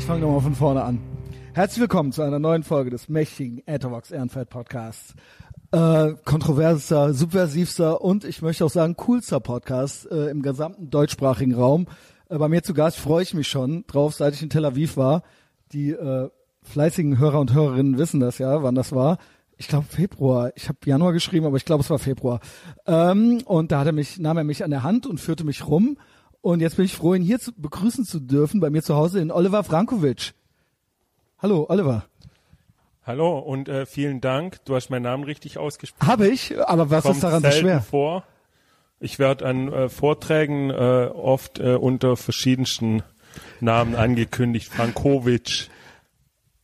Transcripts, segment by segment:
ich fange nochmal von vorne an. Herzlich willkommen zu einer neuen Folge des mächtigen Ethervox Ehrenfeld Podcasts. Äh, kontroversester, subversivster und ich möchte auch sagen coolster Podcast äh, im gesamten deutschsprachigen Raum. Äh, bei mir zu Gast freue ich mich schon drauf, seit ich in Tel Aviv war. Die äh, fleißigen Hörer und Hörerinnen wissen das ja, wann das war. Ich glaube Februar. Ich habe Januar geschrieben, aber ich glaube es war Februar. Ähm, und da hat er mich, nahm er mich an der Hand und führte mich rum. Und jetzt bin ich froh, ihn hier zu, begrüßen zu dürfen bei mir zu Hause in Oliver Frankovic. Hallo, Oliver. Hallo und äh, vielen Dank. Du hast meinen Namen richtig ausgesprochen. Habe ich, aber was Kommt ist daran so schwer? vor. Ich werde an äh, Vorträgen äh, oft äh, unter verschiedensten Namen angekündigt. Frankovic.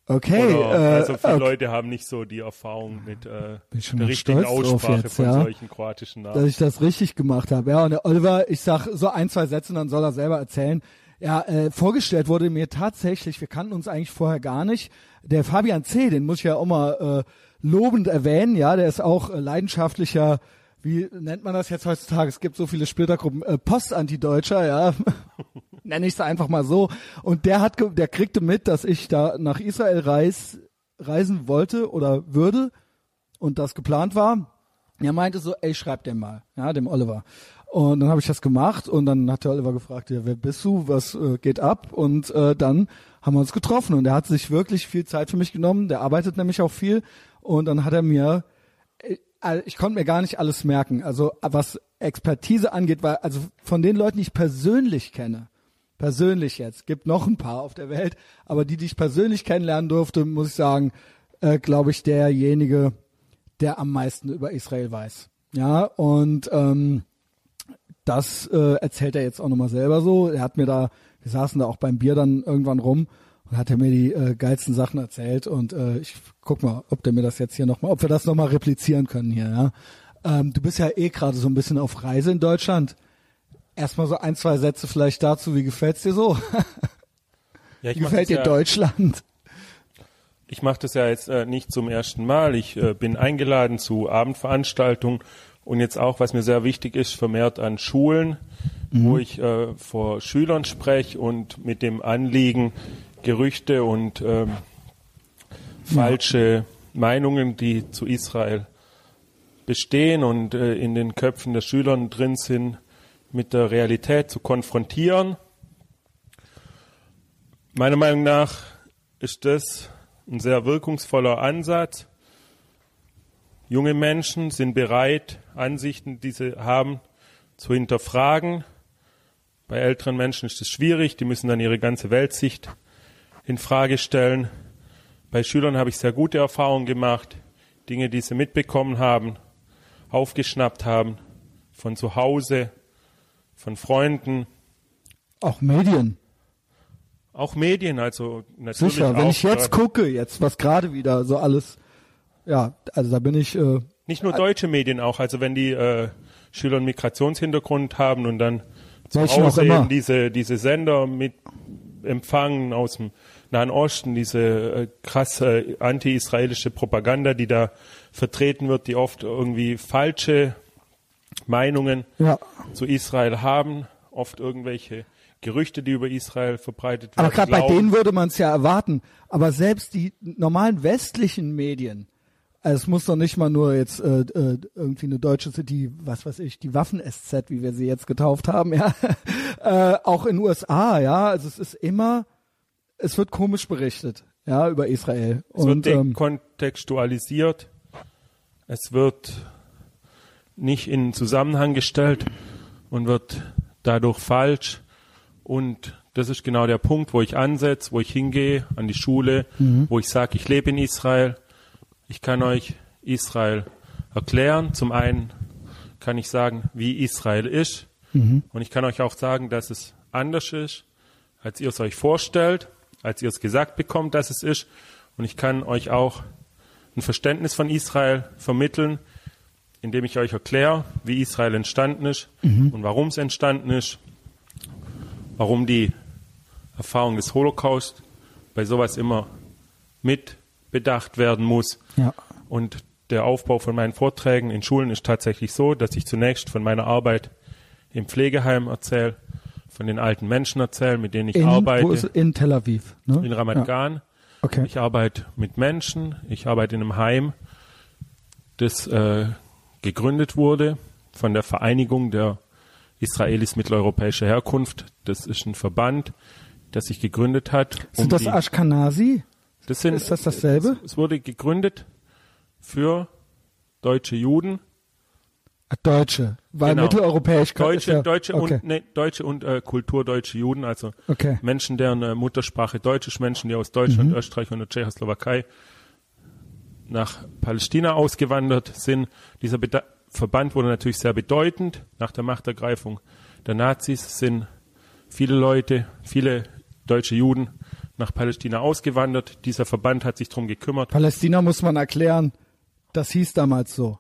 Okay, Oder, äh, also viele okay. Leute haben nicht so die Erfahrung mit äh, Bin schon der richtigen Aussprache jetzt, von ja. solchen kroatischen dass Namen. ich das richtig gemacht habe. Ja, und der Oliver, ich sag so ein, zwei Sätze, dann soll er selber erzählen. Ja, äh, vorgestellt wurde mir tatsächlich, wir kannten uns eigentlich vorher gar nicht, der Fabian C., den muss ich ja auch mal äh, lobend erwähnen, ja, der ist auch äh, leidenschaftlicher, wie nennt man das jetzt heutzutage? Es gibt so viele Splittergruppen, äh, Postantideutscher, ja, nenne ich es einfach mal so. Und der hat, der kriegte mit, dass ich da nach Israel reis, reisen wollte oder würde und das geplant war. Er meinte so, ey, schreib dem mal, ja, dem Oliver. Und dann habe ich das gemacht und dann hat der Oliver gefragt, ja, wer bist du, was äh, geht ab? Und äh, dann haben wir uns getroffen und er hat sich wirklich viel Zeit für mich genommen. Der arbeitet nämlich auch viel und dann hat er mir, äh, ich konnte mir gar nicht alles merken. Also was Expertise angeht, weil also von den Leuten, die ich persönlich kenne, persönlich jetzt, gibt noch ein paar auf der Welt, aber die, die ich persönlich kennenlernen durfte, muss ich sagen, äh, glaube ich, derjenige, der am meisten über Israel weiß. Ja, und ähm, das äh, erzählt er jetzt auch nochmal selber so. Er hat mir da, wir saßen da auch beim Bier dann irgendwann rum und hat er mir die äh, geilsten Sachen erzählt und äh, ich guck mal, ob der mir das jetzt hier nochmal, ob wir das nochmal replizieren können hier, ja. Ähm, du bist ja eh gerade so ein bisschen auf Reise in Deutschland. Erstmal so ein, zwei Sätze vielleicht dazu, wie gefällt's dir so? Ja, ich gefällt dir ja, Deutschland? Ich mache das ja jetzt äh, nicht zum ersten Mal. Ich äh, bin eingeladen zu Abendveranstaltungen und jetzt auch, was mir sehr wichtig ist, vermehrt an Schulen, wo ich äh, vor Schülern spreche und mit dem Anliegen, Gerüchte und ähm, falsche Meinungen, die zu Israel bestehen und äh, in den Köpfen der Schüler drin sind, mit der Realität zu konfrontieren. Meiner Meinung nach ist das ein sehr wirkungsvoller Ansatz. Junge Menschen sind bereit, Ansichten, die sie haben, zu hinterfragen. Bei älteren Menschen ist es schwierig, die müssen dann ihre ganze Weltsicht in Frage stellen. Bei Schülern habe ich sehr gute Erfahrungen gemacht, Dinge, die sie mitbekommen haben, aufgeschnappt haben, von zu Hause, von Freunden, Auch Medien. auch Medien, also natürlich Sicher, wenn ich jetzt gucke, jetzt was gerade wieder so alles, ja, also da bin ich, äh, Nicht nur deutsche Medien auch, also wenn die äh, Schüler einen Migrationshintergrund haben und dann zu Hause eben diese, diese Sender mit empfangen aus dem Nahen Osten, diese äh, krasse anti-israelische Propaganda, die da vertreten wird, die oft irgendwie falsche Meinungen ja. zu Israel haben, oft irgendwelche Gerüchte, die über Israel verbreitet werden. Aber gerade bei denen würde man es ja erwarten. Aber selbst die normalen westlichen Medien, also es muss doch nicht mal nur jetzt äh, äh, irgendwie eine deutsche City, was weiß ich, die Waffen-SZ, wie wir sie jetzt getauft haben, ja, äh, auch in USA, ja, also es ist immer, es wird komisch berichtet, ja, über Israel. Es Und wird ähm, dekontextualisiert. Es wird nicht in Zusammenhang gestellt und wird dadurch falsch. Und das ist genau der Punkt, wo ich ansetze, wo ich hingehe an die Schule, wo ich sage, ich lebe in Israel. Ich kann euch Israel erklären. Zum einen kann ich sagen, wie Israel ist. Und ich kann euch auch sagen, dass es anders ist, als ihr es euch vorstellt, als ihr es gesagt bekommt, dass es ist. Und ich kann euch auch ein Verständnis von Israel vermitteln, indem ich euch erkläre, wie Israel entstanden ist und warum es entstanden ist, warum die Erfahrung des Holocaust bei sowas immer mit bedacht werden muss. ja. Und der Aufbau von meinen Vorträgen in Schulen ist tatsächlich so, dass ich zunächst von meiner Arbeit im Pflegeheim erzähle, von den alten Menschen erzählen, mit denen ich in, arbeite. Wo ist, in Tel Aviv. Ne? in Ramat Gan. Ja. Okay. Ich arbeite mit Menschen. Ich arbeite in einem Heim, das äh, gegründet wurde von der Vereinigung der Israelis mitteleuropäischer Herkunft. Das ist ein Verband, der sich gegründet hat. Sind das die- Ashkenazi? das sind, ist das dasselbe? Es, es wurde gegründet für deutsche Juden, Deutsche. Weil Genau. mitteleuropäisch deutsche, ja, deutsche okay. und nee, deutsche und äh, kulturdeutsche Juden, also Okay. Menschen, deren äh, Muttersprache Deutsch ist, Menschen, die aus Deutschland, Mhm. Österreich und der Tschechoslowakei nach Palästina ausgewandert sind. Dieser Beda Verband wurde natürlich sehr bedeutend. Nach der Machtergreifung der Nazis sind viele Leute, viele deutsche Juden nach Palästina ausgewandert. Dieser Verband hat sich darum gekümmert. Palästina muss man erklären, das hieß damals so.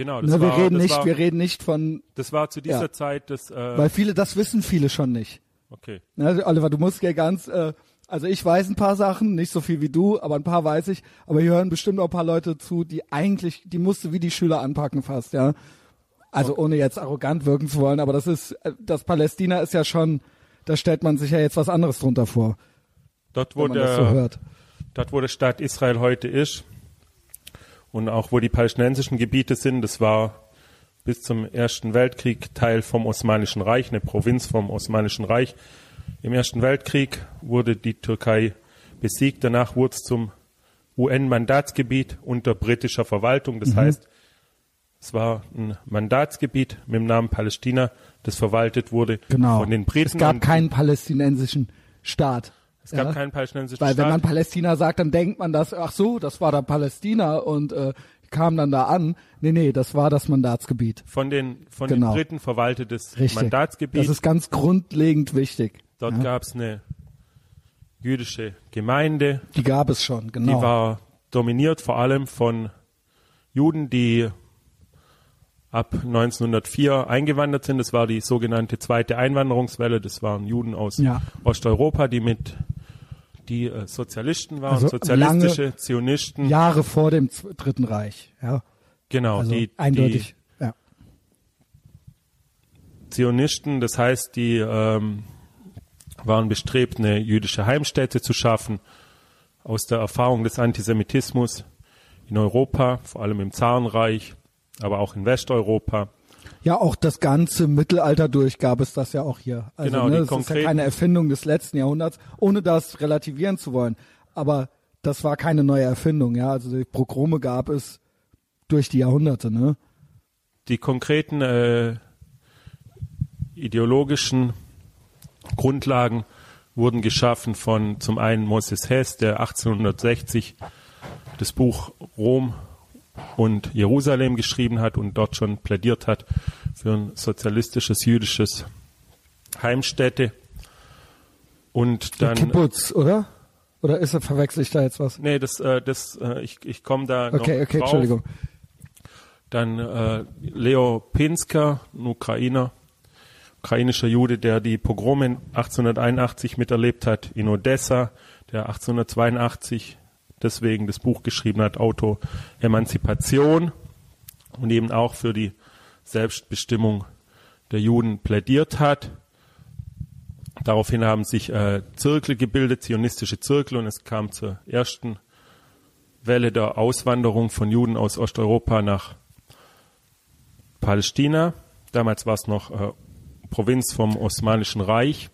Genau, das, Ne, wir war, reden das, nicht, war, wir reden nicht von, das war zu dieser Ja. Zeit das. Äh, weil viele, das wissen viele schon nicht. okay. Ne, Oliver, du musst ja ganz, äh, also ich weiß ein paar Sachen, nicht so viel wie du, aber ein paar weiß ich. Aber hier hören bestimmt auch ein paar Leute zu, die eigentlich, die musst du wie die Schüler anpacken fast, ja. Also ohne jetzt arrogant wirken zu wollen, aber das ist, äh, das Palästina ist ja schon, da stellt man sich ja jetzt was anderes drunter vor, Dort, wo der, so dort wo der Staat Israel heute ist und auch wo die palästinensischen Gebiete sind, das war bis zum Ersten Weltkrieg Teil vom Osmanischen Reich, eine Provinz vom Osmanischen Reich. Im Ersten Weltkrieg wurde die Türkei besiegt, danach wurde es zum UN-Mandatsgebiet unter britischer Verwaltung. Mhm. Das heißt, es war ein Mandatsgebiet mit dem Namen Palästina, das verwaltet wurde Genau. von den Briten. es gab keinen palästinensischen Staat. Es gab ja? keinen palästinensischen Weil Staat. wenn man Palästina sagt, dann denkt man das, ach so, das war da Palästina und äh, kam dann da an. Nee, nee, das war das Mandatsgebiet. von den, von Genau. den Briten verwaltetes Richtig. Mandatsgebiet. Das ist ganz grundlegend wichtig. Dort ja. gab es eine jüdische Gemeinde, Die gab es schon, genau. die war dominiert vor allem von Juden, die ab 1904 eingewandert sind. Das war die sogenannte zweite Einwanderungswelle. Das waren Juden aus Ja. Osteuropa, die mit die äh, Sozialisten waren, Also sozialistische Zionisten. Jahre vor dem Z Dritten Reich. Ja, genau, also die, eindeutig. ja. die Zionisten, das heißt, die ähm, waren bestrebt, eine jüdische Heimstätte zu schaffen. Aus der Erfahrung des Antisemitismus in Europa, vor allem im Zarenreich, aber auch in Westeuropa. Ja, auch das ganze Mittelalter durch gab es das ja auch hier. Also, Genau, ne, das ist ja keine Erfindung des letzten Jahrhunderts, ohne das relativieren zu wollen. Aber das war keine neue Erfindung, ja. Also die Progrome gab es durch die Jahrhunderte, ne? Die konkreten äh, ideologischen Grundlagen wurden geschaffen von zum einen Moses Hess, der 1860 das Buch Rom und Jerusalem geschrieben hat und dort schon plädiert hat für ein sozialistisches jüdisches Heimstätte. Und Der dann Kibbutz, oder? Oder ist er verwechsel ich da jetzt was? nee, das äh, das äh, ich ich komme da Okay, noch okay, drauf. Entschuldigung. Dann äh, Leo Pinsker, ein Ukrainer, ukrainischer Jude, der die Pogrome 1881 miterlebt hat in Odessa, der 1882 deswegen das Buch geschrieben hat, Auto Emanzipation und eben auch für die Selbstbestimmung der Juden plädiert hat. Daraufhin haben sich äh, Zirkel gebildet, zionistische Zirkel, und es kam zur ersten Welle der Auswanderung von Juden aus Osteuropa nach Palästina. Damals war es noch äh, Provinz vom Osmanischen Reich.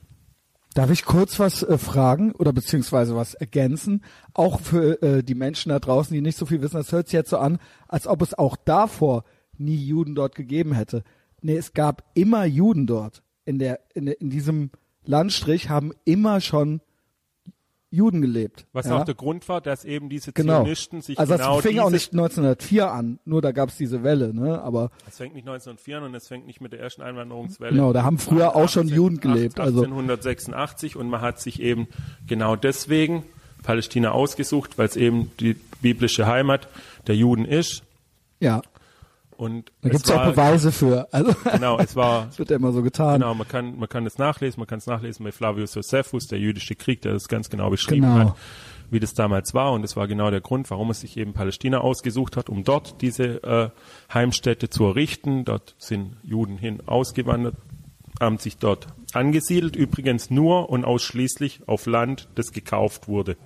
Darf ich kurz was äh, fragen oder beziehungsweise was ergänzen? Auch für äh, die Menschen da draußen, die nicht so viel wissen, das hört sich jetzt so an, als ob es auch davor nie Juden dort gegeben hätte. Nee, es gab immer Juden dort. In der, in, in diesem Landstrich haben immer schon Juden gelebt. Was ja? auch der Grund war, dass eben diese genau. Zionisten sich also genau es fing auch nicht 1904 an, nur da gab es diese Welle, ne? Aber Es fängt nicht 1904 an und es fängt nicht mit der ersten Einwanderungswelle. genau, da haben früher auch schon 18 Juden gelebt. Also 1886 und man hat sich eben genau deswegen Palästina ausgesucht, weil es eben die biblische Heimat der Juden ist. ja, Und da es gibt's ja auch Beweise für. Also Genau, es war das wird ja immer so getan. Genau, man kann, man kann das nachlesen, man kann es nachlesen bei Flavius Josephus, der jüdische Krieg, der das ganz genau beschrieben Genau. hat, wie das damals war. Und das war genau der Grund, warum er sich eben Palästina ausgesucht hat, um dort diese äh, Heimstätte zu errichten. Dort sind Juden hin ausgewandert, haben sich dort angesiedelt, übrigens nur und ausschließlich auf Land, das gekauft wurde.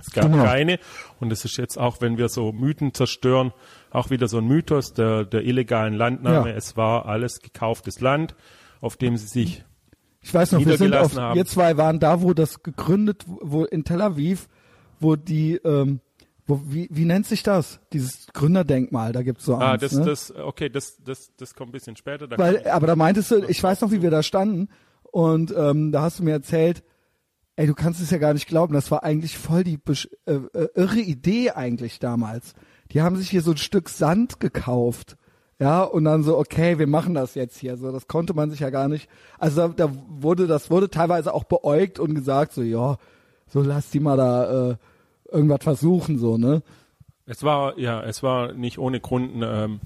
Es gab Genau. keine, und das ist jetzt auch, wenn wir so Mythen zerstören, auch wieder so ein Mythos der, der illegalen Landnahme. Ja. Es war alles gekauftes Land, auf dem sie sich Ich weiß noch, wir sind auf, haben. wir zwei waren da, wo das gegründet, wo in Tel Aviv, wo die, ähm, wo, wie, wie nennt sich das? Dieses Gründerdenkmal, da gibt's so Ah, eins, das, ne? das, okay, das, das, das kommt ein bisschen später. Da Weil, aber da meintest du, ich weiß noch, wie wir da standen und ähm, da hast du mir erzählt, ey, du kannst es ja gar nicht glauben, das war eigentlich voll die äh, äh, irre Idee eigentlich damals. Die haben sich hier so ein Stück Sand gekauft. Ja, und dann so, okay, wir machen das jetzt hier. So, das konnte man sich ja gar nicht. Also da, da wurde, das wurde teilweise auch beäugt und gesagt, so, ja, so lass die mal da äh, irgendwas versuchen, so, ne? Es war, ja, es war nicht ohne Grund ähm,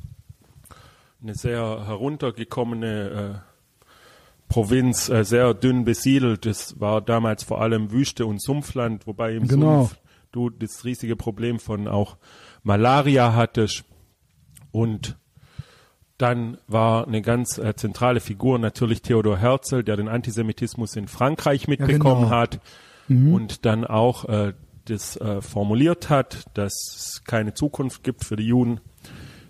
eine sehr heruntergekommene äh, Provinz, äh, sehr dünn besiedelt. Es war damals vor allem Wüste und Sumpfland, wobei im Genau. Sumpf du das riesige Problem von auch Malaria hattest. Und dann war eine ganz äh, zentrale Figur natürlich Theodor Herzl, der den Antisemitismus in Frankreich mitbekommen genau. hat und dann auch äh, das äh, formuliert hat, dass es keine Zukunft gibt für die Juden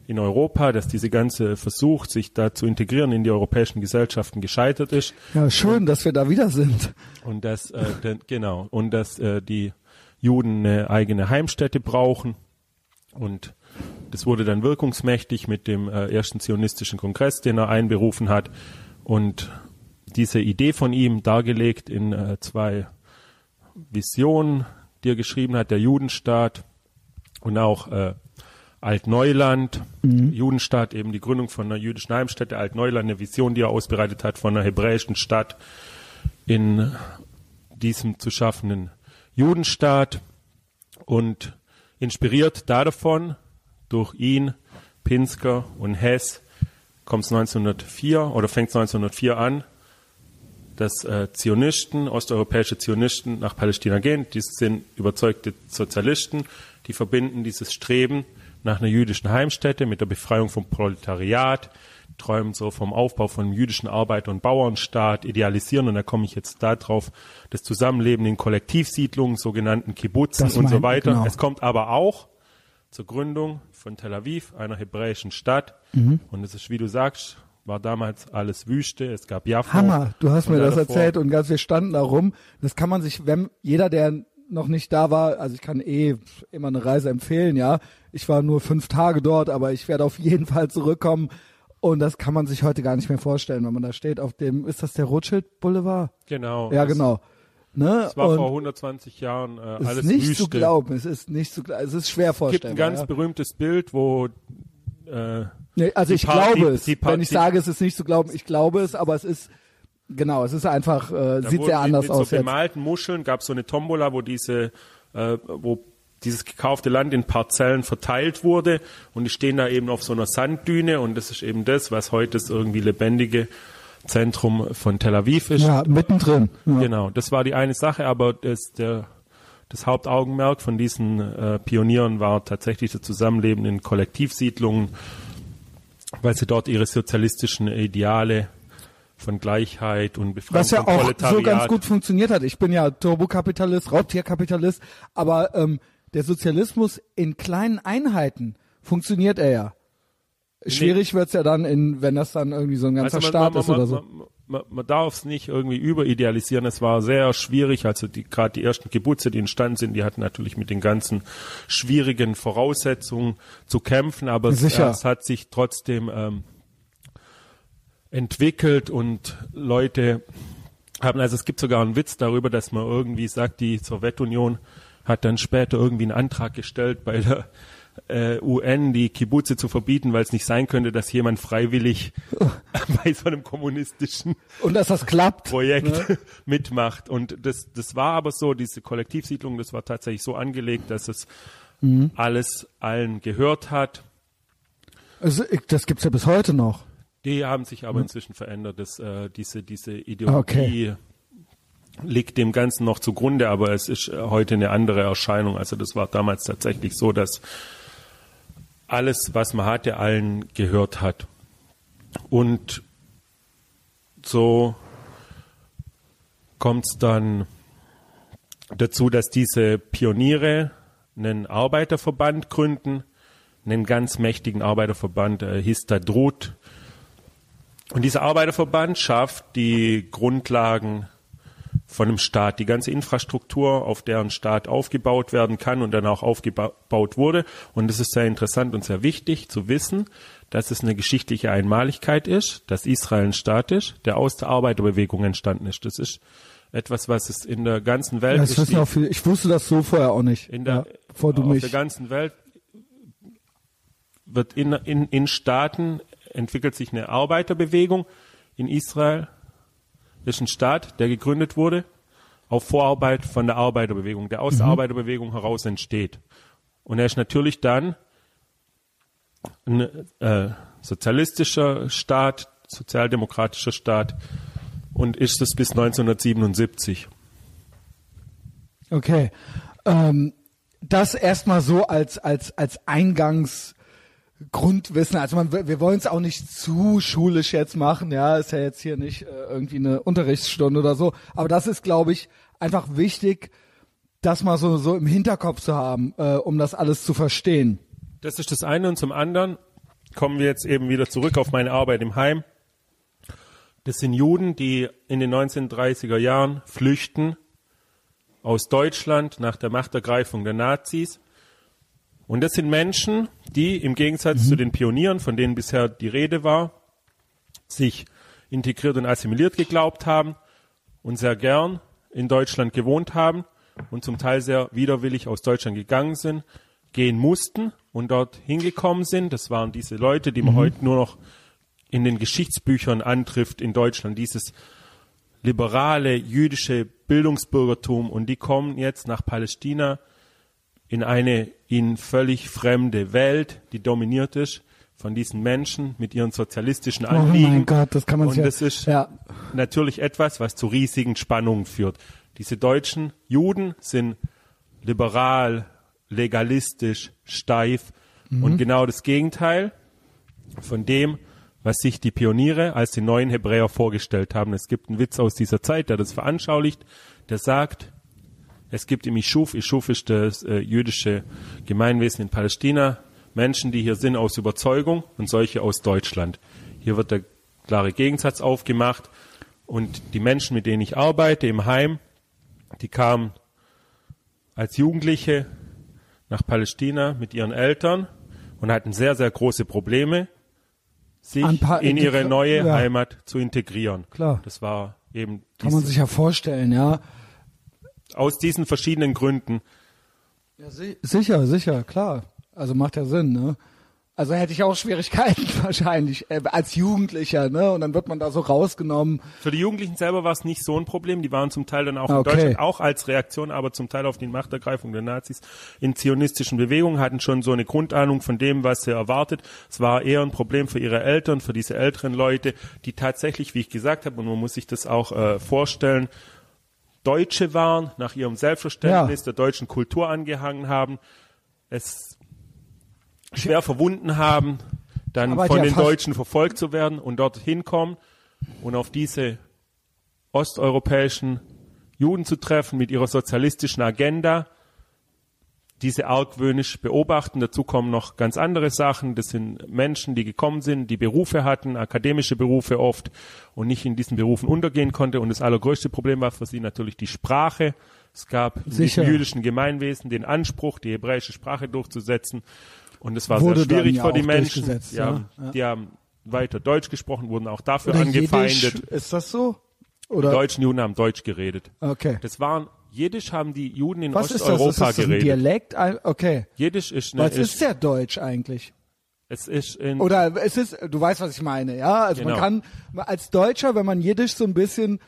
in Europa, dass diese ganze Versuch, sich da zu integrieren in die europäischen Gesellschaften gescheitert ist Ja, schön, dass wir da wieder sind. und dass äh, denn, genau und dass äh, die Juden eine eigene Heimstätte brauchen und das wurde dann wirkungsmächtig mit dem äh, ersten zionistischen Kongress, den er einberufen hat. Und diese Idee von ihm dargelegt in äh, zwei Visionen, die er geschrieben hat, der Judenstaat und auch äh, Altneuland, Judenstaat, eben die Gründung von einer jüdischen Heimstätte, Altneuland, eine Vision, die er ausbereitet hat von einer hebräischen Stadt in diesem zu schaffenden Judenstaat. Und inspiriert da davon durch ihn, Pinsker und Hess kommt es 1904 oder fängt es 1904 an, dass äh, Zionisten, osteuropäische Zionisten nach Palästina gehen. Dies sind überzeugte Sozialisten, die verbinden dieses Streben nach einer jüdischen Heimstätte mit der Befreiung vom Proletariat, träumen so vom Aufbau von einem jüdischen Arbeiter- und Bauernstaat, idealisieren, und da komme ich jetzt da drauf, das Zusammenleben in Kollektivsiedlungen, sogenannten Kibbutzen Das und so mein- weiter. genau. Es kommt aber auch zur Gründung von Tel Aviv, einer hebräischen Stadt. Mhm. Und es ist, wie du sagst, war damals alles Wüste. Es gab Jaffa. Hammer, du hast mir da das davor- erzählt und ganz, wir standen da rum. Das kann man sich, wenn jeder, der noch nicht da war, also ich kann eh immer eine Reise empfehlen, ja. Ich war nur fünf Tage dort, aber ich werde auf jeden Fall zurückkommen. Und das kann man sich heute gar nicht mehr vorstellen, wenn man da steht auf dem, ist das der Rothschild Boulevard? Genau. Ja, Es- genau. Ne? Es war und vor 120 Jahren äh, es alles ist nicht Wüste. zu glauben, es ist nicht zu glauben, es ist schwer Es gibt ein vorstellbar. ganz ja. berühmtes Bild, wo äh, Nee, also ich Party- glaube es. die Wenn ich Party- sage, es ist nicht zu glauben, ich glaube es, aber es ist, genau, es ist einfach, äh, da sieht sehr anders mit, mit aus so jetzt. bemalten Muscheln gab es so eine Tombola, wo diese, äh, wo dieses gekaufte Land in Parzellen verteilt wurde und die stehen da eben auf so einer Sanddüne und das ist eben das, was heute das irgendwie lebendige Zentrum von Tel Aviv ist. Ja, mittendrin. Ja. Genau, das war die eine Sache, aber das, der, das Hauptaugenmerk von diesen äh, Pionieren war tatsächlich das Zusammenleben in Kollektivsiedlungen, weil sie dort ihre sozialistischen Ideale von Gleichheit und Befreiung Was ja auch so ganz gut funktioniert hat. Ich bin ja Turbokapitalist, Raubtierkapitalist, aber ähm, der Sozialismus in kleinen Einheiten funktioniert er ja. Schwierig wird's ja dann, in, wenn das dann irgendwie so ein ganzer Also man, Staat man, ist man, oder so. Man, man, darf es nicht irgendwie überidealisieren. Es war sehr schwierig. Also die, gerade die ersten Kibbutze, die entstanden sind, die hatten natürlich mit den ganzen schwierigen Voraussetzungen zu kämpfen. Aber es, Sicher. es hat sich trotzdem ähm, entwickelt und Leute haben, also es gibt sogar einen Witz darüber, dass man irgendwie sagt, die Sowjetunion hat dann später irgendwie einen Antrag gestellt bei der äh, UN, die Kibbutze zu verbieten, weil es nicht sein könnte, dass jemand freiwillig bei so einem kommunistischen Und dass das klappt. Projekt Ne? mitmacht. Und das, das war aber so, diese Kollektivsiedlung, das war tatsächlich so angelegt, dass es Mhm. alles allen gehört hat. Also, ich- das gibt's ja bis heute noch. Die haben sich aber inzwischen verändert. Das, äh, diese, diese Ideologie Okay. Liegt dem Ganzen noch zugrunde, aber es ist äh, heute eine andere Erscheinung. Also das war damals tatsächlich so, dass alles, was man hatte, allen gehört hat. Und so kommt es dann dazu, dass diese Pioniere einen Arbeiterverband gründen, einen ganz mächtigen Arbeiterverband, äh, Histadrut. Und dieser Arbeiterverband schafft die Grundlagen von einem Staat, die ganze Infrastruktur, auf der ein Staat aufgebaut werden kann und dann auch aufgebaut wurde. Und es ist sehr interessant und sehr wichtig zu wissen, dass es eine geschichtliche Einmaligkeit ist, dass Israel ein Staat ist, der aus der Arbeiterbewegung entstanden ist. Das ist etwas, was es in der ganzen Welt Ja, ist. die- viele. Ich wusste das so vorher auch nicht. in der, ja, bevor du auf mich. der ganzen Welt wird in, in, in Staaten entwickelt sich eine Arbeiterbewegung. In Israel ist ein Staat, der gegründet wurde auf Vorarbeit von der Arbeiterbewegung, der aus der Mhm. Arbeiterbewegung heraus entsteht. Und er ist natürlich dann ein äh, sozialistischer Staat, sozialdemokratischer Staat und ist es bis 1977. Okay. Ähm, das erstmal so als, als, als Eingangsgrundwissen. Also man, wir wollen es auch nicht zu schulisch jetzt machen, ja, ist ja jetzt hier nicht äh, irgendwie eine Unterrichtsstunde oder so. Aber das ist, glaube ich, einfach wichtig, das mal so, so im Hinterkopf zu haben, äh, um das alles zu verstehen. Das ist das eine und zum anderen kommen wir jetzt eben wieder zurück auf meine Arbeit im Heim. Das sind Juden, die in den 1930er Jahren flüchten aus Deutschland nach der Machtergreifung der Nazis. Und das sind Menschen, die im Gegensatz zu den Pionieren, von denen bisher die Rede war, sich integriert und assimiliert geglaubt haben und sehr gern in Deutschland gewohnt haben und zum Teil sehr widerwillig aus Deutschland gegangen sind, gehen mussten und dort hingekommen sind. Das waren diese Leute, die man heute nur noch in den Geschichtsbüchern antrifft in Deutschland, dieses liberale jüdische Bildungsbürgertum. Und die kommen jetzt nach Palästina in eine ihnen völlig fremde Welt, die dominiert ist von diesen Menschen mit ihren sozialistischen Oh Anliegen. mein Gott, das kann man Und ja- das ist ja. natürlich etwas, was zu riesigen Spannungen führt. Diese deutschen Juden sind liberal, legalistisch, steif Mhm. und genau das Gegenteil von dem, was sich die Pioniere als die neuen Hebräer vorgestellt haben. Es gibt einen Witz aus dieser Zeit, der das veranschaulicht, der sagt, es gibt im Ishuf, Ishuf ist das äh, jüdische Gemeinwesen in Palästina, Menschen, die hier sind aus Überzeugung und solche aus Deutschland. Hier wird der klare Gegensatz aufgemacht und die Menschen, mit denen ich arbeite im Heim, die kamen als Jugendliche nach Palästina mit ihren Eltern und hatten sehr, sehr große Probleme, sich in ihre neue Ja. Heimat zu integrieren. Klar. Das war eben Kann man sich ja vorstellen, ja. Aus diesen verschiedenen Gründen. Ja, si sicher, sicher, klar. Also macht ja Sinn, ne? Also hätte ich auch Schwierigkeiten wahrscheinlich äh, als Jugendlicher, ne? Und dann wird man da so rausgenommen. Für die Jugendlichen selber war es nicht so ein Problem. Die waren zum Teil dann auch in Okay. Deutschland, auch als Reaktion, aber zum Teil auf die Machtergreifung der Nazis in zionistischen Bewegungen, hatten schon so eine Grundahnung von dem, was sie erwartet. Es war eher ein Problem für ihre Eltern, für diese älteren Leute, die tatsächlich, wie ich gesagt habe, und man muss sich das auch äh, vorstellen, Deutsche waren, nach ihrem Selbstverständnis Ja. der deutschen Kultur angehangen haben, es schwer verwunden haben, dann Aber von den Deutschen verfolgt zu werden und dort hinkommen und auf diese osteuropäischen Juden zu treffen mit ihrer sozialistischen Agenda, diese argwöhnisch beobachten. Dazu kommen noch ganz andere Sachen. Das sind Menschen, die gekommen sind, die Berufe hatten, akademische Berufe oft und nicht in diesen Berufen untergehen konnte. Und das allergrößte Problem war für sie natürlich die Sprache. Es gab Sicher. diesem jüdischen Gemeinwesen den Anspruch, die hebräische Sprache durchzusetzen. Und es war Wurde sehr schwierig ja für die Menschen. Die, ja. haben, Ja. die haben weiter Deutsch gesprochen, wurden auch dafür Oder angefeindet. Jiddisch, ist das so? Die Oder? deutschen Juden haben Deutsch geredet. Okay. Das waren, Jiddisch haben die Juden in Was ist das? Osteuropa Ist das ein geredet. Dialekt? Ein- Okay. Jiddisch ist eine, Was ist ja Deutsch eigentlich? es ist in, Oder es ist, du weißt, was ich meine, ja? Also man Genau. kann als Deutscher, wenn man Jiddisch so ein bisschen,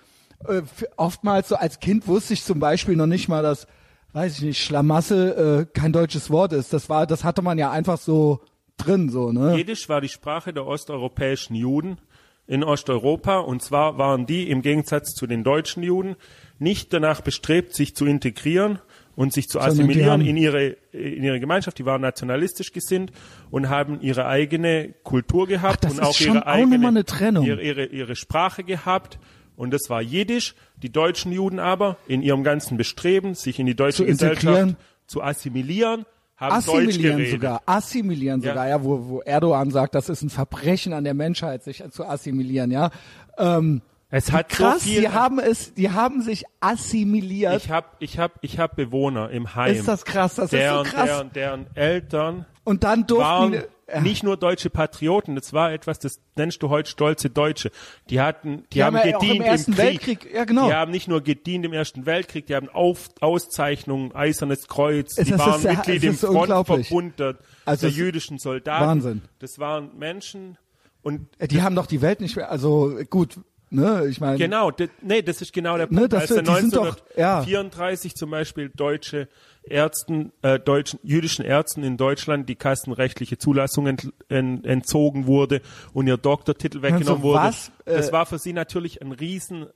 äh, oftmals so als Kind wusste ich zum Beispiel noch nicht mal, dass, weiß ich nicht, Schlamassel äh, kein deutsches Wort ist. Das war, das hatte man ja einfach so drin, so, ne? Jiddisch war die Sprache der osteuropäischen Juden in Osteuropa und zwar waren die im Gegensatz zu den deutschen Juden nicht danach bestrebt, sich zu integrieren, und sich zu assimilieren in ihre, in ihre Gemeinschaft. Die waren nationalistisch gesinnt und haben ihre eigene Kultur gehabt Ach, und auch ihre auch eigene. Ihre, ihre, ihre Sprache gehabt. Und das war Jiddisch. Die deutschen Juden aber in ihrem ganzen Bestreben, sich in die deutsche Zu Gesellschaft integrieren. zu assimilieren, haben Assimilieren sogar, assimilieren Ja. sogar, ja, wo, wo Erdogan sagt, das ist ein Verbrechen an der Menschheit, sich zu assimilieren, ja. Ähm, Es hat krass, so viel. die haben es, die haben sich assimiliert. ich habe ich hab, ich hab Bewohner im Heim. ist das krass, das deren, ist so krass. Deren, deren Eltern Und dann durften waren die, ja. nicht nur deutsche Patrioten, das war etwas, das nennst du heute stolze Deutsche. Die hatten, die, Die haben haben ja gedient im Ersten Krieg. Weltkrieg, ja, genau. Die haben nicht nur gedient im Ersten Weltkrieg, die haben Auf, Auszeichnungen, Eisernes Kreuz, Es- die waren ist Mitglied im. Frontverbund der, Also der jüdischen Soldaten. Wahnsinn. Das waren Menschen und die haben doch die Welt nicht mehr, also gut, ne, ich meine, Genau, nee, das ist genau der Punkt. Ne, das- Als der die sind doch- ja. 1934 zum Beispiel deutsche Ärzten, äh, deutschen, jüdischen Ärzten in Deutschland die kassenrechtliche Zulassung ent, en, entzogen wurde und ihr Doktortitel weggenommen Also wurde. was, äh, das war für sie natürlich ein riesen äh,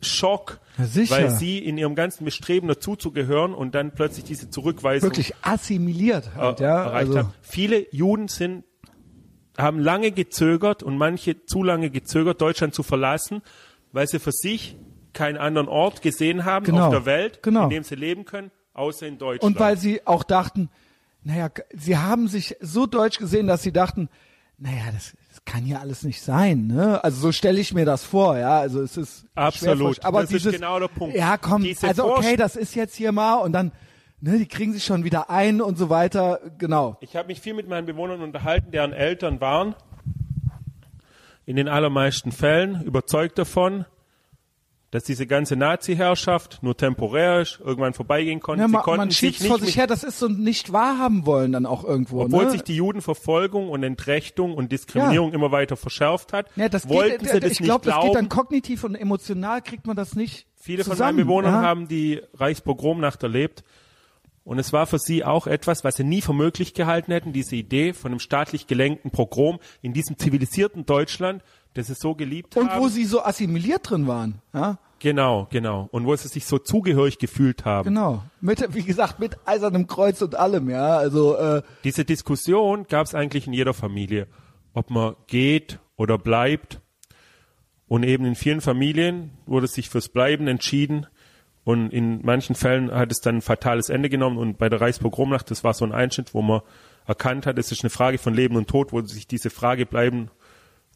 Schock, sicher. weil sie in ihrem ganzen Bestreben dazuzugehören und dann plötzlich diese Zurückweisung wirklich assimiliert halt, äh, ja. erreicht Also, haben. Viele Juden sind, haben lange gezögert und manche zu lange gezögert, Deutschland zu verlassen, weil sie für sich keinen anderen Ort gesehen haben Genau, auf der Welt, genau. in dem sie leben können, außer in Deutschland. und weil sie auch dachten, naja, sie haben sich so deutsch gesehen, dass sie dachten, naja, das, das kann ja alles nicht sein, ne? Also so stelle ich mir das vor, ja. Also es ist Absolut. Aber Das ist dieses, genau der Punkt. Ja, komm, Diese also okay, das ist jetzt hier mal und dann, ne, die kriegen sich schon wieder ein und so weiter, genau. ich habe mich viel mit meinen Bewohnern unterhalten, deren Eltern waren in den allermeisten Fällen überzeugt davon, dass diese ganze Nazi-Herrschaft nur temporär ist, irgendwann vorbeigehen konnte. Ja, sie man, konnten man schiebt vor sich her, das ist so nicht wahrhaben wollen dann auch irgendwo. Obwohl ne? sich die Judenverfolgung und Entrechtung und Diskriminierung immer weiter verschärft hat, ja, das wollten geht, sie das ich glaube, nicht das geht glauben. dann kognitiv und emotional kriegt man das nicht Viele von zusammen, meinen Bewohnern ja? haben die Reichspogromnacht erlebt. Und es war für sie auch etwas, was sie nie für möglich gehalten hätten, diese Idee von einem staatlich gelenkten Pogrom in diesem zivilisierten Deutschland, das sie so geliebt und haben. wo sie so assimiliert drin waren, ja? genau, genau. Und wo sie sich so zugehörig gefühlt haben. Genau. Mit, wie gesagt, mit eisernem Kreuz und allem, ja. Also, äh, Diese Diskussion gab es eigentlich in jeder Familie, ob man geht oder bleibt. Und eben in vielen Familien wurde sich fürs Bleiben entschieden. Und in manchen Fällen hat es dann ein fatales Ende genommen. Und bei der Reichspogromnacht, das war so ein Einschnitt, wo man erkannt hat, es ist eine Frage von Leben und Tod, wo sich diese Frage bleiben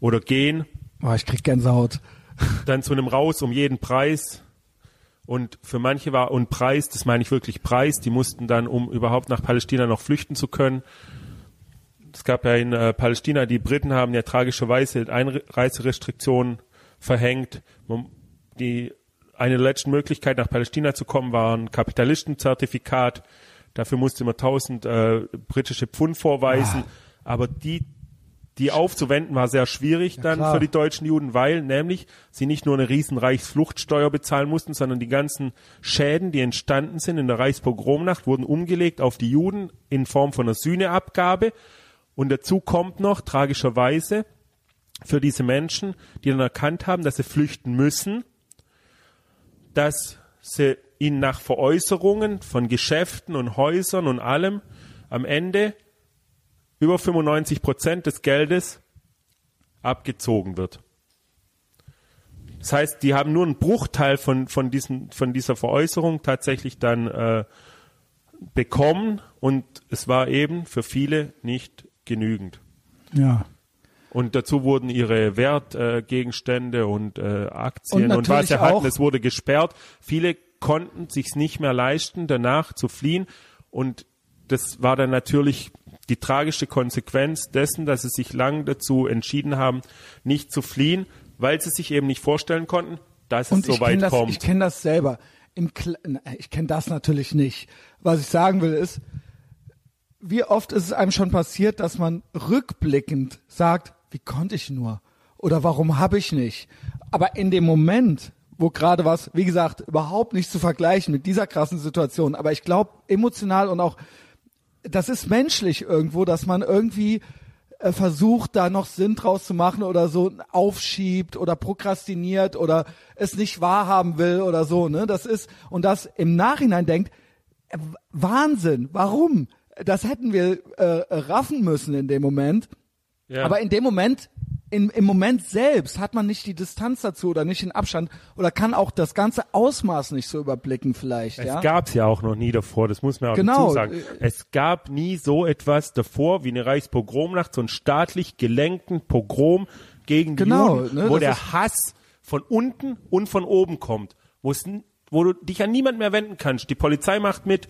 oder gehen, oh, ich krieg Gänsehaut. dann zu einem Raus um jeden Preis. Und für manche war, und Preis, das meine ich wirklich Preis, die mussten dann, um überhaupt nach Palästina noch flüchten zu können. Es gab ja in äh, Palästina, die Briten haben ja tragischerweise Einreiserestriktionen verhängt. Die, eine der letzten Möglichkeiten nach Palästina zu kommen war ein Kapitalistenzertifikat. Dafür musste man 1000 äh, britische Pfund vorweisen. Aber die die aufzuwenden war sehr schwierig dann klar. für die deutschen Juden, weil nämlich sie nicht nur eine riesen Reichsfluchtsteuer bezahlen mussten, sondern die ganzen Schäden, die entstanden sind in der Reichspogromnacht, wurden umgelegt auf die Juden in Form von einer Sühneabgabe. Und dazu kommt noch, tragischerweise, für diese Menschen, die dann erkannt haben, dass sie flüchten müssen, dass sie ihnen nach Veräußerungen von Geschäften und Häusern und allem am Ende über 95 Prozent des Geldes abgezogen wird. Das heißt, die haben nur einen Bruchteil von, von, diesen, von dieser Veräußerung tatsächlich dann äh, bekommen und es war eben für viele nicht genügend. Ja. Und dazu wurden ihre Wertgegenstände äh, und äh, Aktien Und und, was natürlich sie hatten, auch- es wurde gesperrt. Viele konnten sich's nicht mehr leisten, danach zu fliehen. Und das war dann natürlich die tragische Konsequenz dessen, dass sie sich lang dazu entschieden haben, nicht zu fliehen, weil sie sich eben nicht vorstellen konnten, dass Und es so weit das, kommt. ich kenne das selber. Ich kenne das natürlich nicht. Was ich sagen will ist, wie oft ist es einem schon passiert, dass man rückblickend sagt, wie konnte ich nur? Oder warum habe ich nicht? Aber in dem Moment, wo gerade was, wie gesagt, überhaupt nicht zu vergleichen mit dieser krassen Situation, aber ich glaube emotional und auch, das ist menschlich irgendwo, dass man irgendwie äh, versucht, da noch Sinn draus zu machen oder so aufschiebt oder prokrastiniert oder es nicht wahrhaben will oder so, ne? Das ist, und das im Nachhinein denkt, Äh, Wahnsinn. Warum? Das hätten wir äh, raffen müssen in dem Moment. Ja. Aber in dem Moment, in, im Moment selbst hat man nicht die Distanz dazu oder nicht den Abstand oder kann auch das ganze Ausmaß nicht so überblicken vielleicht. Es ja? gab's ja auch noch nie davor, das muss man auch Genau. dazu sagen. Es gab nie so etwas davor wie eine Reichspogromnacht, so einen staatlich gelenkten Pogrom gegen die Genau, Juden, ne, wo der Hass von unten und von oben kommt, wo es, du dich an niemand mehr wenden kannst. Die Polizei macht mit.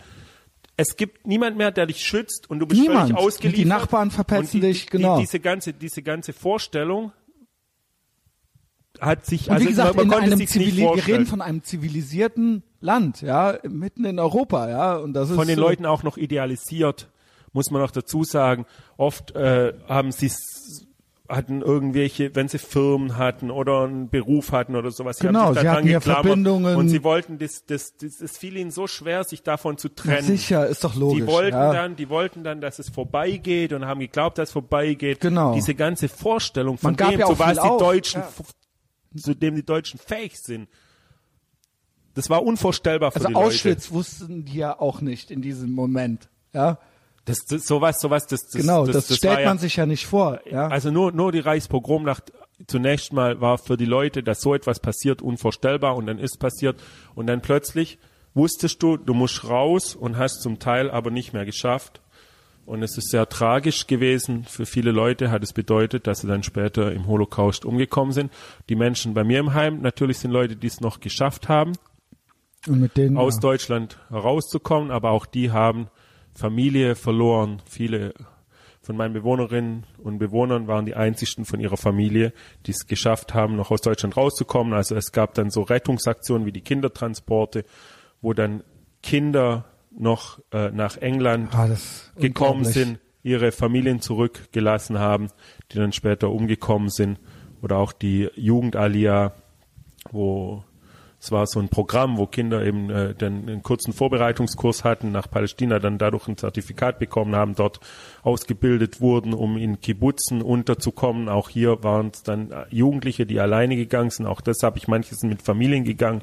Es gibt niemand mehr, der dich schützt und du bist Niemand. völlig ausgeliefert. Die Nachbarn verpetzen die, dich, genau. Die, diese ganze, diese ganze Vorstellung hat sich, Und also wie gesagt, man, in man konnte einem Zivili wir reden von einem zivilisierten Land, ja, mitten in Europa, ja, und das ist von den so, Leuten auch noch idealisiert, muss man noch dazu sagen. Oft äh, haben sie hatten irgendwelche, wenn sie Firmen hatten oder einen Beruf hatten oder sowas, sie Genau, haben sich sie hatten ja Verbindungen. und sie wollten das, das, das, es fiel ihnen so schwer, sich davon zu trennen. sicher, ist doch logisch. Die wollten ja. dann, die wollten dann, dass es vorbeigeht und haben geglaubt, dass es vorbeigeht. Genau. Diese ganze Vorstellung von Man dem, ja zu was die auf, Deutschen, ja. zu dem die Deutschen fähig sind. Das war unvorstellbar für Also die Leute. Auschwitz wussten die ja auch nicht in diesem Moment, ja. Das, das, sowas, sowas, das, das, Genau, das, das, stellt war ja, man sich ja nicht vor, ja. Also nur, nur die Reichspogromnacht zunächst mal war für die Leute, dass so etwas passiert, unvorstellbar und dann ist passiert und dann plötzlich wusstest du, du musst raus und hast zum Teil aber nicht mehr geschafft. Und es ist sehr tragisch gewesen. Für viele Leute hat es bedeutet, dass sie dann später im Holocaust umgekommen sind. Die Menschen bei mir im Heim, natürlich sind Leute, die es noch geschafft haben, denen aus ja. Deutschland herauszukommen, aber auch die haben Familie verloren. Viele von meinen Bewohnerinnen und Bewohnern waren die einzigsten von ihrer Familie, die es geschafft haben, noch aus Deutschland rauszukommen. Also es gab dann so Rettungsaktionen wie die Kindertransporte, wo dann Kinder noch äh, nach England Ah, gekommen sind, ihre Familien zurückgelassen haben, die dann später umgekommen sind. Oder auch die Jugendalia, wo es war so ein Programm, wo Kinder eben äh, dann einen kurzen Vorbereitungskurs hatten, nach Palästina dann dadurch ein Zertifikat bekommen haben, dort ausgebildet wurden, um in Kibbutzen unterzukommen. Auch hier waren es dann äh, Jugendliche, die alleine gegangen sind. Auch das habe ich, manche sind mit Familien gegangen.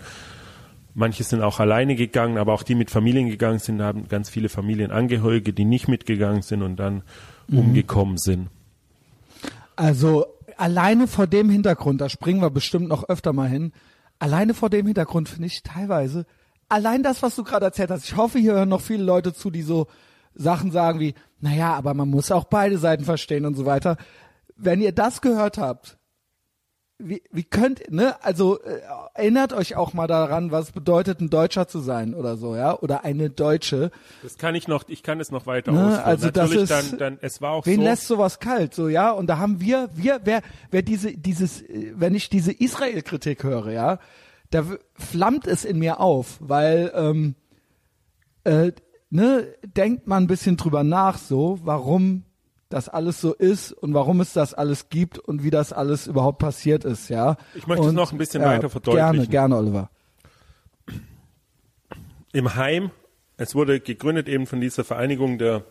Manche sind auch alleine gegangen, aber auch die mit Familien gegangen sind, haben ganz viele Familienangehörige, die nicht mitgegangen sind und dann umgekommen sind. Also alleine vor dem Hintergrund, da springen wir bestimmt noch öfter mal hin, alleine vor dem Hintergrund finde ich teilweise, allein das, was du gerade erzählt hast, ich hoffe, hier hören noch viele Leute zu, die so Sachen sagen wie, naja, aber man muss auch beide Seiten verstehen und so weiter. Wenn ihr das gehört habt, wie, wie könnt, ne, also äh, erinnert euch auch mal daran, was bedeutet, ein Deutscher zu sein oder so, ja, oder eine Deutsche. Das kann ich noch, ich kann es noch weiter Ne, ausführen. also das Natürlich ist- dann, dann, es war auch Wen so. lässt sowas kalt, so ja? Und da haben wir, wir, wer, wer diese, dieses, äh, wenn ich diese Israel-Kritik höre, ja, da flammt es in mir auf, weil, ähm, äh, ne, denkt man ein bisschen drüber nach, so, warum das alles so ist und warum es das alles gibt und wie das alles überhaupt passiert ist, ja. Ich möchte es und, noch ein bisschen weiter verdeutlichen. Gerne, gerne, Oliver. im Heim, es wurde gegründet eben von dieser Vereinigung der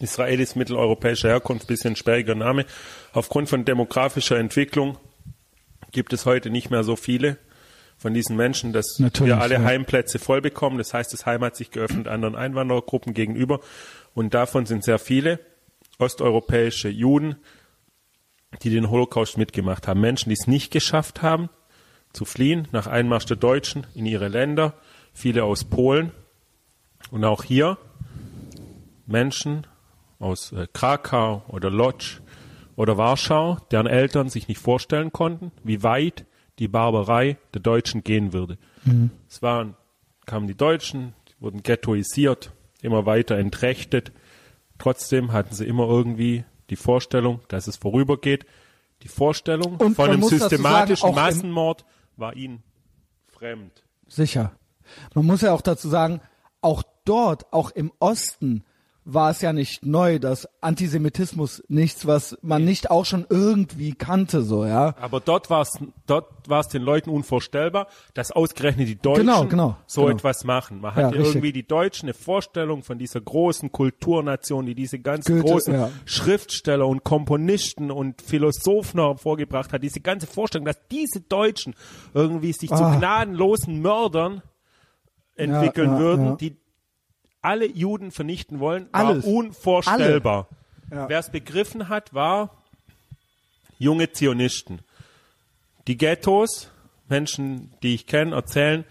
Israelis mitteleuropäischer Herkunft, bisschen sperriger Name. Aufgrund von demografischer Entwicklung gibt es heute nicht mehr so viele von diesen Menschen, dass Natürlich, wir alle ja. Heimplätze voll bekommen. Das heißt, das Heim hat sich geöffnet anderen Einwanderergruppen gegenüber und davon sind sehr viele osteuropäische Juden, die den Holocaust mitgemacht haben. Menschen, die es nicht geschafft haben, zu fliehen nach Einmarsch der Deutschen in ihre Länder, viele aus Polen und auch hier Menschen aus äh, Krakau oder Lodz oder Warschau, deren Eltern sich nicht vorstellen konnten, wie weit die Barbarei der Deutschen gehen würde. Es waren, kamen die Deutschen, die wurden ghettoisiert, immer weiter entrechtet. Trotzdem hatten sie immer irgendwie die Vorstellung, dass es vorübergeht. Die Vorstellung Und von einem sagen, systematischen im- Massenmord war ihnen fremd. Sicher. Man muss ja auch dazu sagen, auch dort, auch im Osten, war es ja nicht neu, dass Antisemitismus nichts, was man nicht auch schon irgendwie kannte, so, ja. Aber dort war es dort war es den Leuten unvorstellbar, dass ausgerechnet die Deutschen Genau, genau, so genau. etwas machen. Man Ja, richtig. irgendwie die Deutschen eine Vorstellung von dieser großen Kulturnation, die diese ganzen Goethe, großen ja. Schriftsteller und Komponisten und Philosophen hervorgebracht hat. Diese ganze Vorstellung, dass diese Deutschen irgendwie sich Ah. zu gnadenlosen Mördern entwickeln ja, würden, die alle Juden vernichten wollen, Alles. war unvorstellbar. Ja. Wer es begriffen hat, war junge Zionisten. Die Ghettos, Menschen, die ich kenne, erzählen,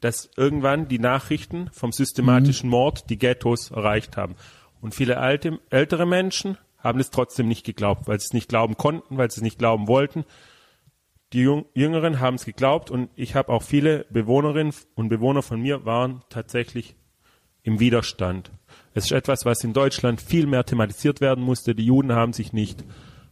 dass irgendwann die Nachrichten vom systematischen Mord die Ghettos erreicht haben. Und viele alte, ältere Menschen haben es trotzdem nicht geglaubt, weil sie es nicht glauben konnten, weil sie es nicht glauben wollten. Die Jung Jüngeren haben es geglaubt und ich habe auch viele Bewohnerinnen und Bewohner von mir waren tatsächlich im Widerstand. Es ist etwas, was in Deutschland viel mehr thematisiert werden musste. Die Juden haben sich nicht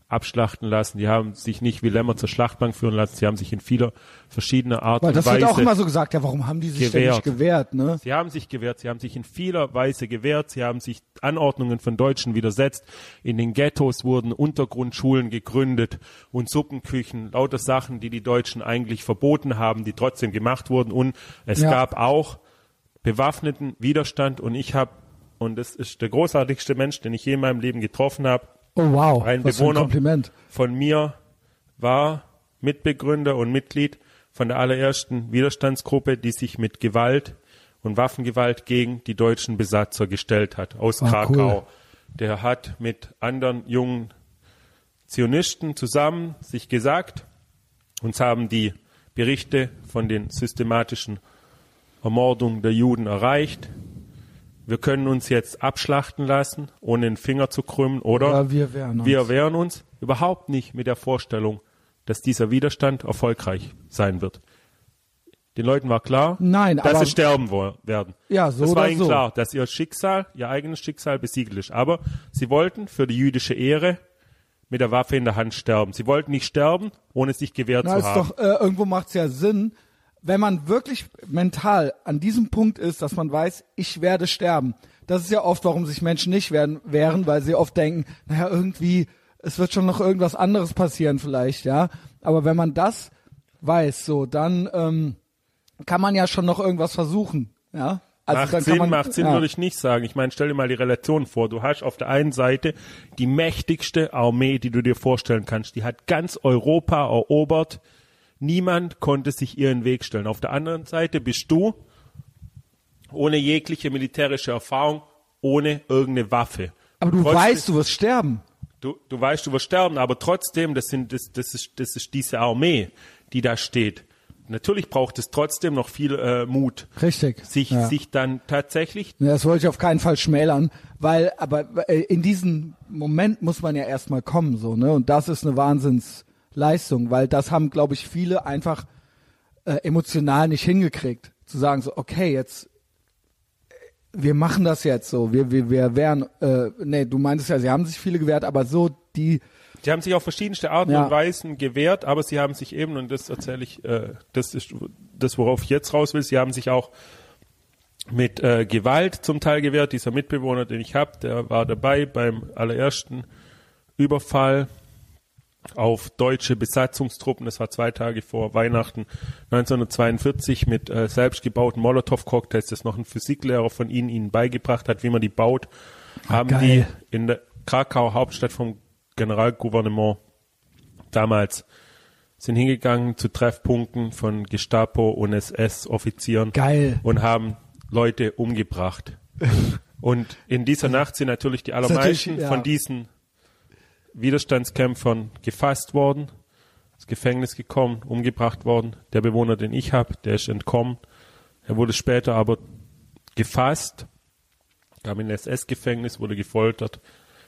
abschlachten lassen, die haben sich nicht wie Lämmer zur Schlachtbank führen lassen, sie haben sich in vieler verschiedener Art Weil und das Weise wird auch immer so gesagt, ja, warum haben die sich denn nicht gewehrt. gewehrt, ne? Sie haben sich gewehrt, sie haben sich in vieler Weise gewehrt, sie haben sich Anordnungen von Deutschen widersetzt. In den Ghettos wurden Untergrundschulen gegründet und Suppenküchen, lauter Sachen, die die Deutschen eigentlich verboten haben, die trotzdem gemacht wurden. Und es Ja. gab auch bewaffneten Widerstand und ich habe, und das ist der großartigste Mensch, den ich je in meinem Leben getroffen habe, Oh wow, ein was für ein Bewohner Kompliment. von mir war Mitbegründer und Mitglied von der allerersten Widerstandsgruppe, die sich mit Gewalt und Waffengewalt gegen die deutschen Besatzer gestellt hat, aus Ah, Krakau. cool. Der hat mit anderen jungen Zionisten zusammen sich gesagt, uns haben die Berichte von den systematischen Ermordungen der Juden erreicht. Wir können uns jetzt abschlachten lassen, ohne den Finger zu krümmen, oder? Ja, wir wehren uns. Wir wehren uns überhaupt nicht mit der Vorstellung, dass dieser Widerstand erfolgreich sein wird. Den Leuten war klar, Nein, dass aber- sie sterben werden. Ja, so das war ihnen so. klar, dass ihr Schicksal, ihr eigenes Schicksal besiegelt ist. Aber sie wollten für die jüdische Ehre mit der Waffe in der Hand sterben. Sie wollten nicht sterben, ohne sich gewehrt Na, zu haben. doch, äh, irgendwo macht's ja Sinn, wenn man wirklich mental an diesem Punkt ist, dass man weiß, ich werde sterben. Das ist ja oft, warum sich Menschen nicht werden, wehren, weil sie oft denken, naja, irgendwie, es wird schon noch irgendwas anderes passieren vielleicht, ja. Aber wenn man das weiß, so, dann ähm, kann man ja schon noch irgendwas versuchen, ja. Also macht dann Sinn, kann man, macht Sinn, ja. würde ich nicht sagen. Ich meine, stell dir mal die Relation vor. Du hast auf der einen Seite die mächtigste Armee, die du dir vorstellen kannst. Die hat ganz Europa erobert. Niemand konnte sich ihren Weg stellen. Auf der anderen Seite bist du ohne jegliche militärische Erfahrung, ohne irgendeine Waffe. Aber du Trotzdem- weißt, du wirst sterben. Du, du weißt, du wirst sterben, aber trotzdem, das sind, das, das ist, das ist diese Armee, die da steht. Natürlich braucht es trotzdem noch viel äh, Mut, Richtig. sich, ja. sich dann tatsächlich Das wollte ich auf keinen Fall schmälern, weil, aber äh, in diesen Moment muss man ja erstmal kommen, so, ne? Und das ist eine Wahnsinnsleistung, weil das haben, glaube ich, viele einfach äh, emotional nicht hingekriegt. Zu sagen so, okay, jetzt, äh, wir machen das jetzt so, wir, wir, wir wären, äh, nee, du meintest ja, sie haben sich viele gewehrt, aber so die, Sie haben sich auf verschiedenste Arten Ja. und Weisen gewehrt, aber sie haben sich eben, und das erzähle ich, äh, das ist das, worauf ich jetzt raus will, sie haben sich auch mit äh, Gewalt zum Teil gewehrt. Dieser Mitbewohner, den ich habe, der war dabei beim allerersten Überfall auf deutsche Besatzungstruppen. Das war zwei Tage vor Weihnachten 1942 mit äh, selbstgebauten Molotow-Cocktails, das noch ein Physiklehrer von ihnen ihnen beigebracht hat, wie man die baut, haben geil. die in der Krakau, Hauptstadt vom Generalgouvernement damals sind hingegangen zu Treffpunkten von Gestapo und SS-Offizieren Geil. und haben Leute umgebracht. und in dieser Nacht sind natürlich die natürlich, allermeisten ja. von diesen Widerstandskämpfern gefasst worden, ins Gefängnis gekommen, umgebracht worden. Der Bewohner, den ich habe, der ist entkommen. Er wurde später aber gefasst, kam in ein SS-Gefängnis, wurde gefoltert,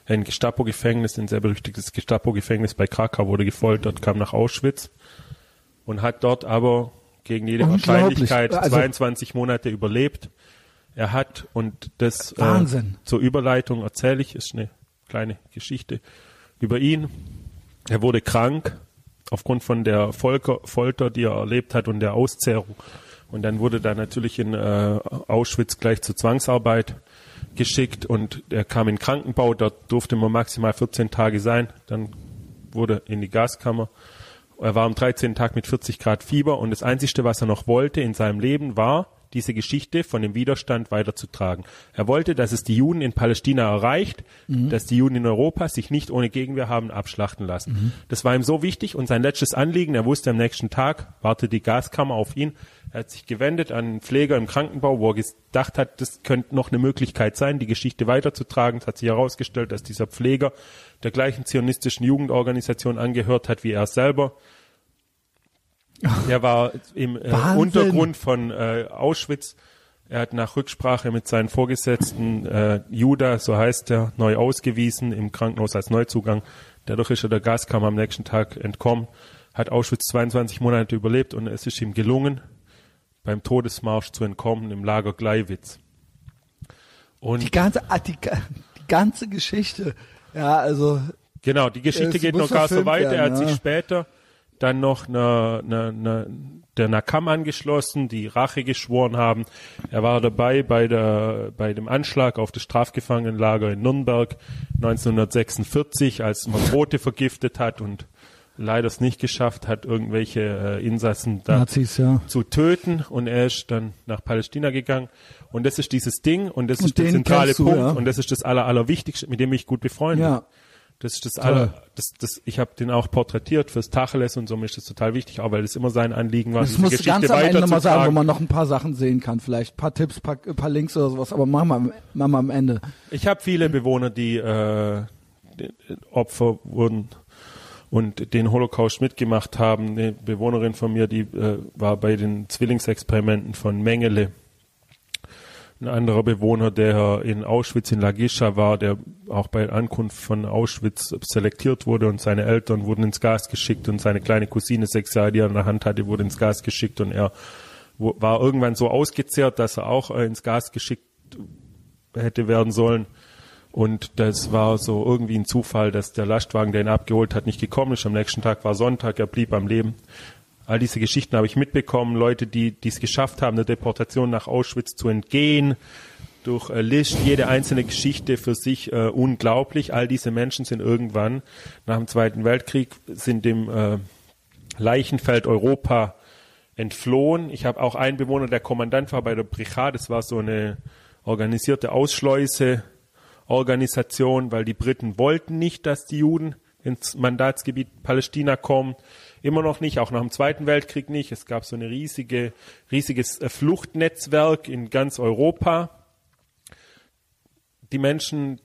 ein Gestapo-Gefängnis, ein sehr berüchtigtes Gestapo-Gefängnis bei Krakau, wurde gefoltert, kam nach Auschwitz und hat dort aber gegen jede. Wahrscheinlichkeit Also- 22 Monate überlebt. Er hat, und das äh, zur Überleitung erzähle ich, ist eine kleine Geschichte über ihn. Er wurde krank aufgrund von der Folter, Folter, die er erlebt hat und der Auszehrung. Und dann wurde er natürlich in äh, Auschwitz gleich zur Zwangsarbeit geschickt und er kam in Krankenbau, dort durfte man maximal 14 Tage sein. Dann wurde in die Gaskammer. Er war am 13. Tag mit 40 Grad Fieber und das Einzige, was er noch wollte in seinem Leben, war diese Geschichte von dem Widerstand weiterzutragen. Er wollte, dass es die Juden in Palästina erreicht, mhm. dass die Juden in Europa sich nicht ohne Gegenwehr haben abschlachten lassen. Mhm. Das war ihm so wichtig und sein letztes Anliegen, er wusste am nächsten Tag, wartete die Gaskammer auf ihn, er hat sich gewendet an einen Pfleger im Krankenbau, wo er gedacht hat, das könnte noch eine Möglichkeit sein, die Geschichte weiterzutragen. Es hat sich herausgestellt, dass dieser Pfleger der gleichen zionistischen Jugendorganisation angehört hat wie er selber. Er war im äh, Untergrund von äh, Auschwitz. Er hat nach Rücksprache mit seinen Vorgesetzten äh, Juda, so heißt er, neu ausgewiesen im Krankenhaus als Neuzugang. Dadurch ist er der Gaskammer am nächsten Tag entkommen, hat Auschwitz 22 Monate überlebt und es ist ihm gelungen, beim Todesmarsch zu entkommen im Lager Gleiwitz. Und die ganze, ah, die, die ganze Geschichte, ja, also. Genau, die Geschichte geht noch gar so weiter. er hat ja. sich später dann noch eine, eine, eine, der Nakam angeschlossen, die Rache geschworen haben. Er war dabei bei der, bei dem Anschlag auf das Strafgefangenenlager in Nürnberg 1946, als man Brote vergiftet hat und leider es nicht geschafft hat, irgendwelche äh, Insassen da Nazis, ja. zu töten. Und er ist dann nach Palästina gegangen. Und das ist dieses Ding und das und ist der zentrale du, Punkt ja. und das ist das Aller, Allerwichtigste, mit dem ich gut befreundet ja. Das ist das Toll. aller, das, das, ich habe den auch porträtiert fürs Tacheles und so, mir ist das total wichtig, auch weil es immer sein Anliegen war, das diese muss Geschichte ganz am Ende nochmal sagen, wo man noch ein paar Sachen sehen kann, vielleicht ein paar Tipps, paar, paar Links oder sowas, aber machen wir, machen wir am Ende. Ich habe viele Bewohner, die äh, Opfer wurden und den Holocaust mitgemacht haben. Eine Bewohnerin von mir, die äh, war bei den Zwillingsexperimenten von Mengele. Ein anderer Bewohner, der in Auschwitz in Lagischa war, der auch bei Ankunft von Auschwitz selektiert wurde und seine Eltern wurden ins Gas geschickt und seine kleine Cousine, sechs Jahre, die er in der Hand hatte, wurde ins Gas geschickt und er war irgendwann so ausgezehrt, dass er auch äh, ins Gas geschickt hätte werden sollen. Und das war so irgendwie ein Zufall, dass der Lastwagen, der ihn abgeholt hat, nicht gekommen ist. Am nächsten Tag war Sonntag, er blieb am Leben. All diese Geschichten habe ich mitbekommen. Leute, die es geschafft haben, der Deportation nach Auschwitz zu entgehen, durch äh, List, jede einzelne Geschichte für sich äh, unglaublich. All diese Menschen sind irgendwann nach dem Zweiten Weltkrieg, sind dem äh, Leichenfeld Europa entflohen. Ich habe auch einen Bewohner, der Kommandant war bei der Brigade. Das war so eine organisierte Ausschleuse Organisation, weil die Briten wollten nicht, dass die Juden ins Mandatsgebiet Palästina kommen. Immer noch nicht, auch nach dem Zweiten Weltkrieg nicht. Es gab so eine riesige, riesiges äh, Fluchtnetzwerk in ganz Europa. Die Menschen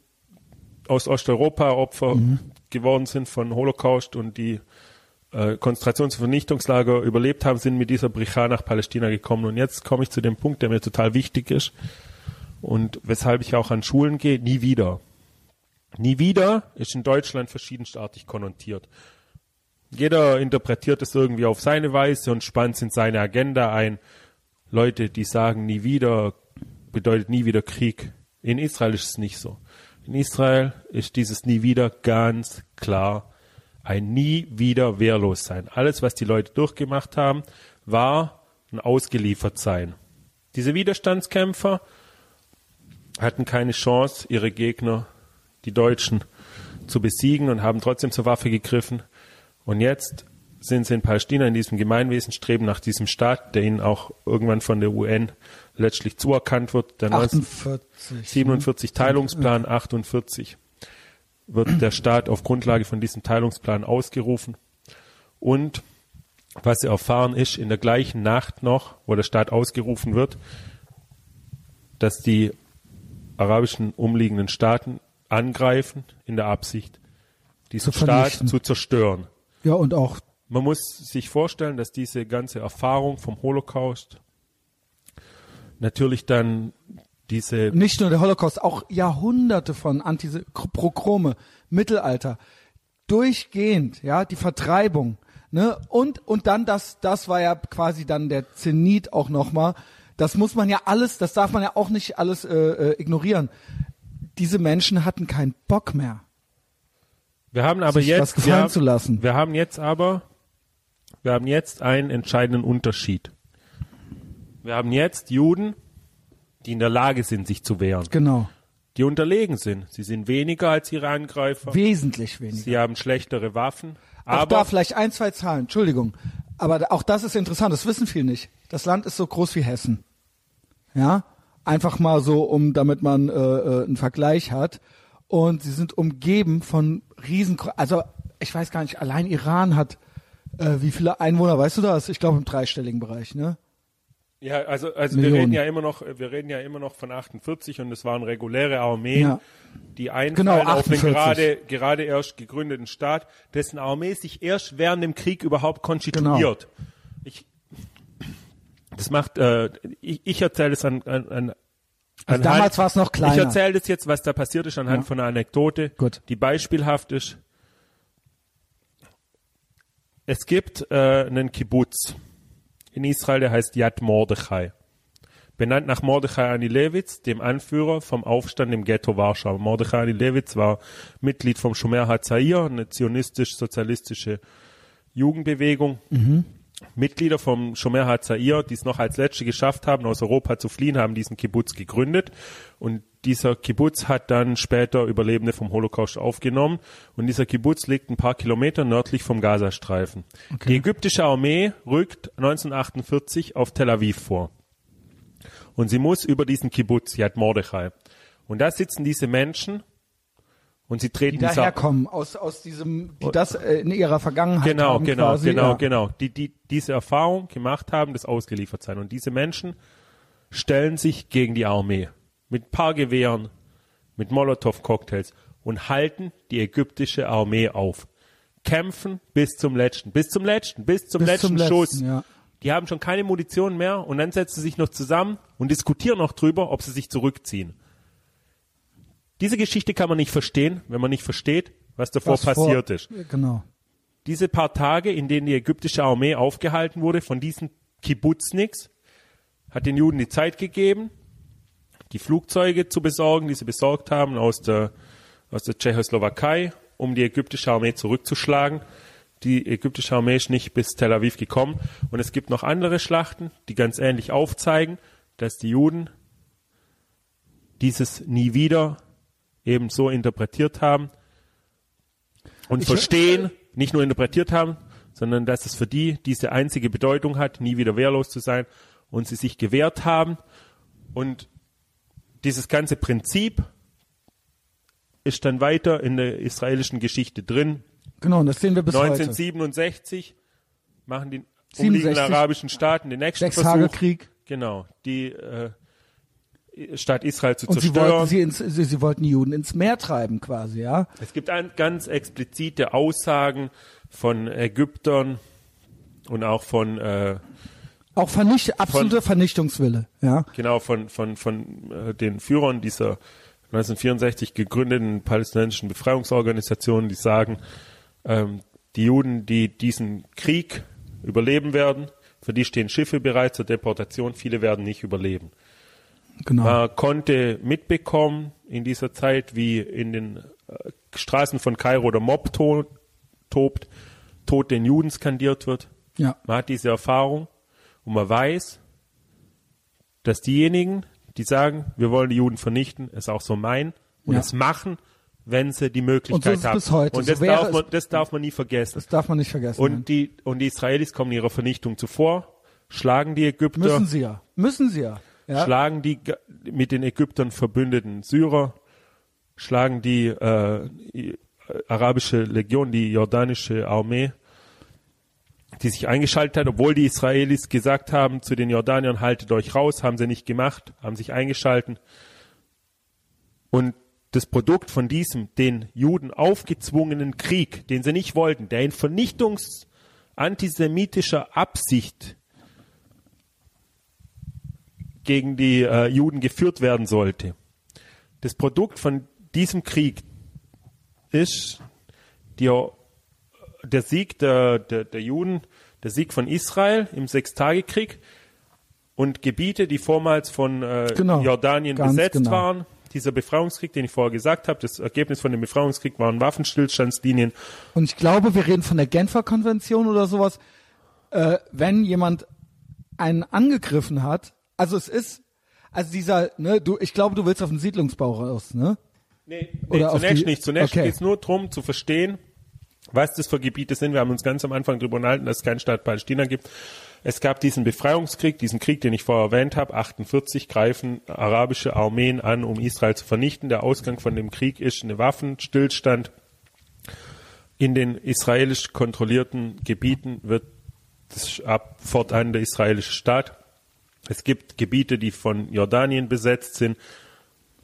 aus Osteuropa Opfer mhm. geworden sind von Holocaust und die äh, Konzentrations- und Vernichtungslager überlebt haben, sind mit dieser Brigade nach Palästina gekommen. Und jetzt komme ich zu dem Punkt, der mir total wichtig ist und weshalb ich auch an Schulen gehe, nie wieder. Nie wieder ist in Deutschland verschiedenstartig konnotiert. Jeder interpretiert es irgendwie auf seine Weise und spannt es in seine Agenda ein. Leute, die sagen nie wieder, bedeutet nie wieder Krieg. In Israel ist es nicht so. In Israel ist dieses nie wieder ganz klar ein nie wieder wehrlos sein. Alles, was die Leute durchgemacht haben, war ein ausgeliefert sein. Diese Widerstandskämpfer hatten keine Chance, ihre Gegner, die Deutschen, zu besiegen und haben trotzdem zur Waffe gegriffen. Und jetzt sind sie in Palästina in diesem Gemeinwesen, streben nach diesem Staat, der ihnen auch irgendwann von der UN letztlich zuerkannt wird. Der 48, 47 ne? Teilungsplan 48 wird der Staat auf Grundlage von diesem Teilungsplan ausgerufen. Und was sie erfahren ist, in der gleichen Nacht noch, wo der Staat ausgerufen wird, dass die arabischen umliegenden Staaten angreifen in der Absicht, diesen zu Staat zu zerstören. Ja, und auch. Man muss sich vorstellen, dass diese ganze Erfahrung vom Holocaust natürlich dann diese. Nicht nur der Holocaust, auch Jahrhunderte von Antiprochrome, Mittelalter, durchgehend, ja, die Vertreibung, ne, und, und dann das, das war ja quasi dann der Zenit auch nochmal, das muss man ja alles, das darf man ja auch nicht alles äh, äh, ignorieren. Diese Menschen hatten keinen Bock mehr. Wir haben aber sich jetzt, was gefallen wir, zu lassen. wir haben jetzt aber, wir haben jetzt einen entscheidenden Unterschied. Wir haben jetzt Juden, die in der Lage sind, sich zu wehren. Genau. Die unterlegen sind. Sie sind weniger als ihre Angreifer. Wesentlich weniger. Sie haben schlechtere Waffen. Auch aber da vielleicht ein, zwei Zahlen, Entschuldigung. Aber auch das ist interessant, das wissen viele nicht. Das Land ist so groß wie Hessen. Ja, einfach mal so, um damit man äh, äh, einen Vergleich hat. Und sie sind umgeben von riesen, also ich weiß gar nicht, allein Iran hat äh, wie viele Einwohner, weißt du das? Ich glaube im dreistelligen Bereich, ne? Ja, also, also wir Millionen. reden ja immer noch, wir reden ja immer noch von 48 und es waren reguläre Armeen, Ja. die einfallen Genau, auf den 48. gerade, gerade erst gegründeten Staat, dessen Armee sich erst während dem Krieg überhaupt konstituiert. Genau. Ich, das macht, äh, ich, ich erzähle es an, an, an Also damals war es noch kleiner. Ich erzähle das jetzt, was da passiert ist, anhand Ja. von einer Anekdote, Gut. die beispielhaft ist. Es gibt äh, einen Kibbutz in Israel, der heißt Yad Mordechai. Benannt nach Mordechai Anilewitz, dem Anführer vom Aufstand im Ghetto Warschau. Mordechai Anilewitz war Mitglied vom Shomer HaZair, eine zionistisch-sozialistische Jugendbewegung. Mitglieder vom Shomer HaZair, die es noch als Letzte geschafft haben, aus Europa zu fliehen, haben diesen Kibbutz gegründet. Und dieser Kibbutz hat dann später Überlebende vom Holocaust aufgenommen. Und dieser Kibbutz liegt ein paar Kilometer nördlich vom Gazastreifen. Die ägyptische Armee rückt 1948 auf Tel Aviv vor. Und sie muss über diesen Kibbutz, Yad Mordechai. Und da sitzen diese Menschen und sie treten die daherkommen, aus, aus diesem, die das äh, in ihrer Vergangenheit Genau, haben genau, quasi, genau, ja. genau. Die, die diese Erfahrung gemacht haben, das ausgeliefert sein. Und diese Menschen stellen sich gegen die Armee mit ein paar Gewehren, mit Molotow-Cocktails und halten die ägyptische Armee auf. Kämpfen bis zum letzten, bis zum letzten, bis zum Bis letzten zum letzten, Schuss. ja. Die haben schon keine Munition mehr und dann setzen sie sich noch zusammen und diskutieren noch drüber, ob sie sich zurückziehen. Diese Geschichte kann man nicht verstehen, wenn man nicht versteht, was davor Was passiert vor, ist Genau. diese paar Tage, in denen die ägyptische Armee aufgehalten wurde von diesen Kibbutzniks, hat den Juden die Zeit gegeben, die Flugzeuge zu besorgen, die sie besorgt haben aus der, aus der Tschechoslowakei, um die ägyptische Armee zurückzuschlagen. Die ägyptische Armee ist nicht bis Tel Aviv gekommen. Und es gibt noch andere Schlachten, die ganz ähnlich aufzeigen, dass die Juden dieses nie wieder eben so interpretiert haben und Ich- verstehen, nicht nur interpretiert haben, sondern dass es für die diese einzige Bedeutung hat, nie wieder wehrlos zu sein und sie sich gewehrt haben. Und dieses ganze Prinzip ist dann weiter in der israelischen Geschichte drin. Genau, und das sehen wir bis heute. 1967 machen die umliegenden 67. arabischen Staaten den nächsten Versuch. Sechstagekrieg. Genau, die äh, Stadt Israel zu Und sie zerstören. wollten sie, ins, sie, sie wollten die Juden ins Meer treiben quasi, ja. Es gibt ein, ganz explizite Aussagen von Ägyptern und auch von äh, Auch vernicht, absoluter Vernichtungswille, ja. genau von von von äh, den Führern dieser 1964 gegründeten palästinensischen Befreiungsorganisationen, die sagen, ähm, die Juden, die diesen Krieg überleben werden, für die stehen Schiffe bereit zur Deportation, viele werden nicht überleben. Genau. Man konnte mitbekommen in dieser Zeit, wie in den äh, Straßen von Kairo der Mob to tobt, Tod den Juden skandiert wird. Ja. Man hat diese Erfahrung und man weiß, dass diejenigen, die sagen, wir wollen die Juden vernichten, es auch so meinen und Ja. es machen, wenn sie die Möglichkeit Und so ist es haben. bis heute. Und So das, wäre darf man, das darf man nie vergessen. Das darf man nicht vergessen. Und die, und die Israelis kommen ihrer Vernichtung zuvor, schlagen die Ägypter, Müssen sie ja. Müssen sie ja. Ja. schlagen die mit den Ägyptern verbündeten Syrer, schlagen die äh, arabische Legion, die jordanische Armee, die sich eingeschaltet hat, obwohl die Israelis gesagt haben zu den Jordaniern, haltet euch raus, haben sie nicht gemacht, haben sich eingeschalten. Und das Produkt von diesem den Juden aufgezwungenen Krieg, den sie nicht wollten, der in Vernichtungs antisemitischer Absicht gegen die äh, Juden geführt werden sollte. Das Produkt von diesem Krieg ist die, der Sieg der, der, der Juden, der Sieg von Israel im Sechstagekrieg und Gebiete, die vormals von äh, Genau, Jordanien besetzt genau. waren. Dieser Befreiungskrieg, den ich vorher gesagt habe, das Ergebnis von dem Befreiungskrieg waren Waffenstillstandslinien. Und ich glaube, wir reden von der Genfer Konvention oder sowas. Äh, wenn jemand einen angegriffen hat, also es ist, also dieser, ne, du, ich glaube, du willst auf den Siedlungsbau raus, ne? Nee, Oder nee zunächst die- nicht. Zunächst okay. geht's nur darum zu verstehen, was das für Gebiete sind. Wir haben uns ganz am Anfang darüber unterhalten, dass es keinen Staat Palästina gibt. Es gab diesen Befreiungskrieg, diesen Krieg, den ich vorher erwähnt habe. 48 greifen arabische Armeen an, um Israel zu vernichten. Der Ausgang von dem Krieg ist eine Waffenstillstand. In den israelisch kontrollierten Gebieten wird das ab fortan der israelische Staat. Es gibt Gebiete, die von Jordanien besetzt sind.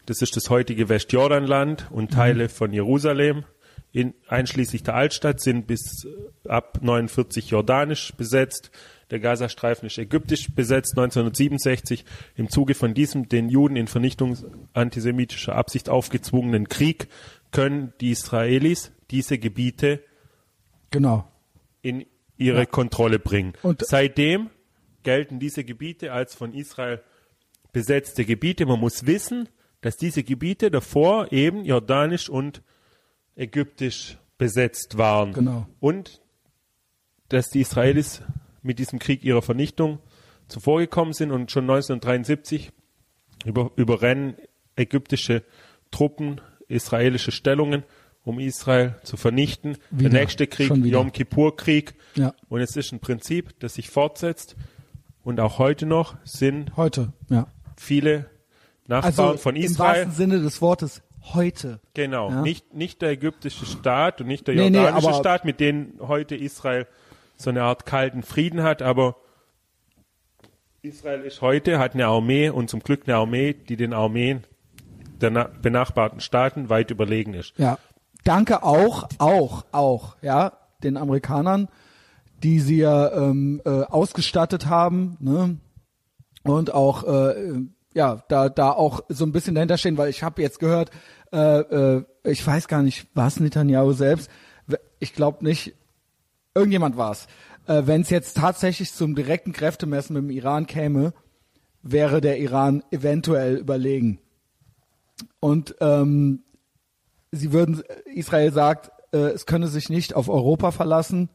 Das ist das heutige Westjordanland und Teile von Jerusalem in, einschließlich der Altstadt sind bis ab 49 jordanisch besetzt. Der Gazastreifen ist ägyptisch besetzt 1967 im Zuge von diesem den Juden in Vernichtung antisemitischer Absicht aufgezwungenen Krieg können die Israelis diese Gebiete Genau. in ihre Ja. Kontrolle bringen. Und- Seitdem gelten diese Gebiete als von Israel besetzte Gebiete. Man muss wissen, dass diese Gebiete davor eben jordanisch und ägyptisch besetzt waren. Genau. Und dass die Israelis mit diesem Krieg ihrer Vernichtung zuvorgekommen sind und schon 1973 über, überrennen ägyptische Truppen israelische Stellungen, um Israel zu vernichten. Wieder. Der nächste Krieg. Yom Kippur-Krieg. Ja. Und es ist ein Prinzip, das sich fortsetzt. Und auch heute noch sind Heute, ja. viele Nachbarn Also von im Israel. wahrsten Sinne des Wortes heute. Genau, Ja. nicht, nicht der ägyptische Staat und nicht der Nee, nee, jordanische aber- Staat, mit denen heute Israel so eine Art kalten Frieden hat, aber Israel ist heute, hat eine Armee und zum Glück eine Armee, die den Armeen der na- benachbarten Staaten weit überlegen ist. Ja. Danke auch, auch, auch, ja, den Amerikanern, die sie ja ähm, äh, ausgestattet haben, ne? Und auch äh, ja, da da auch so ein bisschen dahinter stehen, weil ich habe jetzt gehört, äh, äh, ich weiß gar nicht, war es Netanyahu selbst? Ich glaube nicht, irgendjemand war es. Äh, Wenn es jetzt tatsächlich zum direkten Kräftemessen mit dem Iran käme, wäre der Iran eventuell überlegen. Und ähm, sie würden, Israel sagt, äh, es könne sich nicht auf Europa verlassen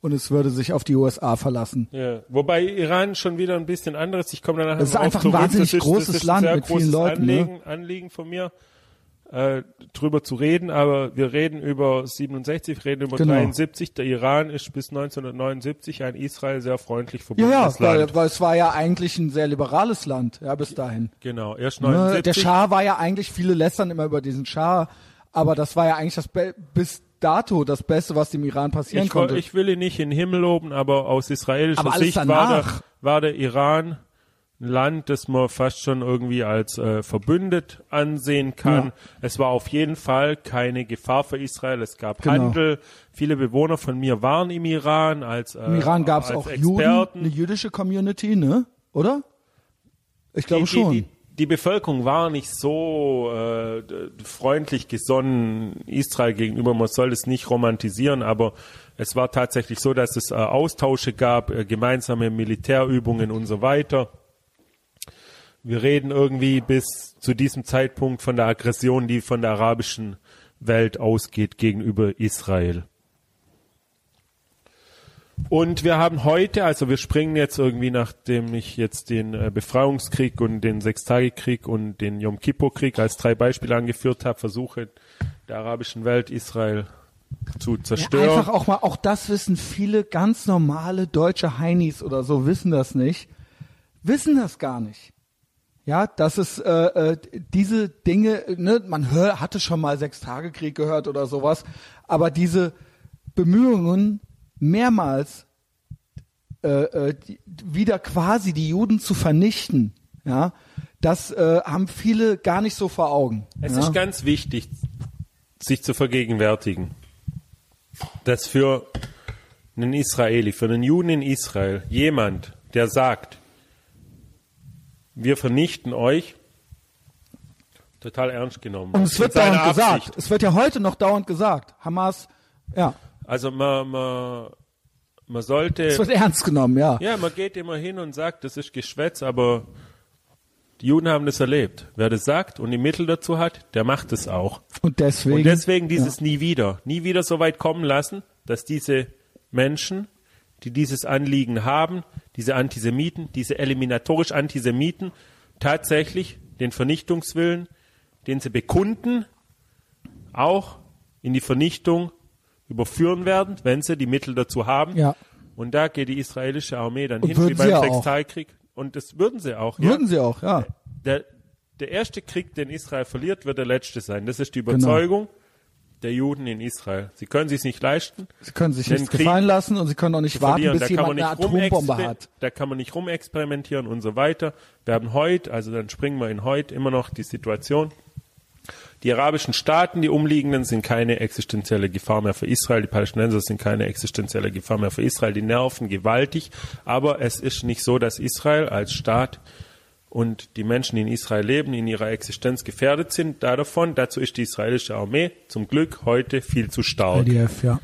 und es würde sich auf die USA verlassen. Ja. Wobei Iran schon wieder ein bisschen anderes, ich komme danach Das ist einfach ein zurück. wahnsinnig ist, großes ist Land mit vielen Leuten, ne? Anliegen, Anliegen von mir, äh, drüber zu reden, aber wir reden über 67, wir reden über Genau. 73. Der Iran ist bis 1979 ein Israel sehr freundlich Ja, verbundenes ja, weil, Land. weil es war ja eigentlich ein sehr liberales Land, ja, bis dahin. Genau, erst Ne, 79. Der Schah war ja eigentlich, viele lästern immer über diesen Schah, aber das war ja eigentlich das Be bis dato das Beste, was dem Iran passieren ich, konnte. ich will ihn nicht in den Himmel loben, aber aus israelischer Aber Sicht war der, war der Iran ein Land, das man fast schon irgendwie als äh, verbündet ansehen kann. Ja. Es war auf jeden Fall keine Gefahr für Israel. Es gab Genau. Handel. Viele Bewohner von mir waren im Iran als äh, Im Iran gab es auch Juden, Experten. eine jüdische Community, ne? Oder? Ich glaube die, schon. Die, die, die Bevölkerung war nicht so äh, freundlich gesonnen Israel gegenüber. Man soll es nicht romantisieren, aber es war tatsächlich so, dass es äh, Austausche gab, äh, gemeinsame Militärübungen und so weiter. Wir reden irgendwie bis zu diesem Zeitpunkt von der Aggression, die von der arabischen Welt ausgeht gegenüber Israel. Und wir haben heute, also wir springen jetzt irgendwie, nachdem ich jetzt den äh, Befreiungskrieg und den Sechstagekrieg und den Yom Kippur-Krieg als drei Beispiele angeführt habe, versuche der arabischen Welt Israel zu Ja, zerstören. einfach auch mal, auch das wissen viele ganz normale deutsche Heinis oder so, wissen das nicht. Wissen das gar nicht. Ja, dass es äh, äh, diese Dinge, ne, man hör, hatte schon mal Sechstagekrieg gehört oder sowas, aber diese Bemühungen mehrmals äh, äh, die, wieder quasi die Juden zu vernichten, ja, das äh, haben viele gar nicht so vor Augen. Es ja? ist ganz wichtig, sich zu vergegenwärtigen, dass für einen Israeli, für einen Juden in Israel, jemand, der sagt, wir vernichten euch, total ernst genommen. Und es wird dauernd gesagt. Absicht. Es wird ja heute noch dauernd gesagt. Hamas, ja, Also man, man, man sollte, es wird ernst genommen, ja. ja, man geht immer hin und sagt, das ist Geschwätz, aber die Juden haben das erlebt. Wer das sagt und die Mittel dazu hat, der macht es auch. Und deswegen. Und deswegen dieses nie wieder. Nie wieder so weit kommen lassen, dass diese Menschen, die dieses Anliegen haben, diese Antisemiten, diese eliminatorisch Antisemiten, tatsächlich den Vernichtungswillen, den sie bekunden, auch in die Vernichtung überführen werden, wenn sie die Mittel dazu haben. Ja. Und da geht die israelische Armee dann Und hin, wie beim ja. Und das würden sie auch. Würden ja. sie auch, ja. Der, der erste Krieg, den Israel verliert, wird der letzte sein. Das ist die Genau. Überzeugung der Juden in Israel. Sie können sich nicht leisten. Sie können sich Krieg gefallen lassen und sie können auch nicht warten, bis Da jemand eine nicht Atombombe hat. da kann man nicht rumexperimentieren und so weiter. Wir haben heute, also dann springen wir in heute immer noch die Situation. Die arabischen Staaten, die umliegenden, sind keine existenzielle Gefahr mehr für Israel. Die Palästinenser sind keine existenzielle Gefahr mehr für Israel. Die nerven gewaltig. Aber es ist nicht so, dass Israel als Staat und die Menschen, die in Israel leben, in ihrer Existenz gefährdet sind. Da davon, dazu ist die israelische Armee zum Glück heute viel zu stark. IDF, ja.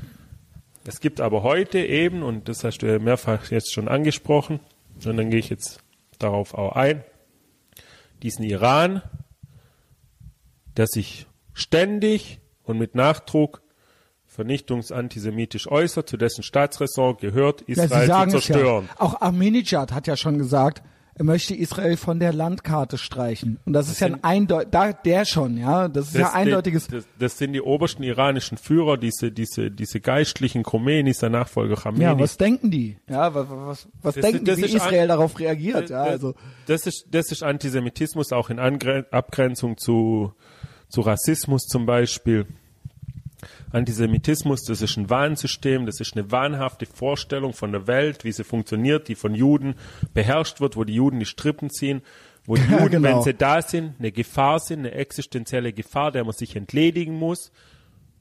Es gibt aber heute eben, und das hast du ja mehrfach jetzt schon angesprochen, und dann gehe ich jetzt darauf auch ein, diesen Iran, der sich ständig und mit Nachdruck vernichtungsantisemitisch äußert, zu dessen Staatsressort gehört, Ja, Israel sagen zu es ja. zerstören. Auch Ahmadinejad hat ja schon gesagt, er möchte Israel von der Landkarte streichen. Und das ist ja ein eindeutig, da, der schon, ja, das ist ja Das- eindeutiges. Das, das sind die obersten iranischen Führer, diese, diese, diese geistlichen Khomeinis, der Nachfolger Khamenei. Ja, was denken die? Ja, was, was, was Das- denken das die, wie ist Israel an- darauf reagiert? Ja, das, also. das, ist, das ist Antisemitismus auch in Angre Abgrenzung zu, zu Rassismus zum Beispiel. Antisemitismus, das ist ein Wahnsystem, das ist eine wahnhafte Vorstellung von der Welt, wie sie funktioniert, die von Juden beherrscht wird, wo die Juden die Strippen ziehen, wo die Ja, Juden, genau. wenn sie da sind, eine Gefahr sind, eine existenzielle Gefahr, der man sich entledigen muss,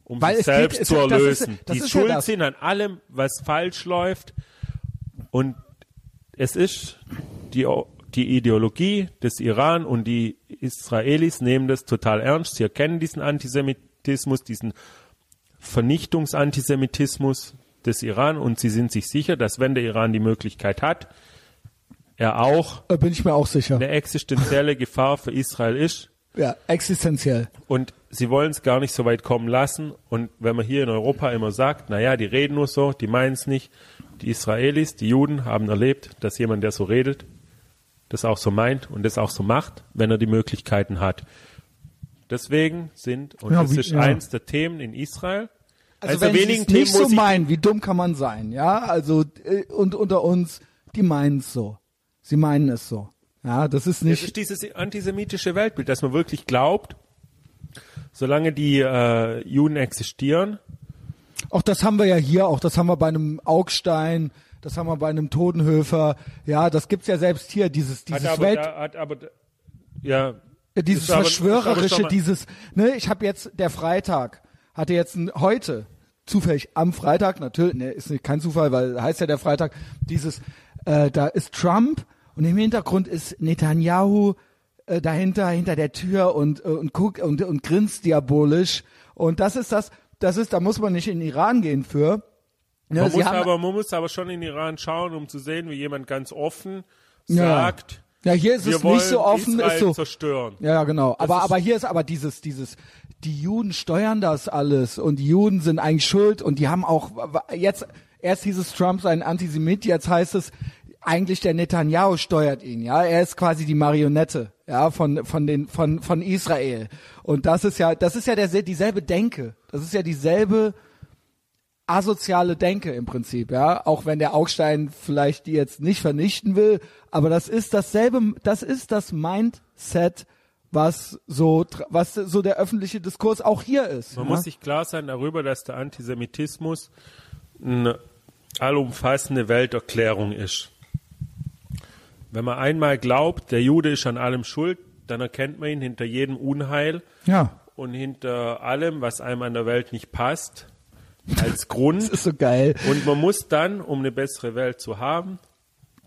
um Weil sich geht- selbst es- zu ist- erlösen. die ist ja schuld das. sind an allem, was falsch läuft. Und es ist die, die Ideologie des Iran und die Israelis nehmen das total ernst. Sie erkennen diesen Antisemitismus, diesen Vernichtungsantisemitismus des Iran und sie sind sich sicher, dass wenn der Iran die Möglichkeit hat, er auch Da bin ich mir auch sicher. eine existenzielle Gefahr für Israel ist. Ja, existenziell. Und sie wollen es gar nicht so weit kommen lassen. Und wenn man hier in Europa immer sagt, na ja, die reden nur so, die meinen es nicht. Die Israelis, die Juden haben erlebt, dass jemand, der so redet, das auch so meint und das auch so macht, wenn er die Möglichkeiten hat. Deswegen sind, und Ja, das wie- ist ja. eins der Themen in Israel, Also, der wenn wenigen es nicht Themen, wo so meinen, wie dumm kann man sein, ja? Also äh, und unter uns, die meinen es so. Sie meinen es so. Ja, das ist Das nicht. ist dieses antisemitische Weltbild, dass man wirklich glaubt, solange die äh, Juden existieren, Auch das haben wir ja hier, auch das haben wir bei einem Augstein, das haben wir bei einem Totenhöfer. Ja, das gibt's ja selbst hier, dieses, dieses hat aber, Welt, da, hat aber ja, dieses aber- verschwörerische, dieses, ne, ich habe jetzt der Freitag hatte jetzt ein, heute zufällig am Freitag natürlich, ne, ist nicht kein Zufall, weil heißt ja der Freitag, dieses äh, da ist Trump und im Hintergrund ist Netanyahu äh, dahinter hinter der Tür und äh, und guckt und und grinst diabolisch und das ist das, das ist, da muss man nicht in den Iran gehen für. Ne, Man muss, aber, man muss aber schon in Iran schauen, um zu sehen, wie jemand ganz offen Ja. sagt, ja, hier ist wir es nicht so offen, Israel ist so zerstören. Ja, ja, genau. Aber, aber hier ist aber dieses, dieses, die Juden steuern das alles und die Juden sind eigentlich schuld und die haben auch, jetzt, erst hieß es Trump sei ein Antisemit, jetzt heißt es, eigentlich der Netanyahu steuert ihn, ja. Er ist quasi die Marionette, ja, von, von den, von, von Israel. Und das ist ja, das ist ja der, dieselbe Denke. Das ist ja dieselbe, asoziale Denke im Prinzip, ja, auch wenn der Augstein vielleicht die jetzt nicht vernichten will, aber das ist dasselbe, das ist das Mindset, was so, was so der öffentliche Diskurs auch hier ist. Man ja? muss sich klar sein darüber, dass der Antisemitismus eine allumfassende Welterklärung ist. Wenn man einmal glaubt, der Jude ist an allem schuld, dann erkennt man ihn hinter jedem Unheil ja, und hinter allem, was einem an der Welt nicht passt, als Grund. das ist so geil. Und man muss dann, um eine bessere Welt zu haben,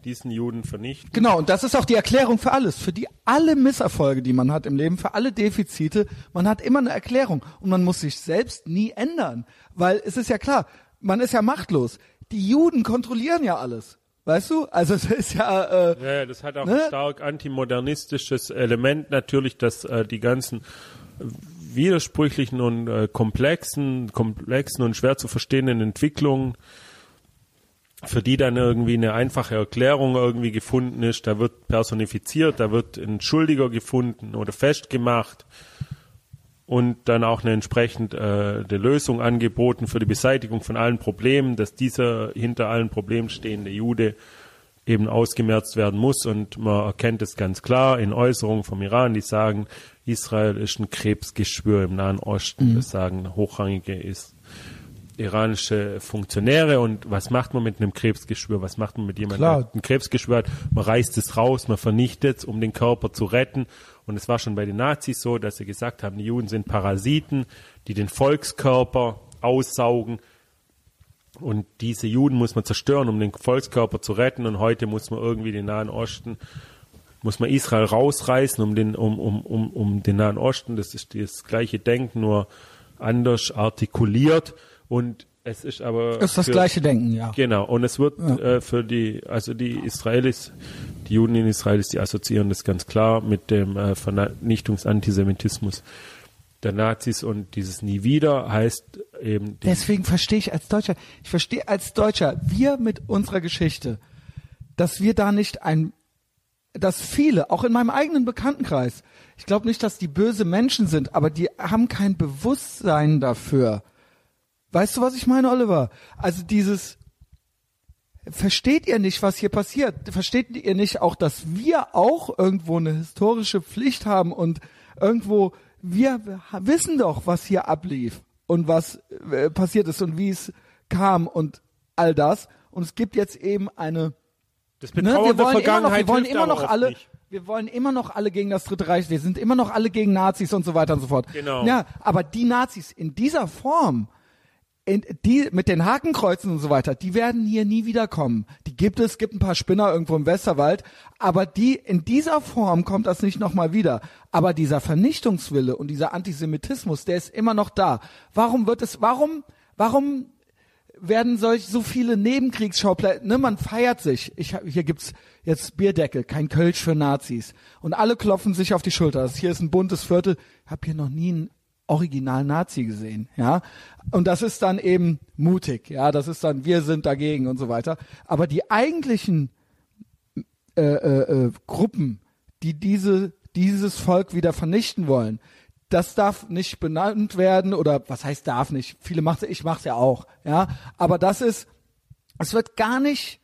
diesen Juden vernichten. Genau, und das ist auch die Erklärung für alles, für die alle Misserfolge, die man hat im Leben, für alle Defizite. Man hat immer eine Erklärung und man muss sich selbst nie ändern, weil es ist ja klar, man ist ja machtlos. Die Juden kontrollieren ja alles, weißt du? Also es ist ja äh, Ja, ja, das hat auch Ne? ein stark antimodernistisches Element natürlich, dass äh, die ganzen widersprüchlichen und äh, komplexen, komplexen und schwer zu verstehenden Entwicklungen, für die dann irgendwie eine einfache Erklärung irgendwie gefunden ist, da wird personifiziert, da wird ein Schuldiger gefunden oder festgemacht. und dann auch eine entsprechende äh, Lösung angeboten für die Beseitigung von allen Problemen, dass dieser hinter allen Problemen stehende Jude eben ausgemerzt werden muss und man erkennt es ganz klar in Äußerungen vom Iran, die sagen, Israel ist ein Krebsgeschwür im Nahen Osten, mhm. das sagen hochrangige ist iranische Funktionäre und was macht man mit einem Krebsgeschwür? Was macht man mit jemandem, der ein Krebsgeschwür hat? Man reißt es raus, man vernichtet es, um den Körper zu retten. Und es war schon bei den Nazis so, dass sie gesagt haben, die Juden sind Parasiten, die den Volkskörper aussaugen. Und diese Juden muss man zerstören, um den Volkskörper zu retten. Und heute muss man irgendwie den Nahen Osten, muss man Israel rausreißen, um den, um, um, um, um den Nahen Osten. Das ist das gleiche Denken, nur anders artikuliert. Und es ist aber. Das ist das für, gleiche Denken, ja. Genau. Und es wird ja. äh, für die, also die Israelis, die Juden in Israel, die assoziieren das ganz klar mit dem äh, Vernichtungsantisemitismus der Nazis und dieses nie wieder heißt eben. Deswegen verstehe ich als Deutscher, ich verstehe als Deutscher, wir mit unserer Geschichte, dass wir da nicht ein, dass viele, auch in meinem eigenen Bekanntenkreis, ich glaube nicht, dass die böse Menschen sind, aber die haben kein Bewusstsein dafür, Weißt du, was ich meine, Oliver? Also dieses, versteht ihr nicht, was hier passiert? Versteht ihr nicht auch, dass wir auch irgendwo eine historische Pflicht haben und irgendwo, wir wissen doch, was hier ablief und was äh, passiert ist und wie es kam und all das. Und es gibt jetzt eben eine, das ne, wir wollen immer noch, wir wollen immer noch alle, nicht. wir wollen immer noch alle gegen das Dritte Reich, wir sind immer noch alle gegen Nazis und so weiter und so fort. Genau. Ja, aber die Nazis in dieser Form, in, die mit den Hakenkreuzen und so weiter, die werden hier nie wiederkommen. Die gibt es, gibt ein paar Spinner irgendwo im Westerwald, aber die in dieser Form kommt das nicht nochmal wieder. Aber dieser Vernichtungswille und dieser Antisemitismus, der ist immer noch da. Warum wird es, warum, warum werden solch so viele Nebenkriegsschauplätze, ne, man feiert sich. Ich, hier gibt's jetzt Bierdeckel, kein Kölsch für Nazis. Und alle klopfen sich auf die Schulter. Das hier ist ein buntes Viertel. Ich habe hier noch nie ein original Nazi gesehen, ja. Und das ist dann eben mutig, ja. Das ist dann, wir sind dagegen und so weiter. Aber die eigentlichen äh, äh, äh, Gruppen, die diese, dieses Volk wieder vernichten wollen, das darf nicht benannt werden oder was heißt darf nicht? Viele machen ich mach's ja auch, ja. Aber das ist, es wird gar nicht,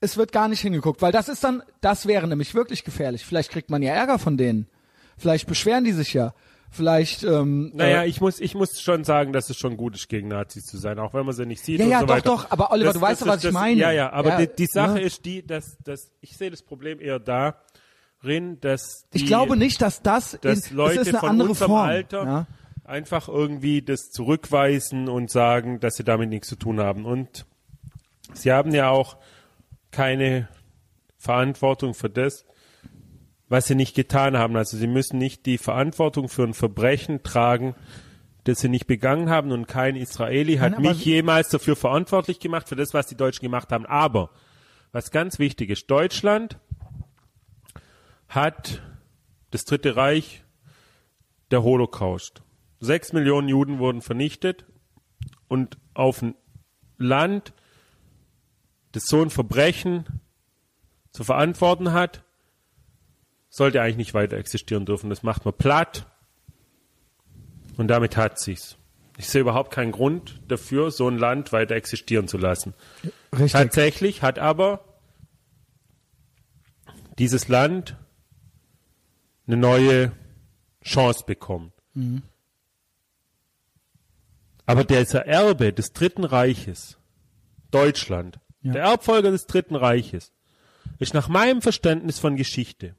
es wird gar nicht hingeguckt, weil das ist dann, das wäre nämlich wirklich gefährlich. Vielleicht kriegt man ja Ärger von denen. Vielleicht beschweren die sich ja vielleicht. Ähm, naja, äh, ich muss, ich muss schon sagen, dass es schon gut ist, gegen Nazis zu sein, auch wenn man sie nicht sieht. Ja, ja, so doch, weiter. doch. Aber Oliver, das, du weißt doch, was das, ich meine. Ja, ja. Aber ja, die, die, Sache ja. ist die, dass, dass ich sehe das Problem eher da. Rin, dass die, ich glaube nicht, dass das dass in, Leute das ist eine von andere unserem Form. Alter ja? einfach irgendwie das zurückweisen und sagen, dass sie damit nichts zu tun haben. Und sie haben ja auch keine Verantwortung für das, was sie nicht getan haben. Also sie müssen nicht die Verantwortung für ein Verbrechen tragen, das sie nicht begangen haben und kein Israeli hat Nein, mich jemals dafür verantwortlich gemacht für das, was die Deutschen gemacht haben. Aber was ganz wichtig ist, Deutschland hat das Dritte Reich der Holocaust. Sechs Millionen Juden wurden vernichtet und auf ein Land, das so ein Verbrechen zu verantworten hat, sollte eigentlich nicht weiter existieren dürfen. Das macht man platt und damit hat sich's. Ich sehe überhaupt keinen Grund dafür, so ein Land weiter existieren zu lassen. Richtig. Tatsächlich hat aber dieses Land eine neue Chance bekommen. Mhm. Aber dieser Erbe des Dritten Reiches, Deutschland, ja. der Erbfolger des Dritten Reiches, ist nach meinem Verständnis von Geschichte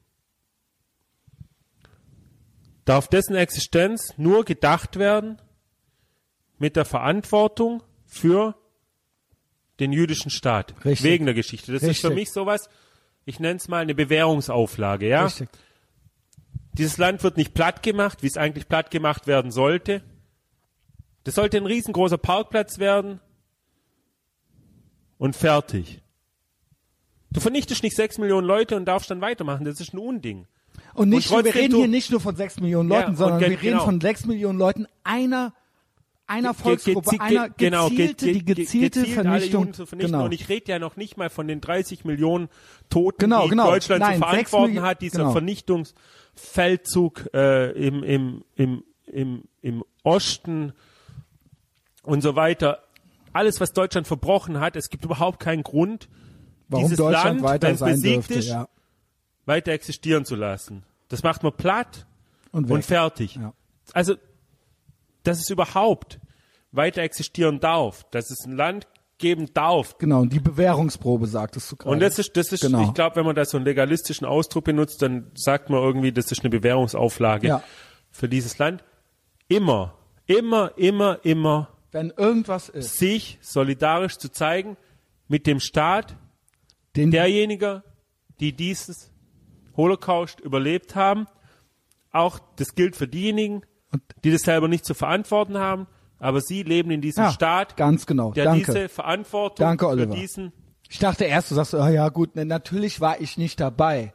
darf dessen Existenz nur gedacht werden mit der Verantwortung für den jüdischen Staat. Richtig. Wegen der Geschichte. Das Richtig. ist für mich sowas, ich nenne es mal eine Bewährungsauflage, ja. Richtig. Dieses Land wird nicht platt gemacht, wie es eigentlich platt gemacht werden sollte. Das sollte ein riesengroßer Parkplatz werden und fertig. Du vernichtest nicht sechs Millionen Leute und darfst dann weitermachen. Das ist ein Unding. Und nicht, und wir reden hier nicht nur von sechs Millionen Leuten, ja, sondern wir reden genau. von sechs Millionen Leuten einer einer Volksgruppe, einer genau, gezielte, die gezielte gezielt Vernichtung. Genau. Und ich rede ja noch nicht mal von den 30 Millionen Toten, genau, die genau. Deutschland Nein, zu verantworten hat, dieser genau. Vernichtungsfeldzug äh, im, im, im im, im Osten und so weiter. Alles, was Deutschland verbrochen hat, es gibt überhaupt keinen Grund, Warum dieses Deutschland Land, weiter wenn es besiegt dürfte, ist, ja. Weiter existieren zu lassen. Das macht man platt Und, und fertig. Ja. Also, dass es überhaupt weiter existieren darf, dass es ein Land geben darf. Genau, und die Bewährungsprobe sagtest du gerade. Und das ist, das ist, Genau. ich glaube, wenn man da so einen legalistischen Ausdruck benutzt, dann sagt man irgendwie, das ist eine Bewährungsauflage Ja. für dieses Land. Immer, immer, immer, immer Wenn irgendwas ist, sich solidarisch zu zeigen mit dem Staat den derjenigen, die dieses Holocaust überlebt haben. Auch das gilt für diejenigen, die das selber nicht zu verantworten haben, aber sie leben in diesem ja, Staat, ganz genau. der Danke. diese Verantwortung Danke, für diesen Ich dachte erst, du sagst, ah ja gut, ne, natürlich war ich nicht dabei.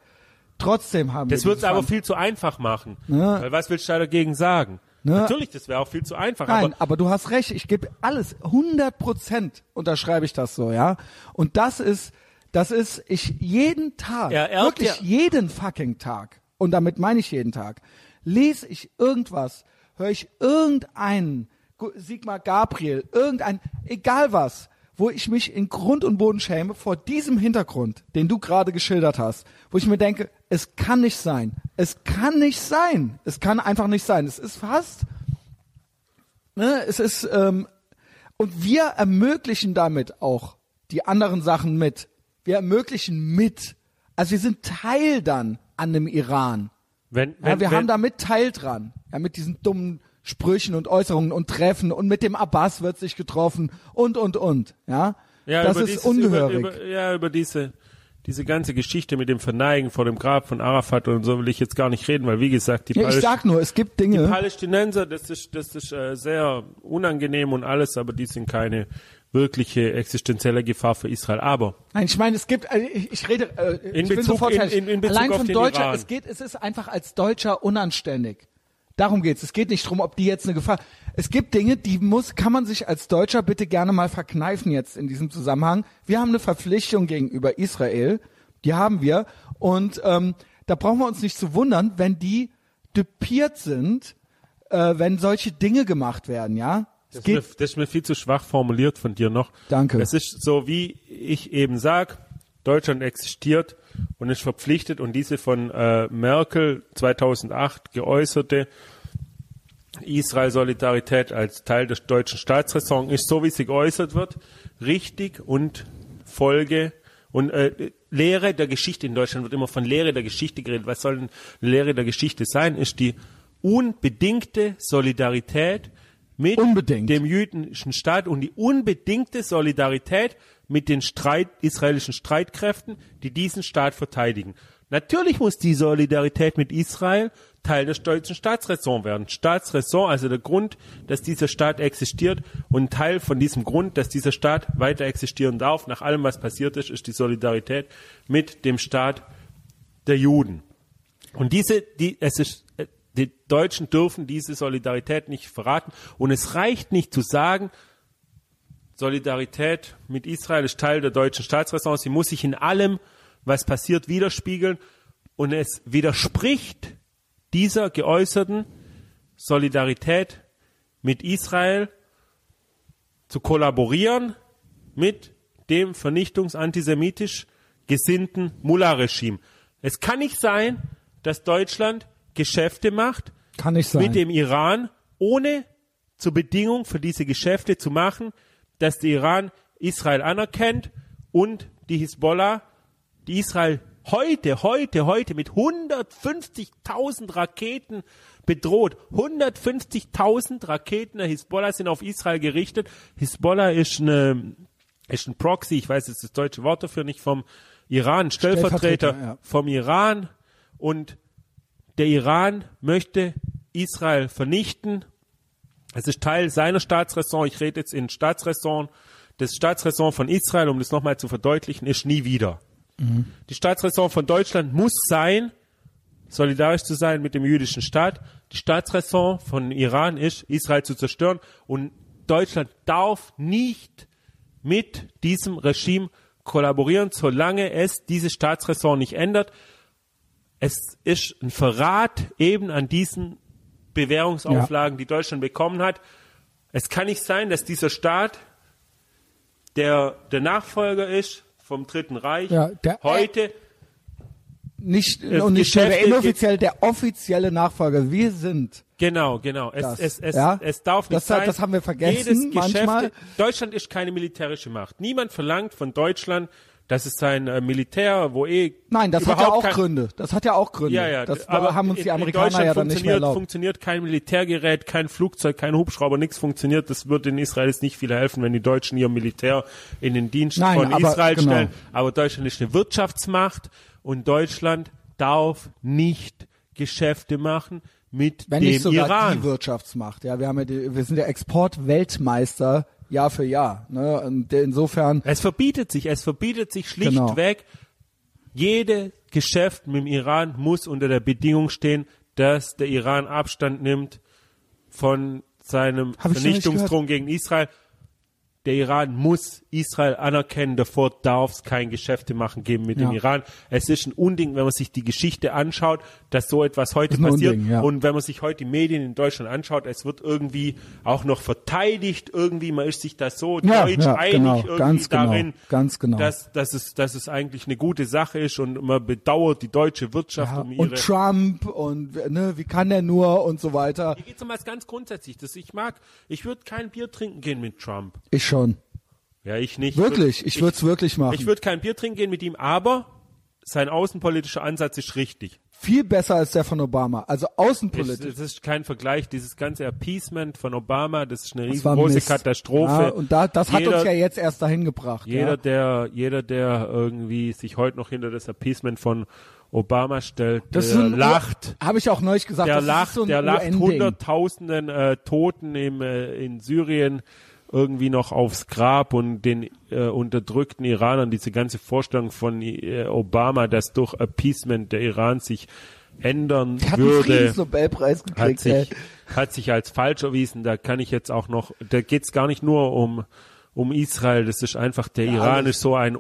Trotzdem haben Das wir wird es aber viel zu einfach machen. Ne? Weil was willst du da dagegen sagen? Ne? Natürlich, das wäre auch viel zu einfach. Nein, aber aber, du hast recht. Ich gebe alles 100 Prozent unterschreibe ich das so, ja. Und das ist, das ist ich jeden Tag, Er erbt wirklich ja- jeden fucking Tag. Und damit meine ich jeden Tag. Lese ich irgendwas, höre ich irgendeinen Sigmar Gabriel, irgendein, egal was, wo ich mich in Grund und Boden schäme vor diesem Hintergrund, den du gerade geschildert hast, wo ich mir denke, es kann nicht sein. Es kann nicht sein. Es kann einfach nicht sein. Es ist fast, ne, es ist, ähm, und wir ermöglichen damit auch die anderen Sachen mit. Wir ermöglichen mit. Also wir sind Teil dann an dem Iran. wenn, Ja, wenn, wir wenn, haben da mit Teil dran. Ja, mit diesen dummen Sprüchen und Äußerungen und Treffen und mit dem Abbas wird sich getroffen und, und, und. Ja, ja, das ist dieses, ungehörig. Über, über, ja, über diese, diese ganze Geschichte mit dem Verneigen vor dem Grab von Arafat und so will ich jetzt gar nicht reden, weil wie gesagt, die, ja, ich Paläst sag nur, es gibt die Dinge, Palästinenser, das ist, das ist äh, sehr unangenehm und alles, aber die sind keine wirkliche existenzielle Gefahr für Israel. Aber Nein, ich meine, es gibt, also ich, rede, äh, In ich bin Bezug- sofort in- in- in Bezug allein den Deutscher, Iran. es geht, es ist einfach als Deutscher unanständig. Darum geht's. Es geht nicht drum, ob die jetzt eine Gefahr. Es gibt Dinge, die muss, kann man sich als Deutscher bitte gerne mal verkneifen jetzt in diesem Zusammenhang. Wir haben eine Verpflichtung gegenüber Israel, die haben wir, und ähm, da brauchen wir uns nicht zu wundern, wenn die düpiert sind, äh, wenn solche Dinge gemacht werden, ja. Das ist, mir, das ist mir viel zu schwach formuliert von dir noch. Danke. Es ist so, wie ich eben sag, Deutschland existiert und ist verpflichtet und diese von äh, Merkel 2008 geäußerte Israel-Solidarität als Teil der deutschen Staatsräson ist, so wie sie geäußert wird, richtig und Folge und äh, Lehre der Geschichte in Deutschland wird immer von Lehre der Geschichte geredet. Was soll denn Lehre der Geschichte sein? Ist die unbedingte Solidarität mit Unbedingt. dem jüdischen Staat und die unbedingte Solidarität mit den Streit, israelischen Streitkräften, die diesen Staat verteidigen. Natürlich muss die Solidarität mit Israel Teil der deutschen Staatsräson werden. Staatsräson, also der Grund, dass dieser Staat existiert und Teil von diesem Grund, dass dieser Staat weiter existieren darf, nach allem, was passiert ist, ist die Solidarität mit dem Staat der Juden. Und diese, die, es ist, die Deutschen dürfen diese Solidarität nicht verraten. Und es reicht nicht zu sagen, Solidarität mit Israel ist Teil der deutschen Staatsräson. Sie muss sich in allem, was passiert, widerspiegeln. Und es widerspricht dieser geäußerten Solidarität mit Israel zu kollaborieren mit dem vernichtungsantisemitisch gesinnten Mullah-Regime. Es kann nicht sein, dass Deutschland Geschäfte macht kann nicht sein. mit dem Iran, ohne zur Bedingung für diese Geschäfte zu machen, dass der Iran Israel anerkennt und die Hisbollah, die Israel heute, heute, heute mit 150.000 Raketen bedroht. 150.000 Raketen der Hisbollah sind auf Israel gerichtet. Hisbollah ist eine, ist ein Proxy, ich weiß jetzt das deutsche Wort dafür nicht vom Iran, Stellvertreter, Stellvertreter, ja. vom Iran und der Iran möchte Israel vernichten. Es ist Teil seiner Staatsräson. Ich rede jetzt in Staatsräson. Das Staatsräson von Israel, um das nochmal zu verdeutlichen, ist nie wieder. Die Staatsräson von Deutschland muss sein, solidarisch zu sein mit dem jüdischen Staat. Die Staatsräson von Iran ist, Israel zu zerstören. Und Deutschland darf nicht mit diesem Regime kollaborieren, solange es diese Staatsräson nicht ändert. Es ist ein Verrat eben an diesen Bewährungsauflagen, die Deutschland bekommen hat. Es kann nicht sein, dass dieser Staat, der der Nachfolger ist vom Dritten Reich, Ja, der- heute Nicht, und nicht nur der Geschäfte- inoffiziell, der offizielle Nachfolger. Wir sind. Genau, genau. Es, Das, es, es, ja? es darf nicht Das- sein. das haben wir vergessen Jedes manchmal. Deutschland ist keine militärische Macht. Niemand verlangt von Deutschland, dass es sein äh, Militär, wo eh Nein, das hat ja auch kein, Gründe. Das hat ja auch Gründe. Ja, ja. Das aber haben uns in, die Amerikaner Deutschland ja dann nicht mehr funktioniert, erlaubt. funktioniert kein Militärgerät, kein Flugzeug, kein Hubschrauber, nichts funktioniert. Das würde in Israel jetzt nicht viel helfen, wenn die Deutschen ihr Militär in den Dienst Nein, von aber Israel genau. stellen. Aber Deutschland ist eine Wirtschaftsmacht und Deutschland darf nicht Geschäfte machen mit Wenn dem nicht sogar Iran. die Wirtschaftsmacht. Ja, wir haben ja die, wir sind der Exportweltmeister Jahr für Jahr. Ne? Und insofern, Es verbietet sich, es verbietet sich Genau. schlichtweg, jede Geschäft mit dem Iran muss unter der Bedingung stehen, dass der Iran Abstand nimmt von seinem Vernichtungsdrohung gegen Israel. Der Iran muss Israel anerkennen, davor darf es kein Geschäfte machen geben mit Ja. dem Iran. Es ist ein Unding, wenn man sich die Geschichte anschaut, dass so etwas heute passiert. Unding, ja. Und wenn man sich heute die Medien in Deutschland anschaut, es wird irgendwie auch noch verteidigt, irgendwie, man ist sich da so Ja, deutsch einig genau, irgendwie ganz genau, darin, ganz genau. dass, dass, es, dass es eigentlich eine gute Sache ist und man bedauert die deutsche Wirtschaft um ihre... und Trump und ne, wie kann der nur und so weiter. Hier geht's um was ganz grundsätzlich, das ich mag. Ich würde kein Bier trinken gehen mit Trump. Ich schon. Ja, ich nicht. Wirklich, ich würde es wirklich machen. Ich würde kein Bier trinken gehen mit ihm, aber sein außenpolitischer Ansatz ist richtig. Viel besser als der von Obama. Also außenpolitisch. es ist kein Vergleich. Dieses ganze Appeasement von Obama, das ist eine Das riesengroße. Katastrophe. Ja, und da, das hat Jeder- uns ja jetzt erst dahin gebracht. Jeder, ja. der, jeder, der irgendwie sich heute noch hinter das Appeasement von Obama stellt, Das der lacht. Habe ich auch neulich gesagt. Der das lacht, ist so der lacht hunderttausenden äh, Toten im, äh, in Syrien irgendwie noch aufs Grab und den äh, unterdrückten Iranern diese ganze Vorstellung von äh, Obama, dass durch Appeasement der Iran sich ändern Der würde, Friedensnobelpreis hat gekriegt. sich, ey. hat sich als falsch erwiesen. Da kann ich jetzt auch noch, da geht's gar nicht nur um um Israel, das ist einfach der Ja, Iran alles. ist so ein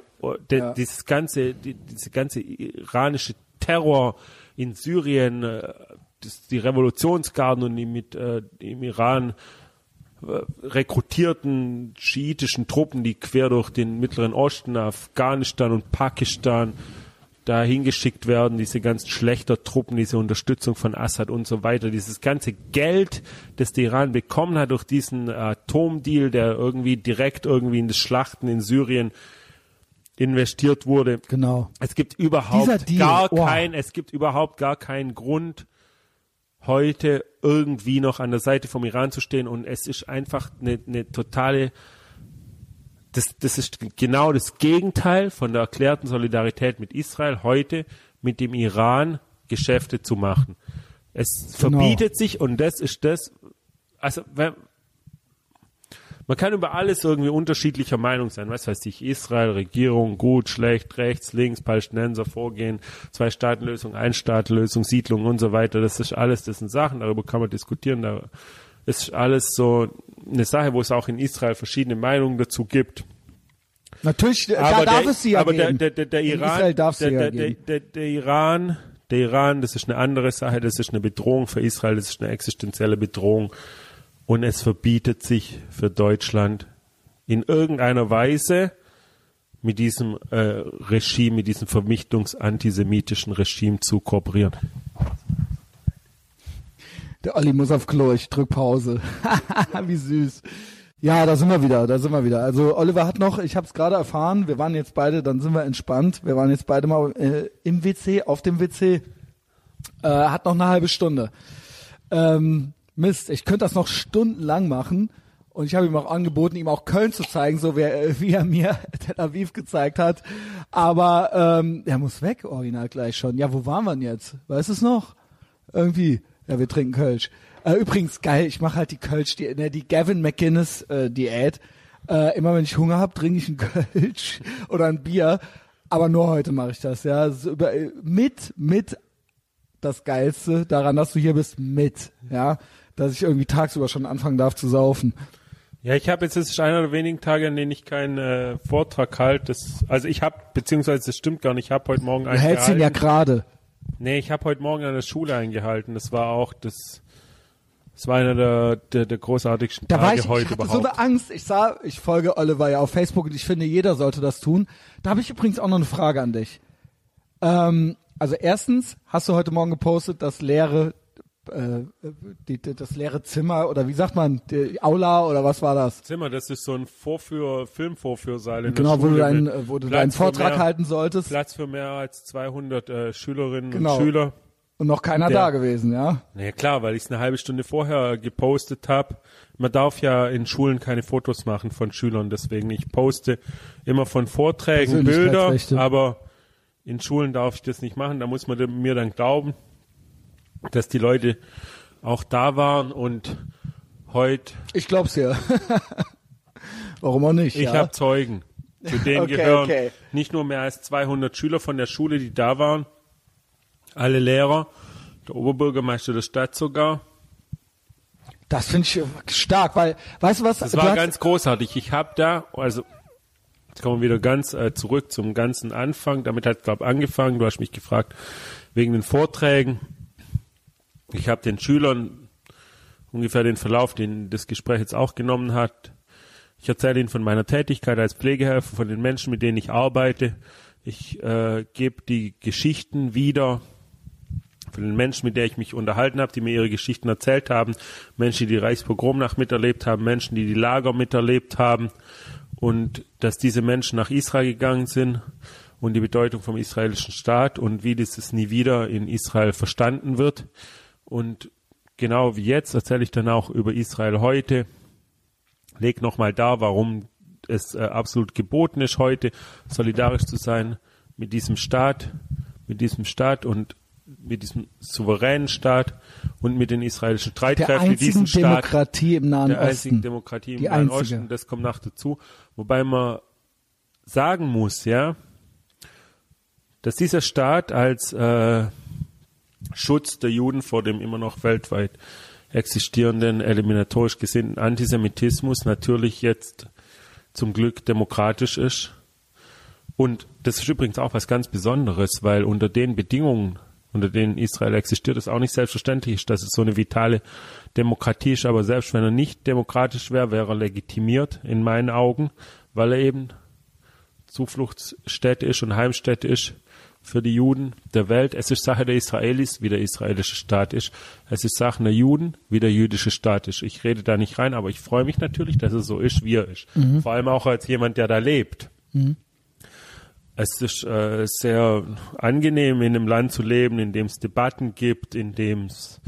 der, Ja. dieses ganze die, diese ganze iranische Terror in Syrien, äh, das, die Revolutionsgarden und die mit äh, im Iran rekrutierten schiitischen Truppen, die quer durch den Mittleren Osten, Afghanistan und Pakistan da hingeschickt werden, diese ganzen schlechter Truppen, diese Unterstützung von Assad und so weiter, dieses ganze Geld, das der Iran bekommen hat durch diesen Atomdeal, der irgendwie direkt irgendwie in das Schlachten in Syrien investiert wurde. Genau. Es gibt überhaupt gar kein, es gibt überhaupt gar keinen Grund, heute irgendwie noch an der Seite vom Iran zu stehen und es ist einfach eine, eine totale, das, das ist genau das Gegenteil von der erklärten Solidarität mit Israel, heute mit dem Iran Geschäfte zu machen. Es Genau. verbietet sich und das ist das, also wenn, man kann über alles irgendwie unterschiedlicher Meinung sein. Was weiß ich, Israel, Regierung, gut, schlecht, rechts, links, Palästinenser vorgehen, Zwei-Staaten-Lösung, Ein-Staaten-Lösung, Siedlung und so weiter. Das ist alles, das sind Sachen, darüber kann man diskutieren. Da ist alles so eine Sache, wo es auch in Israel verschiedene Meinungen dazu gibt. Natürlich, da Aber darf der, es sie ja aber geben. Der, der, der, Iran, der, der, der, der Iran, der Iran, das ist eine andere Sache, das ist eine Bedrohung für Israel, das ist eine existenzielle Bedrohung. Und es verbietet sich für Deutschland in irgendeiner Weise mit diesem äh, Regime, mit diesem vermichtungs-antisemitischen Regime zu kooperieren. Der Olli muss auf Klo, ich drück Pause. Wie süß. Ja, da sind wir wieder, da sind wir wieder. Also Oliver hat noch, ich habe es gerade erfahren, wir waren jetzt beide, dann sind wir entspannt. Wir waren jetzt beide mal äh, im WC, auf dem WC. Äh, hat noch eine halbe Stunde. Ähm, Mist, ich könnte das noch stundenlang machen. Und ich habe ihm auch angeboten, ihm auch Köln zu zeigen, so wie er, wie er mir Tel Aviv gezeigt hat. Aber ähm, er muss weg, original gleich schon. Ja, wo waren wir denn jetzt? Weißt du es noch? Irgendwie. Ja, wir trinken Kölsch. Äh, übrigens, geil, ich mache halt die Kölsch, die, ne, die Gavin McGinnis äh. Äh, immer wenn ich Hunger habe, trinke ich einen Kölsch oder ein Bier. Aber nur heute mache ich das, ja. So äh, mit, mit das Geilste daran, dass du hier bist, mit, ja. Dass ich irgendwie tagsüber schon anfangen darf zu saufen. Ja, ich habe jetzt, das ist einer der wenigen Tage, an denen ich keinen äh, Vortrag halte. Das, also ich habe, beziehungsweise das stimmt gar nicht, ich habe heute Morgen Du einen hältst ihn ja gerade. Nee, ich habe heute Morgen an der Schule eingehalten. Das war auch das Das war einer der, der, der großartigsten Da Tage war ich, heute ich hatte überhaupt. so eine Angst. Ich sah, ich folge Oliver ja auf Facebook und ich finde, jeder sollte das tun. Da habe ich übrigens auch noch eine Frage an dich. Ähm, also erstens hast du heute Morgen gepostet, das leere, äh, die, die, das leere Zimmer oder wie sagt man, die Aula oder was war das? Zimmer, das ist so ein Vorführ, Filmvorführsaal in Genau, der wo du, Schule deinen, äh, wo du Platz deinen für Vortrag mehr, halten solltest Platz für mehr als 200 äh, Schülerinnen Genau. und Schüler. und noch keiner Der- da gewesen, ja? Na ja, klar, weil ich es eine halbe Stunde vorher gepostet habe. Man darf ja in Schulen keine Fotos machen von Schülern, deswegen ich poste immer von Vorträgen Bilder, aber in Schulen darf ich das nicht machen. Da muss man mir dann glauben, dass die Leute auch da waren und heute, Ich glaub's dir. Warum auch nicht? ich ja? habe Zeugen. Zu denen Okay, gehören okay. nicht nur mehr als 200 Schüler von der Schule, die da waren, alle Lehrer, der Oberbürgermeister der Stadt sogar. Das finde ich stark, weil, weißt du was? Das du war ganz großartig. Ich habe da, also jetzt kommen wir wieder ganz äh, zurück zum ganzen Anfang. Damit hat glaube angefangen. Du hast mich gefragt wegen den Vorträgen. Ich habe den Schülern ungefähr den Verlauf, den das Gespräch jetzt auch genommen hat. Ich erzähle ihnen von meiner Tätigkeit als Pflegehelfer, von den Menschen, mit denen ich arbeite. Ich äh, gebe die Geschichten wieder von den Menschen, mit denen ich mich unterhalten habe, die mir ihre Geschichten erzählt haben, Menschen, die die Reichspogromnacht miterlebt haben, Menschen, die die Lager miterlebt haben und dass diese Menschen nach Israel gegangen sind und die Bedeutung vom israelischen Staat und wie dieses nie wieder in Israel verstanden wird. Und genau wie jetzt erzähle ich dann auch über Israel heute, leg nochmal dar, warum es äh, absolut geboten ist, heute solidarisch zu sein mit diesem Staat, mit diesem Staat und mit diesem souveränen Staat und mit den israelischen der Streitkräften, die einzigen Staat Demokratie im Nahen der einzigen Osten. Demokratie im Die Nahen einzige. Osten, das kommt noch dazu. Wobei man sagen muss, ja, dass dieser Staat als äh, Schutz der Juden vor dem immer noch weltweit existierenden, eliminatorisch gesinnten Antisemitismus natürlich jetzt zum Glück demokratisch ist. Und das ist übrigens auch was ganz Besonderes, weil unter den Bedingungen, unter denen Israel existiert, es auch nicht selbstverständlich ist, dass es so eine vitale Demokratie ist. Aber selbst wenn er nicht demokratisch wäre, wäre er legitimiert in meinen Augen, weil er eben Zufluchtsstätte ist und Heimstätte ist für die Juden der Welt. Es ist Sache der Israelis, wie der israelische Staat ist. Es ist Sache der Juden, wie der jüdische Staat ist. Ich rede da nicht rein, aber ich freue mich natürlich, dass es so ist, wie er ist. Vor allem auch als jemand, der da lebt. Es ist äh, sehr angenehm, in einem Land zu leben, in dem es Debatten gibt, in dem es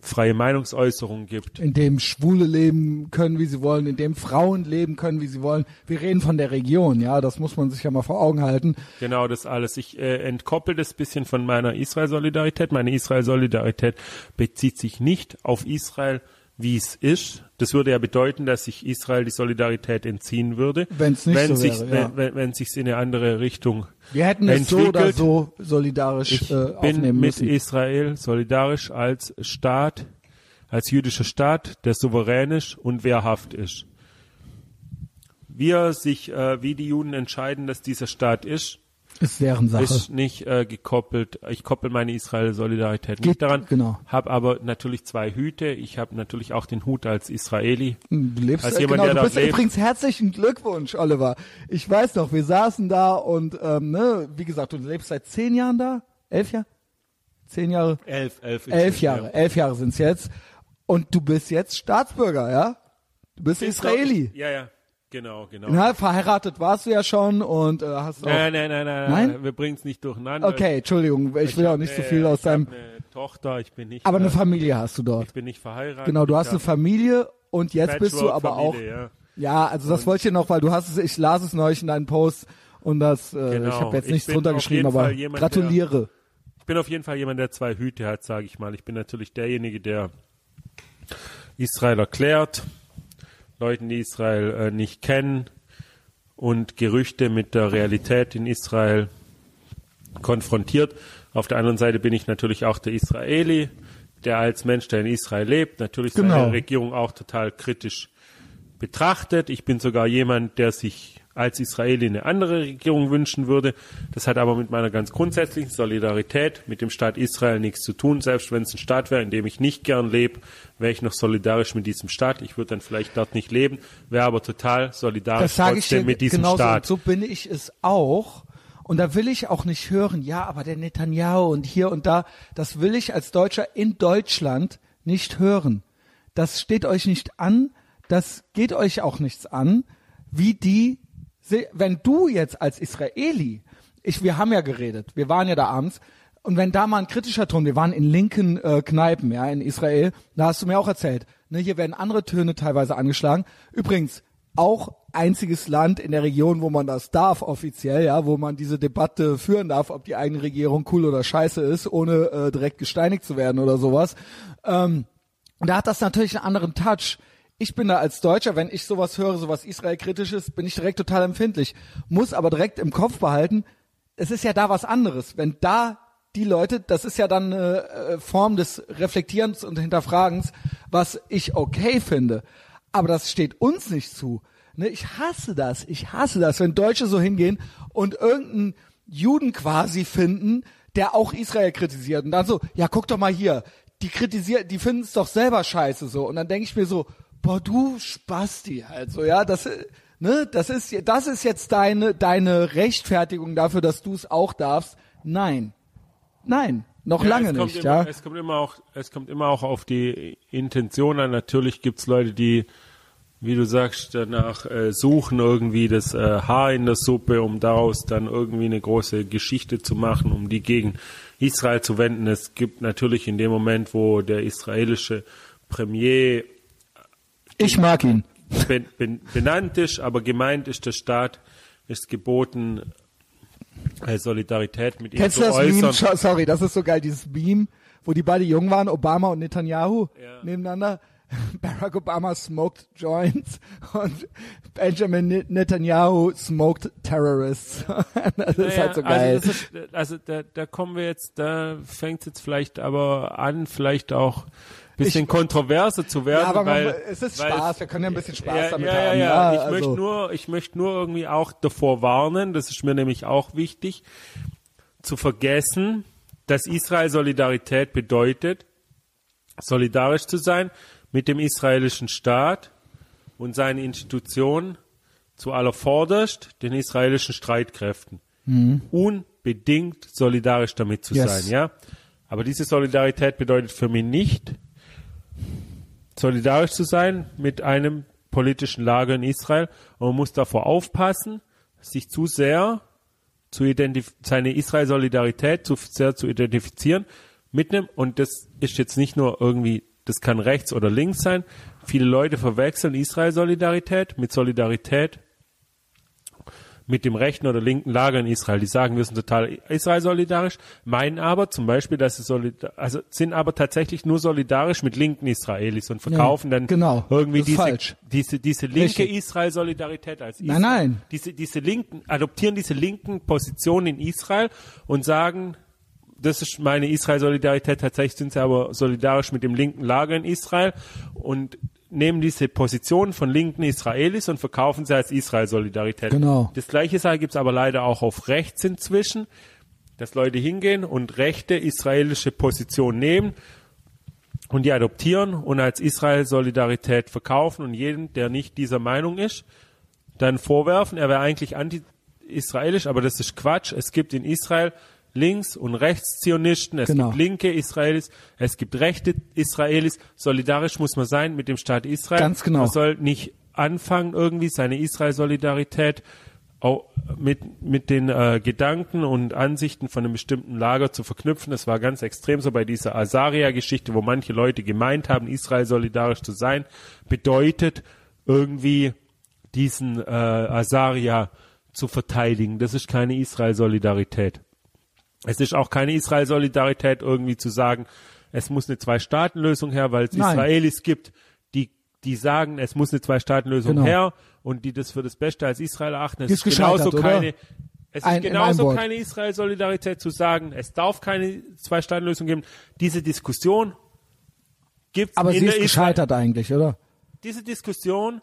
freie Meinungsäußerung gibt. in dem Schwule leben können, wie sie wollen, in dem Frauen leben können, wie sie wollen. Wir reden von der Region, ja, das muss man sich ja mal vor Augen halten. Genau, das alles. Ich äh, entkoppel das bisschen von meiner Israel-Solidarität. Meine Israel-Solidarität bezieht sich nicht auf Israel, wie es ist. Das würde ja bedeuten, dass sich Israel die Solidarität entziehen würde. Wenn's nicht wenn so sich, wäre, ja. wenn, wenn, sich's in eine andere Richtung Wir hätten es so oder entwickelt. so solidarisch Ich äh, bin aufnehmen mit müssen. Israel solidarisch als Staat, als jüdischer Staat, der souverän ist und wehrhaft ist. Wir sich, äh, wie die Juden entscheiden, dass dieser Staat ist, Ist deren Sache. ist nicht äh, gekoppelt. Ich koppel meine Israel-Solidarität nicht daran. genau. Habe aber natürlich zwei Hüte. Ich habe natürlich auch den Hut als Israeli. Du lebst Als äh, jemand, genau, der du bist lebt. übrigens herzlichen Glückwunsch, Oliver. Ich weiß noch, wir saßen da und ähm, ne, wie gesagt, du lebst seit zehn Jahren da? Elf Jahre? Zehn Jahre? Elf, elf. ist Elf es, Jahre. ja. Elf Jahre sind's jetzt. Und du bist jetzt Staatsbürger, ja? Du bist Israeli. Ja, ja. Genau, genau. Na, verheiratet warst du ja schon und äh, hast auch. Nein, nein, nein, nein, Nein? nein. Wir bringen es nicht durcheinander. Okay, Entschuldigung, ich will auch nicht so viel aus ich deinem. Eine Tochter, ich bin nicht. Aber eine Familie hast du dort. Ich bin nicht verheiratet. Genau, du Ich hast eine Familie und jetzt bist du aber auch. Ja. Ja, also das wollte ich noch, weil du hast es, ich las es neulich in deinen Post und das, äh, Genau. ich habe jetzt Ich nichts drunter geschrieben, aber jemand, gratuliere. Ich bin auf jeden Fall jemand, der zwei Hüte hat, sage ich mal. Ich bin natürlich derjenige, der Israel erklärt, Leuten, die Israel äh, nicht kennen und Gerüchte mit der Realität in Israel konfrontiert. Auf der anderen Seite bin ich natürlich auch der Israeli, der als Mensch, der in Israel lebt, natürlich Genau. seine Regierung auch total kritisch betrachtet. Ich bin sogar jemand, der sich als Israeli eine andere Regierung wünschen würde. Das hat aber mit meiner ganz grundsätzlichen Solidarität mit dem Staat Israel nichts zu tun. Selbst wenn es ein Staat wäre, in dem ich nicht gern lebe, wäre ich noch solidarisch mit diesem Staat. Ich würde dann vielleicht dort nicht leben, wäre aber total solidarisch das trotzdem ich mit diesem genauso. Staat. So bin ich es auch. Und da will ich auch nicht hören, ja, aber der Netanyahu und hier und da, das will ich als Deutscher in Deutschland nicht hören. Das steht euch nicht an, das geht euch auch nichts an, wie die wenn du jetzt als Israeli, ich, wir haben ja geredet, wir waren ja da abends, und wenn da mal ein kritischer Ton, wir waren in linken äh, Kneipen, ja, in Israel, da hast du mir auch erzählt, ne, hier werden andere Töne teilweise angeschlagen. Übrigens, auch einziges Land in der Region, wo man das darf offiziell, ja, wo man diese Debatte führen darf, ob die eigene Regierung cool oder scheiße ist, ohne äh, direkt gesteinigt zu werden oder sowas. Ähm, da hat das natürlich einen anderen Touch ich bin da als Deutscher, wenn ich sowas höre, sowas Israel-kritisches, bin ich direkt total empfindlich. Muss aber direkt im Kopf behalten, es ist ja da was anderes. Wenn da die Leute, das ist ja dann eine äh, Form des Reflektierens und Hinterfragens, was ich okay finde. Aber das steht uns nicht zu. Ne, ich hasse das. Ich hasse das, wenn Deutsche so hingehen und irgendeinen Juden quasi finden, der auch Israel kritisiert. Und dann so, ja, guck doch mal hier, die kritisieren, die finden es doch selber scheiße so. Und dann denke ich mir so, boah, du Spasti halt so, ja, das, ne, das ist, das ist jetzt deine, deine Rechtfertigung dafür, dass du es auch darfst. Nein. Nein. Noch ja, lange nicht, immer, ja. Es kommt immer auch, es kommt immer auch auf die Intention an. Natürlich gibt's Leute, die, wie du sagst, danach äh, suchen irgendwie das äh, Haar in der Suppe, um daraus dann irgendwie eine große Geschichte zu machen, um die gegen Israel zu wenden. Es gibt natürlich in dem Moment, wo der israelische Premier ich mag ihn. Ben, ben, benannt ist, aber gemeint ist der Staat, ist geboten, äh, Solidarität mit Kennst ihm zu äußern. Meme? Sorry, das ist so geil, dieses Meme, wo die beide jung waren, Obama und Netanyahu ja. nebeneinander. Barack Obama smoked joints und Benjamin Netanyahu smoked terrorists. das ist halt so geil. Also, ist, also da, da kommen wir jetzt, da fängt es jetzt vielleicht aber an, vielleicht auch bisschen ich, kontroverser zu werden. Ja, aber weil, man, es ist Spaß, wir können ja ein bisschen Spaß ja, damit ja, haben. Ja, ja, ich also. möchte nur, ich möchte nur irgendwie auch davor warnen, das ist mir nämlich auch wichtig, zu vergessen, dass Israel Solidarität bedeutet, solidarisch zu sein mit dem israelischen Staat und seinen Institutionen zu allervorderst den israelischen Streitkräften. Mhm. Unbedingt solidarisch damit zu yes. sein, ja. Aber diese Solidarität bedeutet für mich nicht, solidarisch zu sein mit einem politischen Lager in Israel. Und man muss davor aufpassen, sich zu sehr zu identif seine Israel-Solidarität zu sehr zu identifizieren mit einem, und das ist jetzt nicht nur irgendwie, das kann rechts oder links sein. Viele Leute verwechseln Israel-Solidarität mit Solidarität mit dem rechten oder linken Lager in Israel. Die sagen, wir sind total Israel-solidarisch, meinen aber zum Beispiel, dass sie solidar also sind aber tatsächlich nur solidarisch mit linken Israelis und verkaufen ja, dann genau, irgendwie diese, diese, diese linke Israel-Solidarität als Israel. Nein, nein. Diese, diese linken, adoptieren diese linken Positionen in Israel und sagen, das ist meine Israel-Solidarität. Tatsächlich sind sie aber solidarisch mit dem linken Lager in Israel und nehmen diese Position von linken Israelis und verkaufen sie als Israel-Solidarität. Genau. Das gleiche gibt es aber leider auch auf rechts inzwischen, dass Leute hingehen und rechte israelische Position nehmen und die adoptieren und als Israel-Solidarität verkaufen und jeden, der nicht dieser Meinung ist, dann vorwerfen, er wäre eigentlich anti-israelisch, aber das ist Quatsch. Es gibt in Israel Links- und Rechtszionisten, es genau. gibt linke Israelis, es gibt rechte Israelis. Solidarisch muss man sein mit dem Staat Israel. Ganz genau. Man soll nicht anfangen, irgendwie seine Israel-Solidarität mit, mit den äh, Gedanken und Ansichten von einem bestimmten Lager zu verknüpfen. Das war ganz extrem so bei dieser Asaria-Geschichte, wo manche Leute gemeint haben, Israel solidarisch zu sein, bedeutet irgendwie diesen äh, Asaria zu verteidigen. Das ist keine Israel-Solidarität. Es ist auch keine Israel-Solidarität irgendwie zu sagen, es muss eine Zwei-Staaten-Lösung her, weil es Nein. Israelis gibt, die, die sagen, es muss eine Zwei-Staaten-Lösung genau. her und die das für das Beste als Israel erachten. Es ist, ist genauso keine, es ein, ist genauso keine Israel-Solidarität zu sagen, es darf keine Zwei-Staaten-Lösung geben. Diese Diskussion gibt Aber sie ist gescheitert eigentlich, oder? Diese Diskussion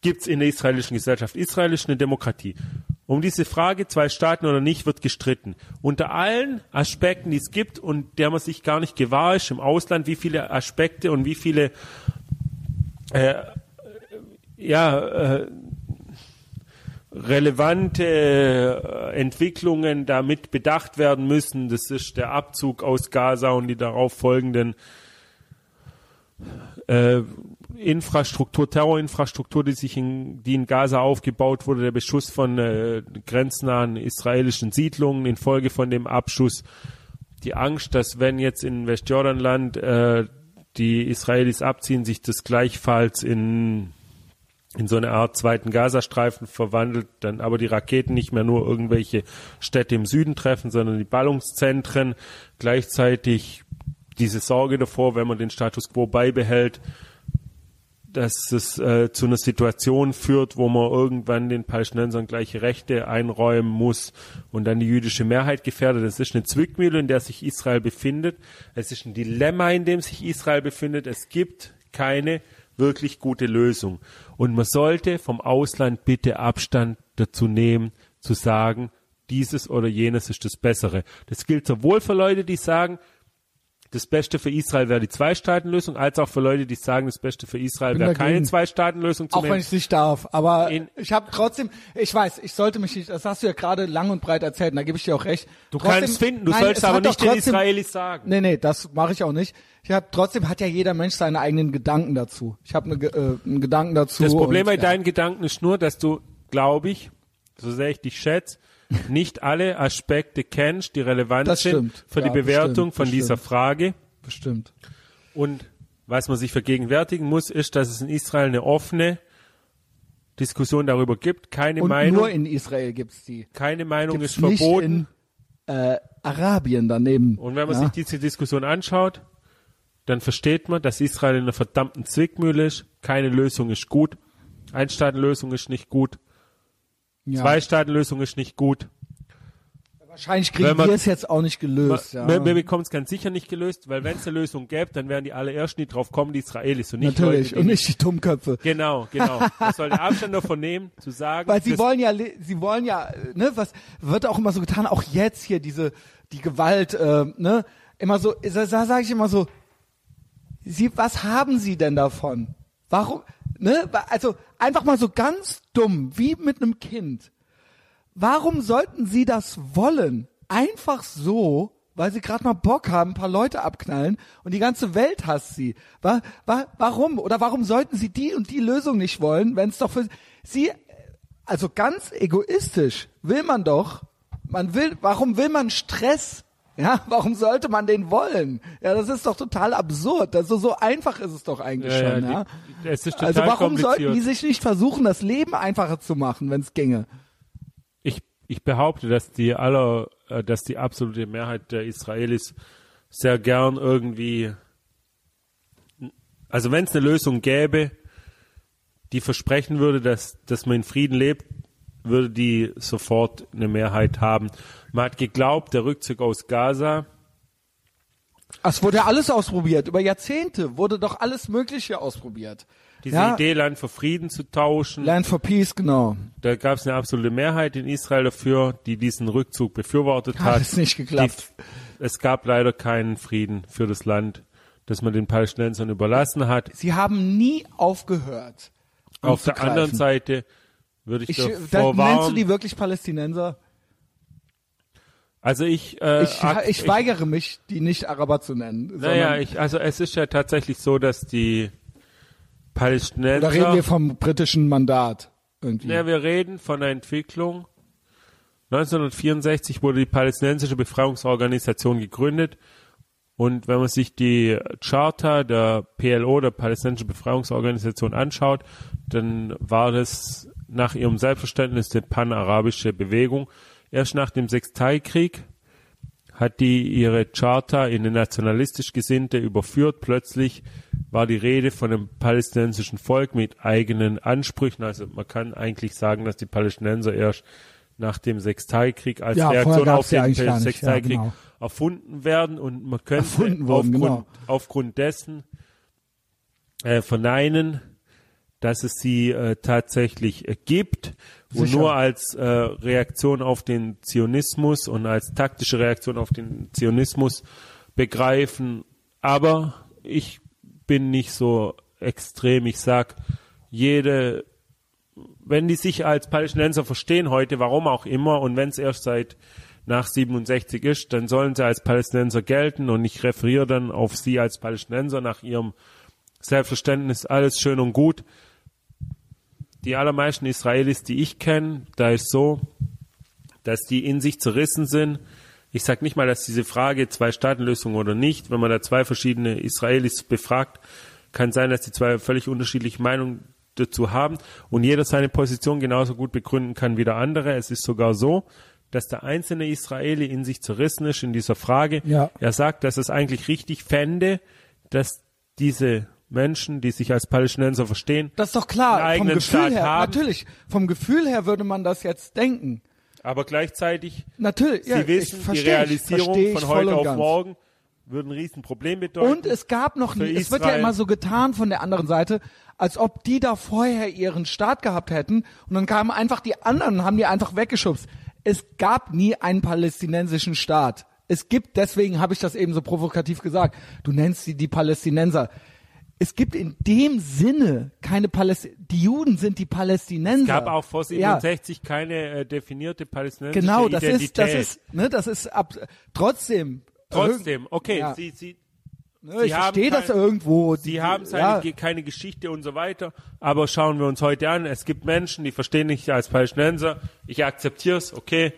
gibt's in der israelischen Gesellschaft. Israel ist eine Demokratie. Um diese Frage, zwei Staaten oder nicht, wird gestritten. Unter allen Aspekten, die es gibt und der man sich gar nicht gewahr ist im Ausland, wie viele Aspekte und wie viele äh, ja, äh, relevante äh, Entwicklungen damit bedacht werden müssen. Das ist der Abzug aus Gaza und die darauf folgenden äh, Infrastruktur, Terrorinfrastruktur, die sich in, die in Gaza aufgebaut wurde, der Beschuss von äh, grenznahen israelischen Siedlungen infolge von dem Abschuss, die Angst, dass wenn jetzt in Westjordanland äh, die Israelis abziehen, sich das gleichfalls in in so eine Art zweiten Gazastreifen verwandelt, dann aber die Raketen nicht mehr nur irgendwelche Städte im Süden treffen, sondern die Ballungszentren. Gleichzeitig diese Sorge davor, wenn man den Status quo beibehält, dass es äh, zu einer Situation führt, wo man irgendwann den Palästinensern gleiche Rechte einräumen muss und dann die jüdische Mehrheit gefährdet. Das ist eine Zwickmühle, in der sich Israel befindet. Es ist ein Dilemma, in dem sich Israel befindet. Es gibt keine wirklich gute Lösung. Und man sollte vom Ausland bitte Abstand dazu nehmen, zu sagen, dieses oder jenes ist das Bessere. Das gilt sowohl für Leute, die sagen, das Beste für Israel wäre die Zwei-Staaten-Lösung, als auch für Leute, die sagen, das Beste für Israel wäre keine Zwei-Staaten-Lösung. Auch wenn ich es nicht darf. Aber In, ich habe trotzdem, ich weiß, ich sollte mich nicht, das hast du ja gerade lang und breit erzählt, und da gebe ich dir auch recht. Du trotzdem, kannst finden, du nein, sollst aber nicht trotzdem, den Israelis sagen. Nee, nee, das mache ich auch nicht. Ich habe trotzdem hat ja jeder Mensch seine eigenen Gedanken dazu. Ich habe eine, äh, einen Gedanken dazu. Das Problem und, bei ja. deinen Gedanken ist nur, dass du, glaube ich, so sehr ich dich schätze, nicht alle Aspekte kennst, die relevant sind für ja, die Bewertung bestimmt, von dieser bestimmt. Frage. Bestimmt. Und was man sich vergegenwärtigen muss, ist, dass es in Israel eine offene Diskussion darüber gibt. Keine Und Meinung. Nur in Israel gibt's die. Keine Meinung gibt's ist verboten. In, äh, Arabien daneben. Und wenn man ja. sich diese Diskussion anschaut, dann versteht man, dass Israel in einer verdammten Zwickmühle ist. Keine Lösung ist gut. Einstaatenlösung ist nicht gut. Ja. Zwei-Staaten-Lösung ist nicht gut. Wahrscheinlich kriegen wir es jetzt auch nicht gelöst. Man, ja. Wir, bekommen es ganz sicher nicht gelöst, weil wenn es eine Lösung gäbe, dann wären die allerersten, die drauf kommen, die Israelis und nicht Natürlich, Leute, die und nicht die Dummköpfe. Genau, genau. Man soll den Abstand davon nehmen, zu sagen. Weil sie wollen ja, sie wollen ja, ne, was wird auch immer so getan, auch jetzt hier diese, die Gewalt, äh, ne, immer so, da, da sage ich immer so, sie, was haben sie denn davon? Warum, ne, also einfach mal so ganz dumm, wie mit einem Kind Warum sollten sie das wollen? Einfach so, weil sie gerade mal Bock haben, ein paar Leute abknallen und die ganze Welt hasst sie. Wa wa warum? Oder warum sollten sie die und die Lösung nicht wollen, wenn es doch für sie, also ganz egoistisch will man doch, man will, warum will man Stress? Ja, warum sollte man den wollen? Ja, das ist doch total absurd. Also so einfach ist es doch eigentlich ja, schon. Ja, ja. Also warum sollten die sich nicht versuchen, das Leben einfacher zu machen, wenn es ginge? ich behaupte, dass die aller, äh, dass die absolute Mehrheit der Israelis sehr gern irgendwie, also wenn es eine Lösung gäbe, die versprechen würde, dass, dass man in Frieden lebt, würde die sofort eine Mehrheit haben. Man hat geglaubt, der Rückzug aus Gaza. Es wurde alles ausprobiert. Über Jahrzehnte wurde doch alles Mögliche ausprobiert. Diese ja. Idee, Land für Frieden zu tauschen. Land for Peace, genau. Da gab es eine absolute Mehrheit in Israel dafür, die diesen Rückzug befürwortet hat. Hat es nicht geklappt. Die, es gab leider keinen Frieden für das Land, das man den Palästinensern überlassen hat. Sie haben nie aufgehört. Auf der anderen Seite würde ich, ich davor da, Nennst du die wirklich Palästinenser? Also ich, äh, ich, ich, ich weigere mich, die nicht Araber zu nennen. Naja, ich, also es ist ja tatsächlich so, dass die Palästinenser. Da reden wir vom britischen Mandat irgendwie. Ja, wir reden von der Entwicklung. 1964 wurde die palästinensische Befreiungsorganisation gegründet. Und wenn man sich die Charta der PLO, der palästinensischen Befreiungsorganisation anschaut, dann war das nach ihrem Selbstverständnis eine panarabische Bewegung. Erst nach dem Sechsteilkrieg hat die ihre Charta in eine nationalistisch Gesinnte überführt. Plötzlich war die Rede von einem palästinensischen Volk mit eigenen Ansprüchen. Also man kann eigentlich sagen, dass die Palästinenser erst nach dem Sechstagekrieg als ja, Reaktion auf den Sechstagekrieg ja, genau. erfunden werden und man könnte wurden, aufgrund, genau. aufgrund dessen äh, verneinen, dass es sie äh, tatsächlich äh, gibt und Sicher. nur als äh, Reaktion auf den Zionismus und als taktische Reaktion auf den Zionismus begreifen. Aber ich bin nicht so extrem. Ich sag, jede, wenn die sich als Palästinenser verstehen heute, warum auch immer, und wenn es erst seit nach 67 ist, dann sollen sie als Palästinenser gelten und ich referiere dann auf sie als Palästinenser nach ihrem Selbstverständnis, alles schön und gut. Die allermeisten Israelis, die ich kenne, da ist so, dass die in sich zerrissen sind. Ich sage nicht mal, dass diese Frage Zwei-Staaten-Lösung oder nicht, wenn man da zwei verschiedene Israelis befragt, kann sein, dass die zwei völlig unterschiedliche Meinungen dazu haben und jeder seine Position genauso gut begründen kann wie der andere. Es ist sogar so, dass der einzelne Israeli in sich zerrissen ist in dieser Frage. Ja. Er sagt, dass es eigentlich richtig fände, dass diese Menschen, die sich als Palästinenser verstehen, Das ist doch klar. einen Vom Gefühl Staat her, haben. natürlich. Vom Gefühl her würde man das jetzt denken. aber gleichzeitig Natürlich. Sie ja, wissen, versteh die Realisierung von heute auf ganz. morgen würde ein Riesenproblem bedeuten. Und es gab noch nie, es wird ja immer so getan von der anderen Seite, als ob die da vorher ihren Staat gehabt hätten und dann kamen einfach die anderen, und haben die einfach weggeschubst. Es gab nie einen palästinensischen Staat. Es gibt, deswegen habe ich das eben so provokativ gesagt, du nennst sie die Palästinenser. Es gibt in dem Sinne keine Palästinenser. Die Juden sind die Palästinenser. es gab auch vor Ja. 67 keine äh, definierte palästinensische Genau, das Identität. ist, das ist, ne, das ist ab, trotzdem. Trotzdem, okay, Ja. Sie, Sie, Ne, ich haben verstehe das irgendwo. Sie haben seine, ja, keine Geschichte und so weiter, aber schauen wir uns heute an, es gibt Menschen, die verstehen nicht als Palästinenser, ich akzeptiere es, okay,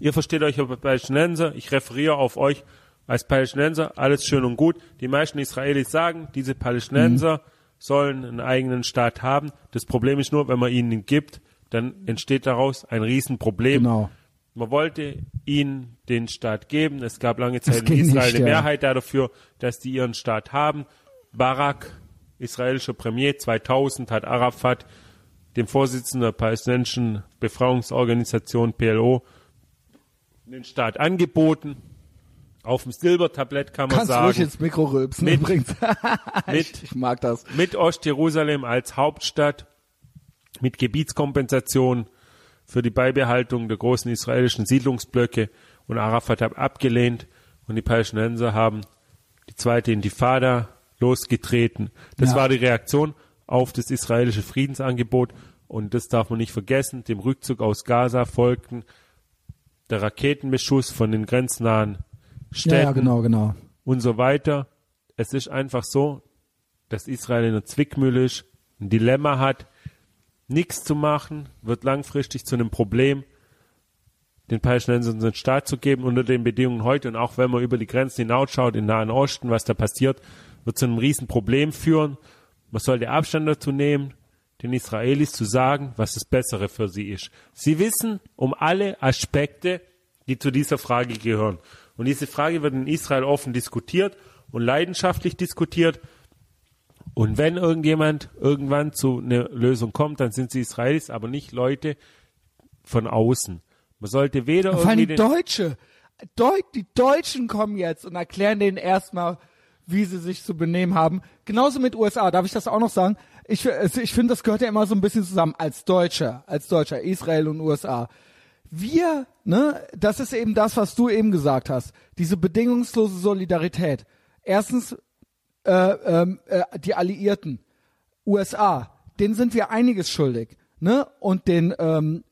ihr versteht euch als Palästinenser, ich referiere auf euch als Palästinenser, alles schön und gut. Die meisten Israelis sagen, diese Palästinenser Mhm. sollen einen eigenen Staat haben. Das Problem ist nur, wenn man ihnen ihn gibt, dann entsteht daraus ein Riesenproblem. Genau. Man wollte ihnen den Staat geben. Es gab lange Zeit in Israel nicht, eine ja. Mehrheit dafür, dass die ihren Staat haben. Barak, israelischer Premier, 2000 hat Arafat, dem Vorsitzenden der palästinensischen Befreiungsorganisation PLO, den Staat angeboten. Auf dem Silbertablett kann man kannst ruhig sagen, ins Mikro rülpsen Mit- übrigens. mit, ich, ich mag das. mit Ostjerusalem als Hauptstadt, mit Gebietskompensation für die Beibehaltung der großen israelischen Siedlungsblöcke und Arafat hat abgelehnt und die Palästinenser haben die zweite Intifada losgetreten. Das Ja. war die Reaktion auf das israelische Friedensangebot und das darf man nicht vergessen. Dem Rückzug aus Gaza folgten der Raketenbeschuss von den grenznahen Städten Ja, ja, genau, genau. und so weiter. Es ist einfach so, dass Israel in einer Zwickmühle ist, ein Dilemma hat, nichts zu machen, wird langfristig zu einem Problem, den Palästinensern einen Staat zu geben unter den Bedingungen heute und auch wenn man über die Grenzen hinausschaut im Nahen Osten, was da passiert, wird zu einem Riesenproblem führen. Man sollte Abstand dazu nehmen, den Israelis zu sagen, was das Bessere für sie ist. Sie wissen um alle Aspekte, die zu dieser Frage gehören. Und diese Frage wird in Israel offen diskutiert und leidenschaftlich diskutiert. Und wenn irgendjemand irgendwann zu einer Lösung kommt, dann sind sie Israelis, aber nicht Leute von außen. Man sollte weder Vor allem irgendwie die den, Deutsche. Deu die Deutschen kommen jetzt und erklären denen erstmal, wie sie sich zu benehmen haben. Genauso mit USA, darf ich das auch noch sagen? Ich, also ich finde, das gehört ja immer so ein bisschen zusammen. Als Deutscher, als Deutscher, Israel und USA. Wir, ne, das ist eben das, was du eben gesagt hast. Diese bedingungslose Solidarität. Erstens, äh, ähm, äh, die Alliierten, USA, denen sind wir einiges schuldig, ne? Und den ähm,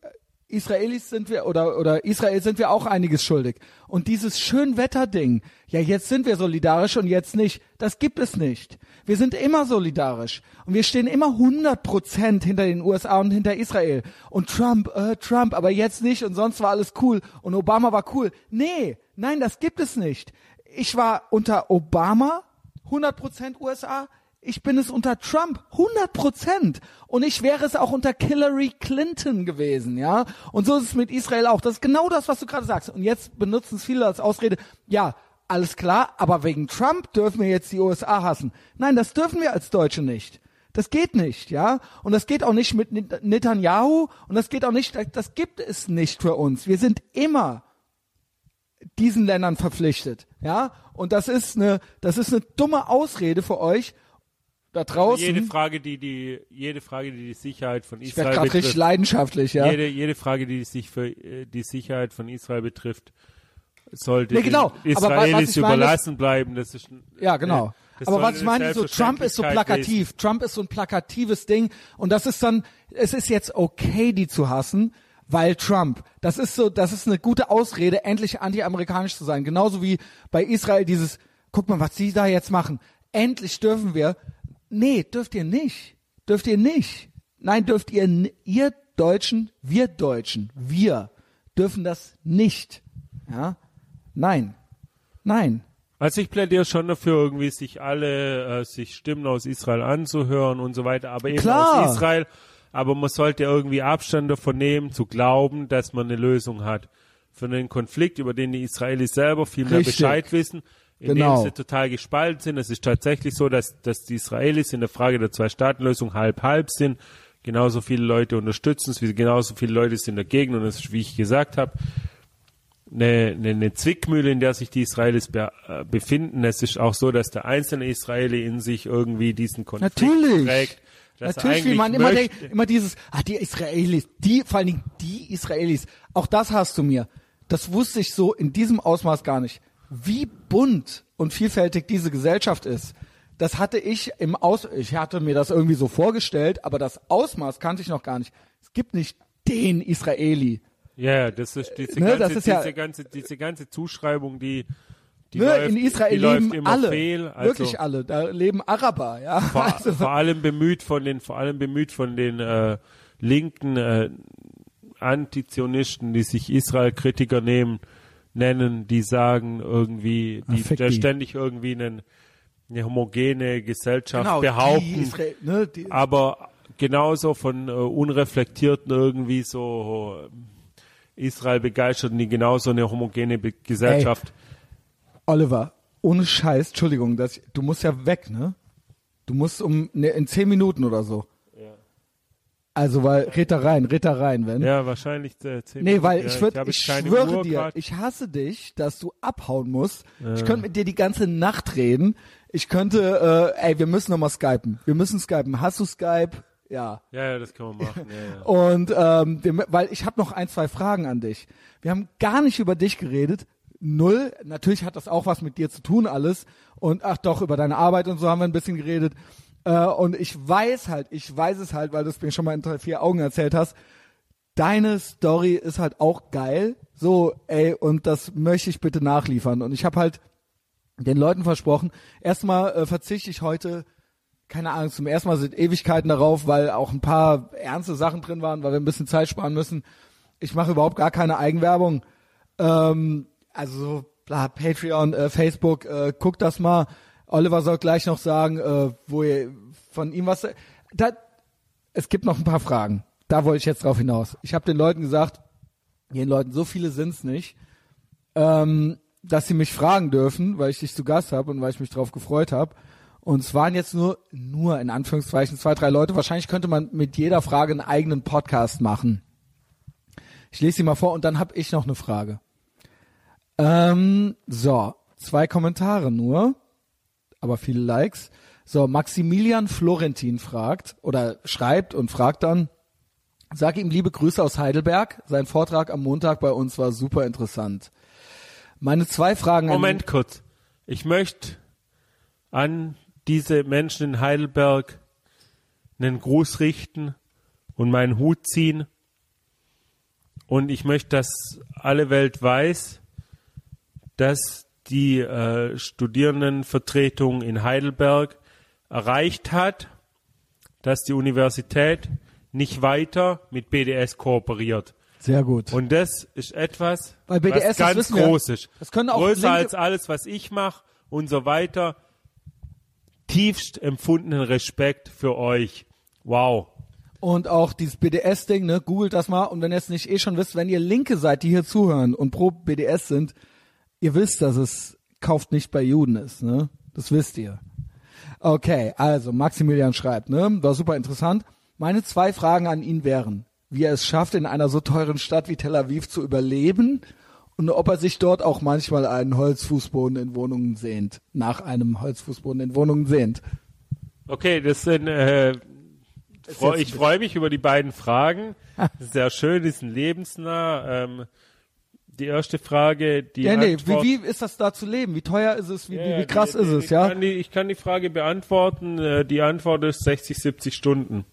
Israelis sind wir oder oder Israel sind wir auch einiges schuldig. Und dieses Schönwetterding, ja jetzt sind wir solidarisch und jetzt nicht, das gibt es nicht. Wir sind immer solidarisch und wir stehen immer 100 Prozent hinter den USA und hinter Israel. Und Trump, äh, Trump, aber jetzt nicht und sonst war alles cool und Obama war cool. Nee, nein, das gibt es nicht. Ich war unter Obama 100 Prozent USA. Ich bin es unter Trump 100 Prozent und ich wäre es auch unter Hillary Clinton gewesen, ja. Und so ist es mit Israel auch. Das ist genau das, was du gerade sagst. Und jetzt benutzen es viele als Ausrede. Ja, alles klar, aber wegen Trump dürfen wir jetzt die USA hassen. Nein, das dürfen wir als Deutsche nicht. Das geht nicht, ja. Und das geht auch nicht mit Net- Netanyahu und das geht auch nicht, das gibt es nicht für uns. Wir sind immer diesen Ländern verpflichtet, ja. Und das ist eine, das ist eine dumme Ausrede für euch, da draußen. Jede Frage, die die, jede Frage, die die Sicherheit von ich werde Israel gerade richtig betrifft, leidenschaftlich, ja. jede, jede Frage, die sich für äh, die Sicherheit von Israel betrifft, sollte Nee, genau. den Israelis ich meine ist- überlassen bleiben. Das ist, Ja, genau. äh, Aber was ich eine meine, so Trump ist so plakativ. Trump ist so ein plakatives Ding. Und das ist dann, es ist jetzt okay, die zu hassen, weil Trump. Das ist so, das ist eine gute Ausrede, endlich anti-amerikanisch zu sein. Genauso wie bei Israel dieses, guck mal, was sie da jetzt machen. Endlich dürfen wir. Nee, dürft ihr nicht. Dürft ihr nicht. Nein, dürft ihr, ihr Deutschen, wir Deutschen, wir dürfen das nicht. Ja? Nein. Nein. Also ich plädiere schon dafür, irgendwie sich alle, äh, sich Stimmen aus Israel anzuhören und so weiter, aber eben Klar. aus Israel. Aber man sollte irgendwie Abstand davon nehmen, zu glauben, dass man eine Lösung hat für einen Konflikt, über den die Israelis selber viel mehr Richtig. Bescheid wissen, in Genau. dem sie total gespalten sind. Es ist tatsächlich so, dass, dass die Israelis in der Frage der Zwei-Staaten-Lösung halb-halb sind. Genauso viele Leute unterstützen es, wie genauso viele Leute sind dagegen. Und es ist, wie ich gesagt habe, eine, eine, eine Zwickmühle, in der sich die Israelis be, äh, befinden. Es ist auch so, dass der einzelne Israeli in sich irgendwie diesen Konflikt Natürlich. trägt. Natürlich, wie man immer denkt, immer dieses, ah, die Israelis, die, vor allen Dingen die Israelis, auch das hast du mir. Das wusste ich so in diesem Ausmaß gar nicht. Wie bunt und vielfältig diese Gesellschaft ist. Das hatte ich im Aus, ich hatte mir das irgendwie so vorgestellt, aber das Ausmaß kannte ich noch gar nicht. Es gibt nicht den Israeli. Ja, ja, das ist diese, Ne, ganze, ist ja- diese ganze, diese ganze Zuschreibung, die, die Ne, läuft, in Israel leben alle, fehl. Also wirklich alle. Da leben Araber, ja. vor, Also, vor allem bemüht von den, vor allem bemüht von den äh, linken äh, Antizionisten, die sich Israel-Kritiker nehmen, nennen, die sagen irgendwie, die, der die. ständig irgendwie einen, eine homogene Gesellschaft genau, die behaupten. Israel, ne, die, aber genauso von äh, unreflektierten irgendwie so äh, Israel begeisterten, die genauso eine homogene Be Gesellschaft. Oliver, ohne Scheiß, Entschuldigung, das, du musst ja weg, ne? Du musst um ne, in zehn Minuten oder so. Also, weil, red da rein, red da rein, wenn. Ja, wahrscheinlich äh, zehn Nee, weil ich ja, würde, hab ich, keine schwöre Uhr dir, grad. ich hasse dich, dass du abhauen musst. Ich könnte mit dir die ganze Nacht reden. Ich könnte, äh, ey, wir müssen nochmal skypen. Wir müssen skypen. Hast du Skype? Ja. ja, ja, das kann man machen. Ja, ja. Und ähm, wir, weil ich habe noch ein, zwei Fragen an dich. Wir haben gar nicht über dich geredet. Null. Natürlich hat das auch was mit dir zu tun, alles. Und ach doch, über deine Arbeit und so haben wir ein bisschen geredet. Äh, und ich weiß halt, ich weiß es halt, weil du es mir schon mal in drei, vier Augen erzählt hast. Deine Story ist halt auch geil. So, ey, und das möchte ich bitte nachliefern. Und ich habe halt den Leuten versprochen, erstmal äh, verzichte ich heute keine Ahnung, zum ersten Mal sind Ewigkeiten darauf, weil auch ein paar ernste Sachen drin waren, weil wir ein bisschen Zeit sparen müssen. Ich mache überhaupt gar keine Eigenwerbung. Ähm, also so, bla, Patreon, äh, Facebook, äh, guckt das mal. Oliver soll gleich noch sagen, äh, wo ihr von ihm was. Da, es gibt noch ein paar Fragen. Da wollte ich jetzt drauf hinaus. Ich habe den Leuten gesagt, den Leuten, so viele sind's nicht, ähm, dass sie mich fragen dürfen, weil ich dich zu Gast habe und weil ich mich drauf gefreut habe. Und es waren jetzt nur, nur in Anführungszeichen zwei, drei Leute. Wahrscheinlich könnte man mit jeder Frage einen eigenen Podcast machen. Ich lese sie mal vor und dann habe ich noch eine Frage. Ähm, so, zwei Kommentare nur, aber viele Likes. So, Maximilian Florentin fragt oder schreibt und fragt dann, sag ihm liebe Grüße aus Heidelberg. Sein Vortrag am Montag bei uns war super interessant. Meine zwei Fragen Moment kurz. Ich möchte an diese Menschen in Heidelberg einen Gruß richten und meinen Hut ziehen. Und ich möchte, dass alle Welt weiß, dass die äh, Studierendenvertretung in Heidelberg erreicht hat, dass die Universität nicht weiter mit BDS kooperiert. Sehr gut. Und das ist etwas, Weil BDS, was das ganz wir, groß ist. das können auch Größer linke- als alles, was ich mache und so weiter. Tiefst empfundenen Respekt für euch. Wow. Und auch dieses BDS-Ding, ne, googelt das mal. Und wenn ihr es nicht eh schon wisst, wenn ihr Linke seid, die hier zuhören und pro BDS sind, ihr wisst, dass es kauft nicht bei Juden ist, ne? Das wisst ihr. Okay, also Maximilian schreibt, ne? War super interessant. Meine zwei Fragen an ihn wären, wie er es schafft, in einer so teuren Stadt wie Tel Aviv zu überleben und ob er sich dort auch manchmal einen Holzfußboden in Wohnungen sehnt, nach einem Holzfußboden in Wohnungen sehnt. Okay, das sind, äh, freu, ich freue mich über die beiden Fragen. Sehr schön, die sind lebensnah. Ähm, die erste Frage, die nee, Antwort, wie, wie ist das da zu leben? Wie teuer ist es? Wie, Ja, wie, wie krass die, ist es, ich ja? Kann die, ich kann die Frage beantworten. Äh, Die Antwort ist 60, 70 Stunden.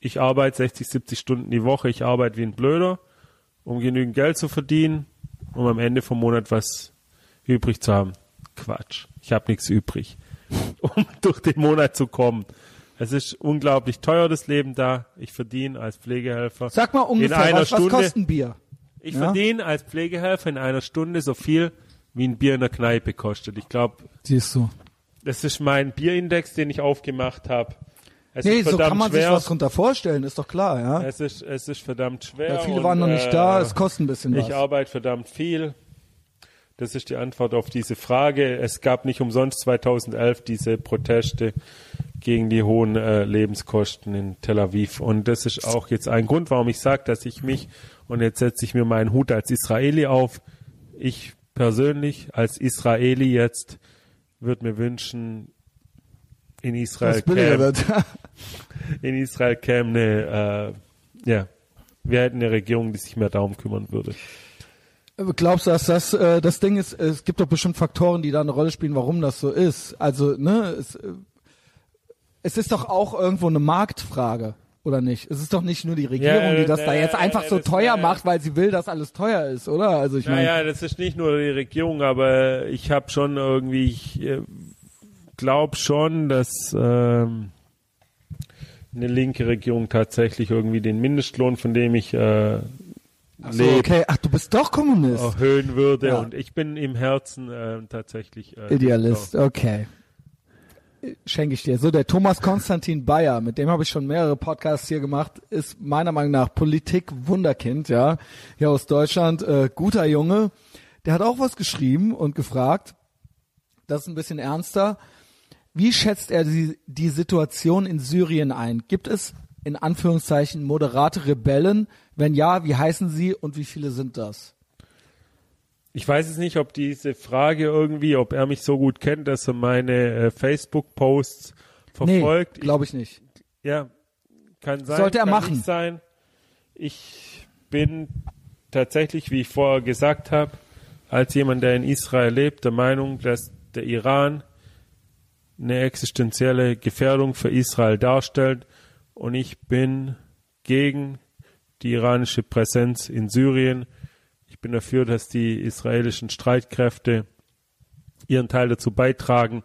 Ich arbeite 60, 70 Stunden die Woche. Ich arbeite wie ein Blöder, um genügend Geld zu verdienen, um am Ende vom Monat was übrig zu haben. Quatsch. Ich habe nichts übrig, um durch den Monat zu kommen. Es ist unglaublich teuer, das Leben da. Ich verdiene als Pflegehelfer. Sag mal ungefähr, einer was, was kostet ein Bier? Ich Ja. verdiene als Pflegehelfer in einer Stunde so viel, wie ein Bier in der Kneipe kostet. Ich glaube, Siehst du. das ist mein Bierindex, den ich aufgemacht habe. Es Nee, so kann man schwer. sich was drunter vorstellen, ist doch klar, ja. es, ist, es ist verdammt schwer. Weil viele und, waren noch nicht äh, da, es kostet ein bisschen Ich was. arbeite verdammt viel. Das ist die Antwort auf diese Frage. Es gab nicht umsonst 2011 diese Proteste gegen die hohen äh, Lebenskosten in Tel Aviv. Und das ist auch jetzt ein Grund, warum ich sage, dass ich mich, und jetzt setze ich mir meinen Hut als Israeli auf, ich persönlich als Israeli jetzt würde mir wünschen, in Israel käme, in Israel käme eine, äh, ja, wir hätten eine Regierung, die sich mehr darum kümmern würde. Glaubst du, dass das äh, das Ding ist, es gibt doch bestimmt Faktoren, die da eine Rolle spielen, warum das so ist. Also, ne, es, äh, es ist doch auch irgendwo eine Marktfrage, oder nicht? Es ist doch nicht nur die Regierung, Ja, die das da ja, jetzt einfach so das- teuer ja. macht, weil sie will, dass alles teuer ist, oder? Also ich meine, Naja, das ist nicht nur die Regierung, aber ich habe schon irgendwie, ich äh, glaube schon, dass ähm, eine linke Regierung tatsächlich irgendwie den Mindestlohn, von dem ich äh, so, lebe, okay, ach, du bist doch Kommunist. erhöhen würde. Ja. Und ich bin im Herzen äh, tatsächlich äh, Idealist, okay. Schenke ich dir. So, der Thomas Konstantin Bayer, mit dem habe ich schon mehrere Podcasts hier gemacht, ist meiner Meinung nach Politik-Wunderkind, ja, hier aus Deutschland, äh, guter Junge. Der hat auch was geschrieben und gefragt, das ist ein bisschen ernster, wie schätzt er die, die Situation in Syrien ein? Gibt es in Anführungszeichen moderate Rebellen? Wenn ja, wie heißen sie und wie viele sind das? Ich weiß es nicht, ob diese Frage irgendwie, ob er mich so gut kennt, dass er meine äh, Facebook-Posts verfolgt. Nee, glaube ich nicht. Ja, kann sein. Sollte er kann machen. Nicht sein. Ich bin tatsächlich, wie ich vorher gesagt habe, als jemand, der in Israel lebt, der Meinung, dass der Iran eine existenzielle Gefährdung für Israel darstellt. Und ich bin gegen die iranische Präsenz in Syrien. Ich bin dafür, dass die israelischen Streitkräfte ihren Teil dazu beitragen,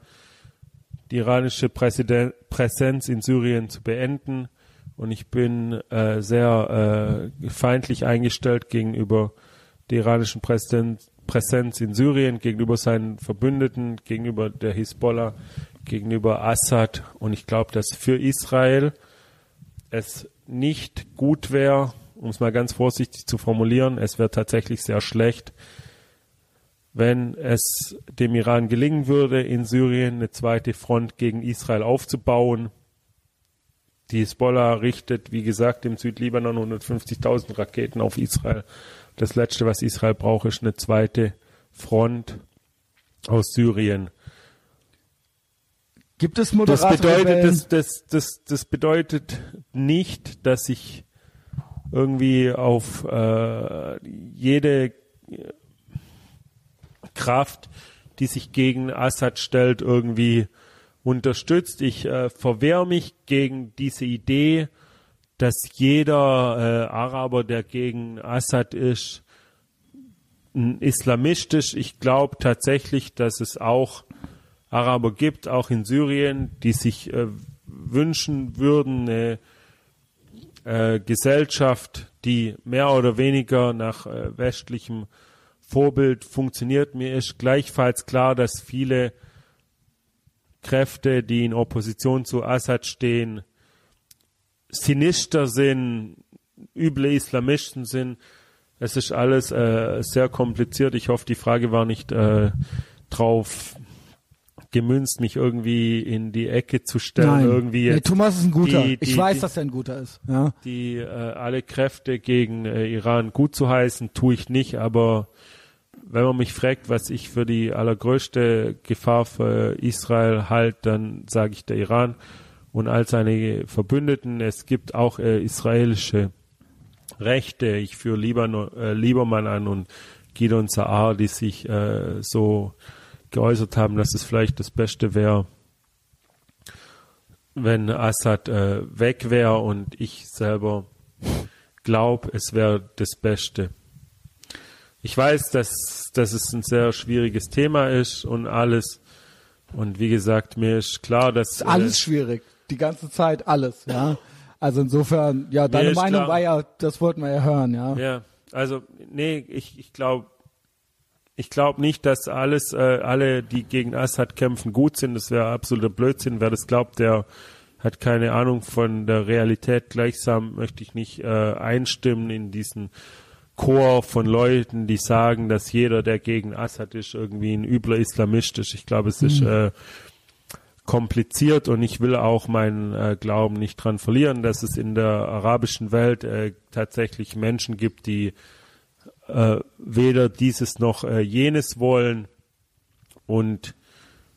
die iranische Präsiden Präsenz in Syrien zu beenden. Und ich bin äh, sehr äh, feindlich eingestellt gegenüber der iranischen Präsenz, Präsenz in Syrien, gegenüber seinen Verbündeten, gegenüber der Hisbollah, gegenüber Assad. Und ich glaube, dass für Israel es nicht gut wäre, um es mal ganz vorsichtig zu formulieren, es wäre tatsächlich sehr schlecht, wenn es dem Iran gelingen würde, in Syrien eine zweite Front gegen Israel aufzubauen. Die Hisbollah richtet, wie gesagt, im Südlibanon 150.000 Raketen auf Israel. Das Letzte, was Israel braucht, ist eine zweite Front aus Syrien. Gibt es Das moderate bedeutet, Rebellen? das, das, das, das bedeutet nicht, dass ich irgendwie auf äh, jede äh, Kraft, die sich gegen Assad stellt, irgendwie unterstützt. Ich äh, verwehre mich gegen diese Idee, dass jeder äh, Araber, der gegen Assad ist, n- islamistisch. Ich glaube tatsächlich, dass es auch Araber gibt, auch in Syrien, die sich äh, wünschen würden, eine äh, Gesellschaft, die mehr oder weniger nach äh, westlichem Vorbild funktioniert. Mir ist gleichfalls klar, dass viele Kräfte, die in Opposition zu Assad stehen, sinister sind, üble Islamisten sind. Es ist alles äh, sehr kompliziert. Ich hoffe, die Frage war nicht äh, drauf gemünzt, mich irgendwie in die Ecke zu stellen. Nein. Irgendwie nee, jetzt Thomas ist ein guter. die- ich die- weiß, die- dass er ein guter ist. Ja. die äh, alle Kräfte gegen äh, Iran gut zu heißen, tue ich nicht, aber wenn man mich fragt, was ich für die allergrößte Gefahr für Israel halte, dann sage ich der Iran und all seine Verbündeten. Es gibt auch äh, israelische Rechte. Ich führe Liban, äh, Liebermann an und Gidon Saar, die sich äh, so geäußert haben, dass es vielleicht das Beste wäre, wenn Assad äh, weg wäre und ich selber glaube, es wäre das Beste. Ich weiß, dass, dass es ein sehr schwieriges Thema ist und alles. Und wie gesagt, mir ist klar, dass. Ist alles äh, schwierig. Die ganze Zeit alles, ja. Also insofern, ja, deine Meinung klar, war ja, das wollten wir ja hören, ja. Ja, also, nee, ich, ich glaube, ich glaube nicht, dass alles, äh, alle, die gegen Assad kämpfen, gut sind. Das wäre absoluter Blödsinn. Wer das glaubt, der hat keine Ahnung von der Realität. Gleichsam möchte ich nicht äh, einstimmen in diesen Chor von Leuten, die sagen, dass jeder, der gegen Assad ist, irgendwie ein übler Islamist ist. Ich glaube, es ist mhm. äh, kompliziert und ich will auch meinen äh, Glauben nicht dran verlieren, dass es in der arabischen Welt äh, tatsächlich Menschen gibt, die äh, weder dieses noch äh, jenes wollen. Und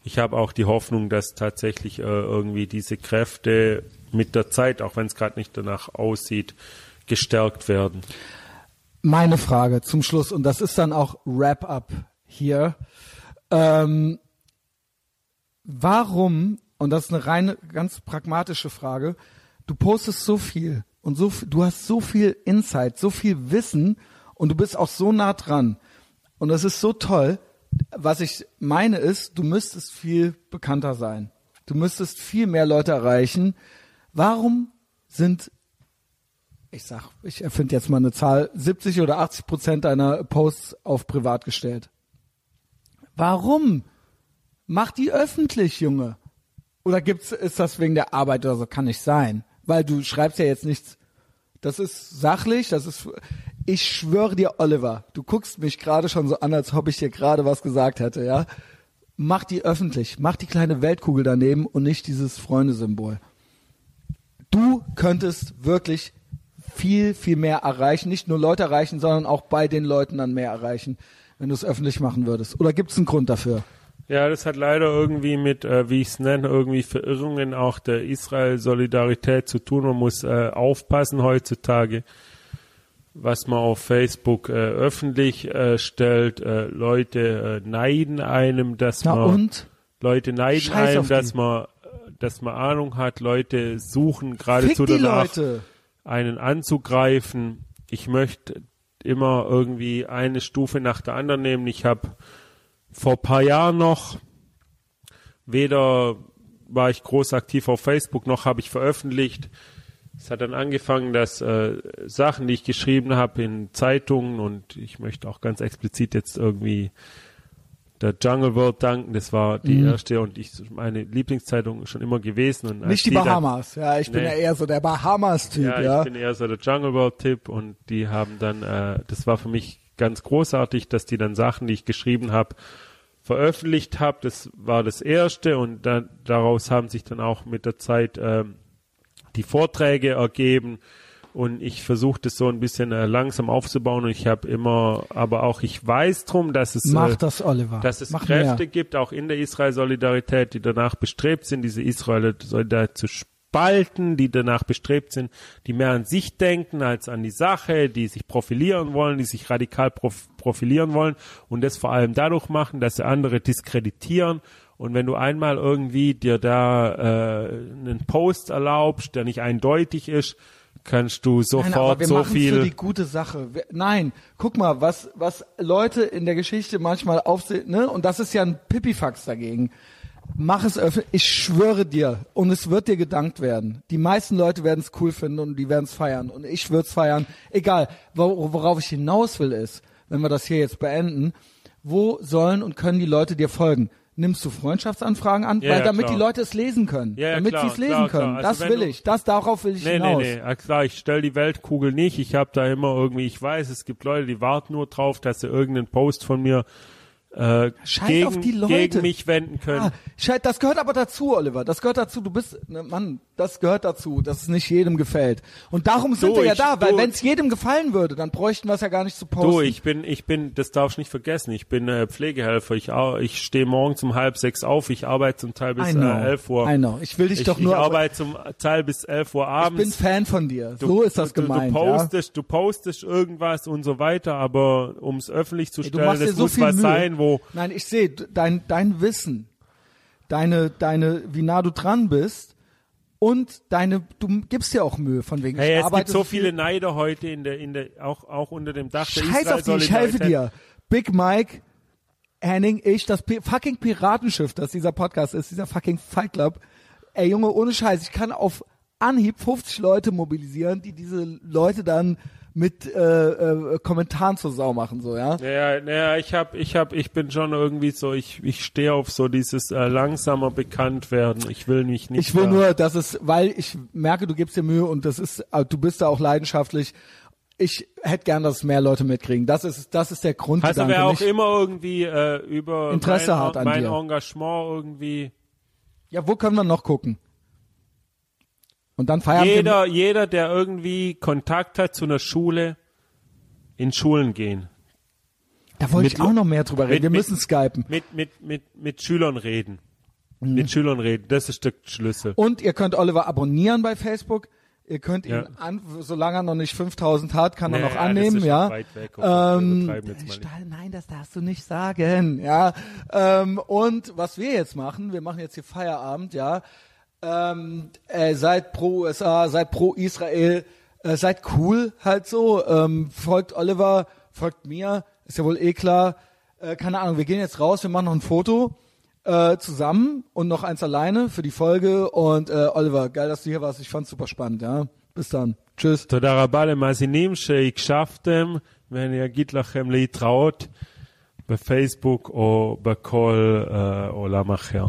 ich habe auch die Hoffnung, dass tatsächlich äh, irgendwie diese Kräfte mit der Zeit, auch wenn es gerade nicht danach aussieht, gestärkt werden meine Frage zum Schluss, und das ist dann auch Wrap-up hier. Ähm, warum, und das ist eine reine, ganz pragmatische Frage, du postest so viel und so, du hast so viel Insight, so viel Wissen und du bist auch so nah dran. Und das ist so toll. Was ich meine ist, du müsstest viel bekannter sein. Du müsstest viel mehr Leute erreichen. Warum sind ich sag, ich erfinde jetzt mal eine Zahl, 70 oder 80 Prozent deiner Posts auf privat gestellt. Warum? Mach die öffentlich, Junge. Oder gibt's, ist das wegen der Arbeit oder so? Kann nicht sein. Weil du schreibst ja jetzt nichts. Das ist sachlich, das ist, ich schwöre dir, Oliver, du guckst mich gerade schon so an, als ob ich dir gerade was gesagt hätte, ja? Mach die öffentlich. Mach die kleine Weltkugel daneben und nicht dieses Freundesymbol. Du könntest wirklich viel, viel mehr erreichen. Nicht nur Leute erreichen, sondern auch bei den Leuten dann mehr erreichen, wenn du es öffentlich machen würdest. Oder gibt es einen Grund dafür? Ja, das hat leider irgendwie mit, äh, wie ich es nenne, irgendwie Verirrungen auch der Israel-Solidarität zu tun. Man muss äh, aufpassen heutzutage, was man auf Facebook äh, öffentlich äh, stellt. Äh, Leute äh, neiden einem, dass Na man und? Leute neiden Scheiß einem, dass man dass man Ahnung hat. Leute suchen geradezu danach. Leute einen anzugreifen. Ich möchte immer irgendwie eine Stufe nach der anderen nehmen. Ich habe vor paar Jahren noch weder war ich groß aktiv auf Facebook noch habe ich veröffentlicht. Es hat dann angefangen, dass äh, Sachen, die ich geschrieben habe in Zeitungen und ich möchte auch ganz explizit jetzt irgendwie der Jungle World danken. Das war die mhm. erste und ich meine Lieblingszeitung schon immer gewesen. Und Nicht die, die Bahamas, dann, ja, ich bin nee. ja eher so der Bahamas-Typ. Ja, ja, ich bin eher so der Jungle World-Tipp und die haben dann, äh, das war für mich ganz großartig, dass die dann Sachen, die ich geschrieben habe, veröffentlicht habe. Das war das erste und dann daraus haben sich dann auch mit der Zeit ähm, die Vorträge ergeben. Und ich versuche das so ein bisschen äh, langsam aufzubauen. Und ich habe immer, aber auch ich weiß drum, dass es, äh, das, dass es Mach Kräfte mehr. gibt, auch in der Israel-Solidarität, die danach bestrebt sind, diese Israel-Solidarität zu spalten, die danach bestrebt sind, die mehr an sich denken als an die Sache, die sich profilieren wollen, die sich radikal prof profilieren wollen und das vor allem dadurch machen, dass sie andere diskreditieren und wenn du einmal irgendwie dir da äh, einen Post erlaubst, der nicht eindeutig ist, kannst du sofort Nein, aber wir so viel für die gute Sache. Nein, guck mal, was was Leute in der Geschichte manchmal aufsehen, ne? Und das ist ja ein Pipifax dagegen. Mach es öffentlich. Ich schwöre dir, und es wird dir gedankt werden. Die meisten Leute werden es cool finden und die werden es feiern und ich würde es feiern. Egal, worauf ich hinaus will ist, wenn wir das hier jetzt beenden, wo sollen und können die Leute dir folgen? Nimmst du Freundschaftsanfragen an, ja, weil ja, damit klar. die Leute es lesen können, ja, damit sie es lesen klar, können. Klar. Also das will du, ich, das darauf will ich nee, hinaus. Nee, nee, klar, ich stell die Weltkugel nicht. Ich habe da immer irgendwie, ich weiß, es gibt Leute, die warten nur drauf, dass sie irgendeinen Post von mir äh, Scheiß gegen, auf die Leute. gegen mich wenden können. Ah, das gehört aber dazu, Oliver. Das gehört dazu. Du bist, ne, Mann, das gehört dazu, dass es nicht jedem gefällt. Und darum sind Du, wir ja ich- da, weil du- wenn es jedem gefallen würde, dann bräuchten wir es ja gar nicht zu posten. Du, ich bin, ich bin, das darfst du nicht vergessen. Ich bin äh, Pflegehelfer. Ich, ich stehe morgens um halb sechs auf. Ich arbeite zum Teil bis äh, elf Uhr. I know. Ich will dich Ich, doch ich nur. arbeite zum Teil bis elf Uhr ich abends. bin Fan von dir. so ist das du, gemeint. Du ja? postest, du postest irgendwas und so weiter, aber um es öffentlich zu Ey, Du stellen, das so muss was sein, wo Nein, ich sehe dein dein Wissen, deine deine wie nah du dran bist und deine du gibst dir auch Mühe von wegen. Hey, ich es gibt so viel. viele Neider heute in der, in der, auch, auch unter dem Dach der Scheiß auf die, ich helfe dir. Big Mike, Henning, ich, das Pi- fucking Piratenschiff, das dieser Podcast ist, dieser fucking Fight Club. Ey Junge, ohne Scheiß, ich kann auf Anhieb 50 Leute mobilisieren, die diese Leute dann mit äh, äh, Kommentaren zur Sau machen, so, ja. Naja, naja, ich hab, ich hab, ich bin schon irgendwie so, ich, ich stehe auf so dieses äh, langsamer bekannt werden. Ich will mich nicht. Ich will da- nur, dass es, weil ich merke, du gibst dir Mühe und das ist, äh, du bist da auch leidenschaftlich. Ich hätte gern, dass mehr Leute mitkriegen. Das ist, das ist der Grund. Also wer auch immer irgendwie äh, über Interesse mein, hat an mein dir. Engagement irgendwie. Ja, wo können wir noch gucken? Und dann feiern wir. Jeder, jeder, der irgendwie Kontakt hat zu einer Schule, in Schulen gehen. Da wollte ich mit- auch noch mehr drüber reden. mit- wir mit- müssen skypen. Mit, mit, mit, mit Schülern reden. Mhm. Mit Schülern reden. Das ist der Schlüssel. Und ihr könnt Oliver abonnieren bei Facebook. Ihr könnt ihn, Ja. an, solange er noch nicht 5000 hat, kann er Nee, noch ja, das annehmen, ja. noch weg. Wir Ähm. Stahl, nein, das darfst du nicht sagen, ja. Ähm, und was wir jetzt machen, wir machen jetzt hier Feierabend, ja Ähm, äh, seid pro USA, seid pro Israel, äh, seid cool halt so. Ähm, folgt Oliver, folgt mir, ist ja wohl eh klar. Äh, keine Ahnung, wir gehen jetzt raus, wir machen noch ein Foto äh, zusammen und noch eins alleine für die Folge. Und äh, Oliver, geil, dass du hier warst. Ich fand's super spannend, ja. Bis dann. Tschüss. תודה רבה למאזינים שהקשבתם, ואני אגיד לכם להתראות בפייסבוק או בכל אה, עולם אחר.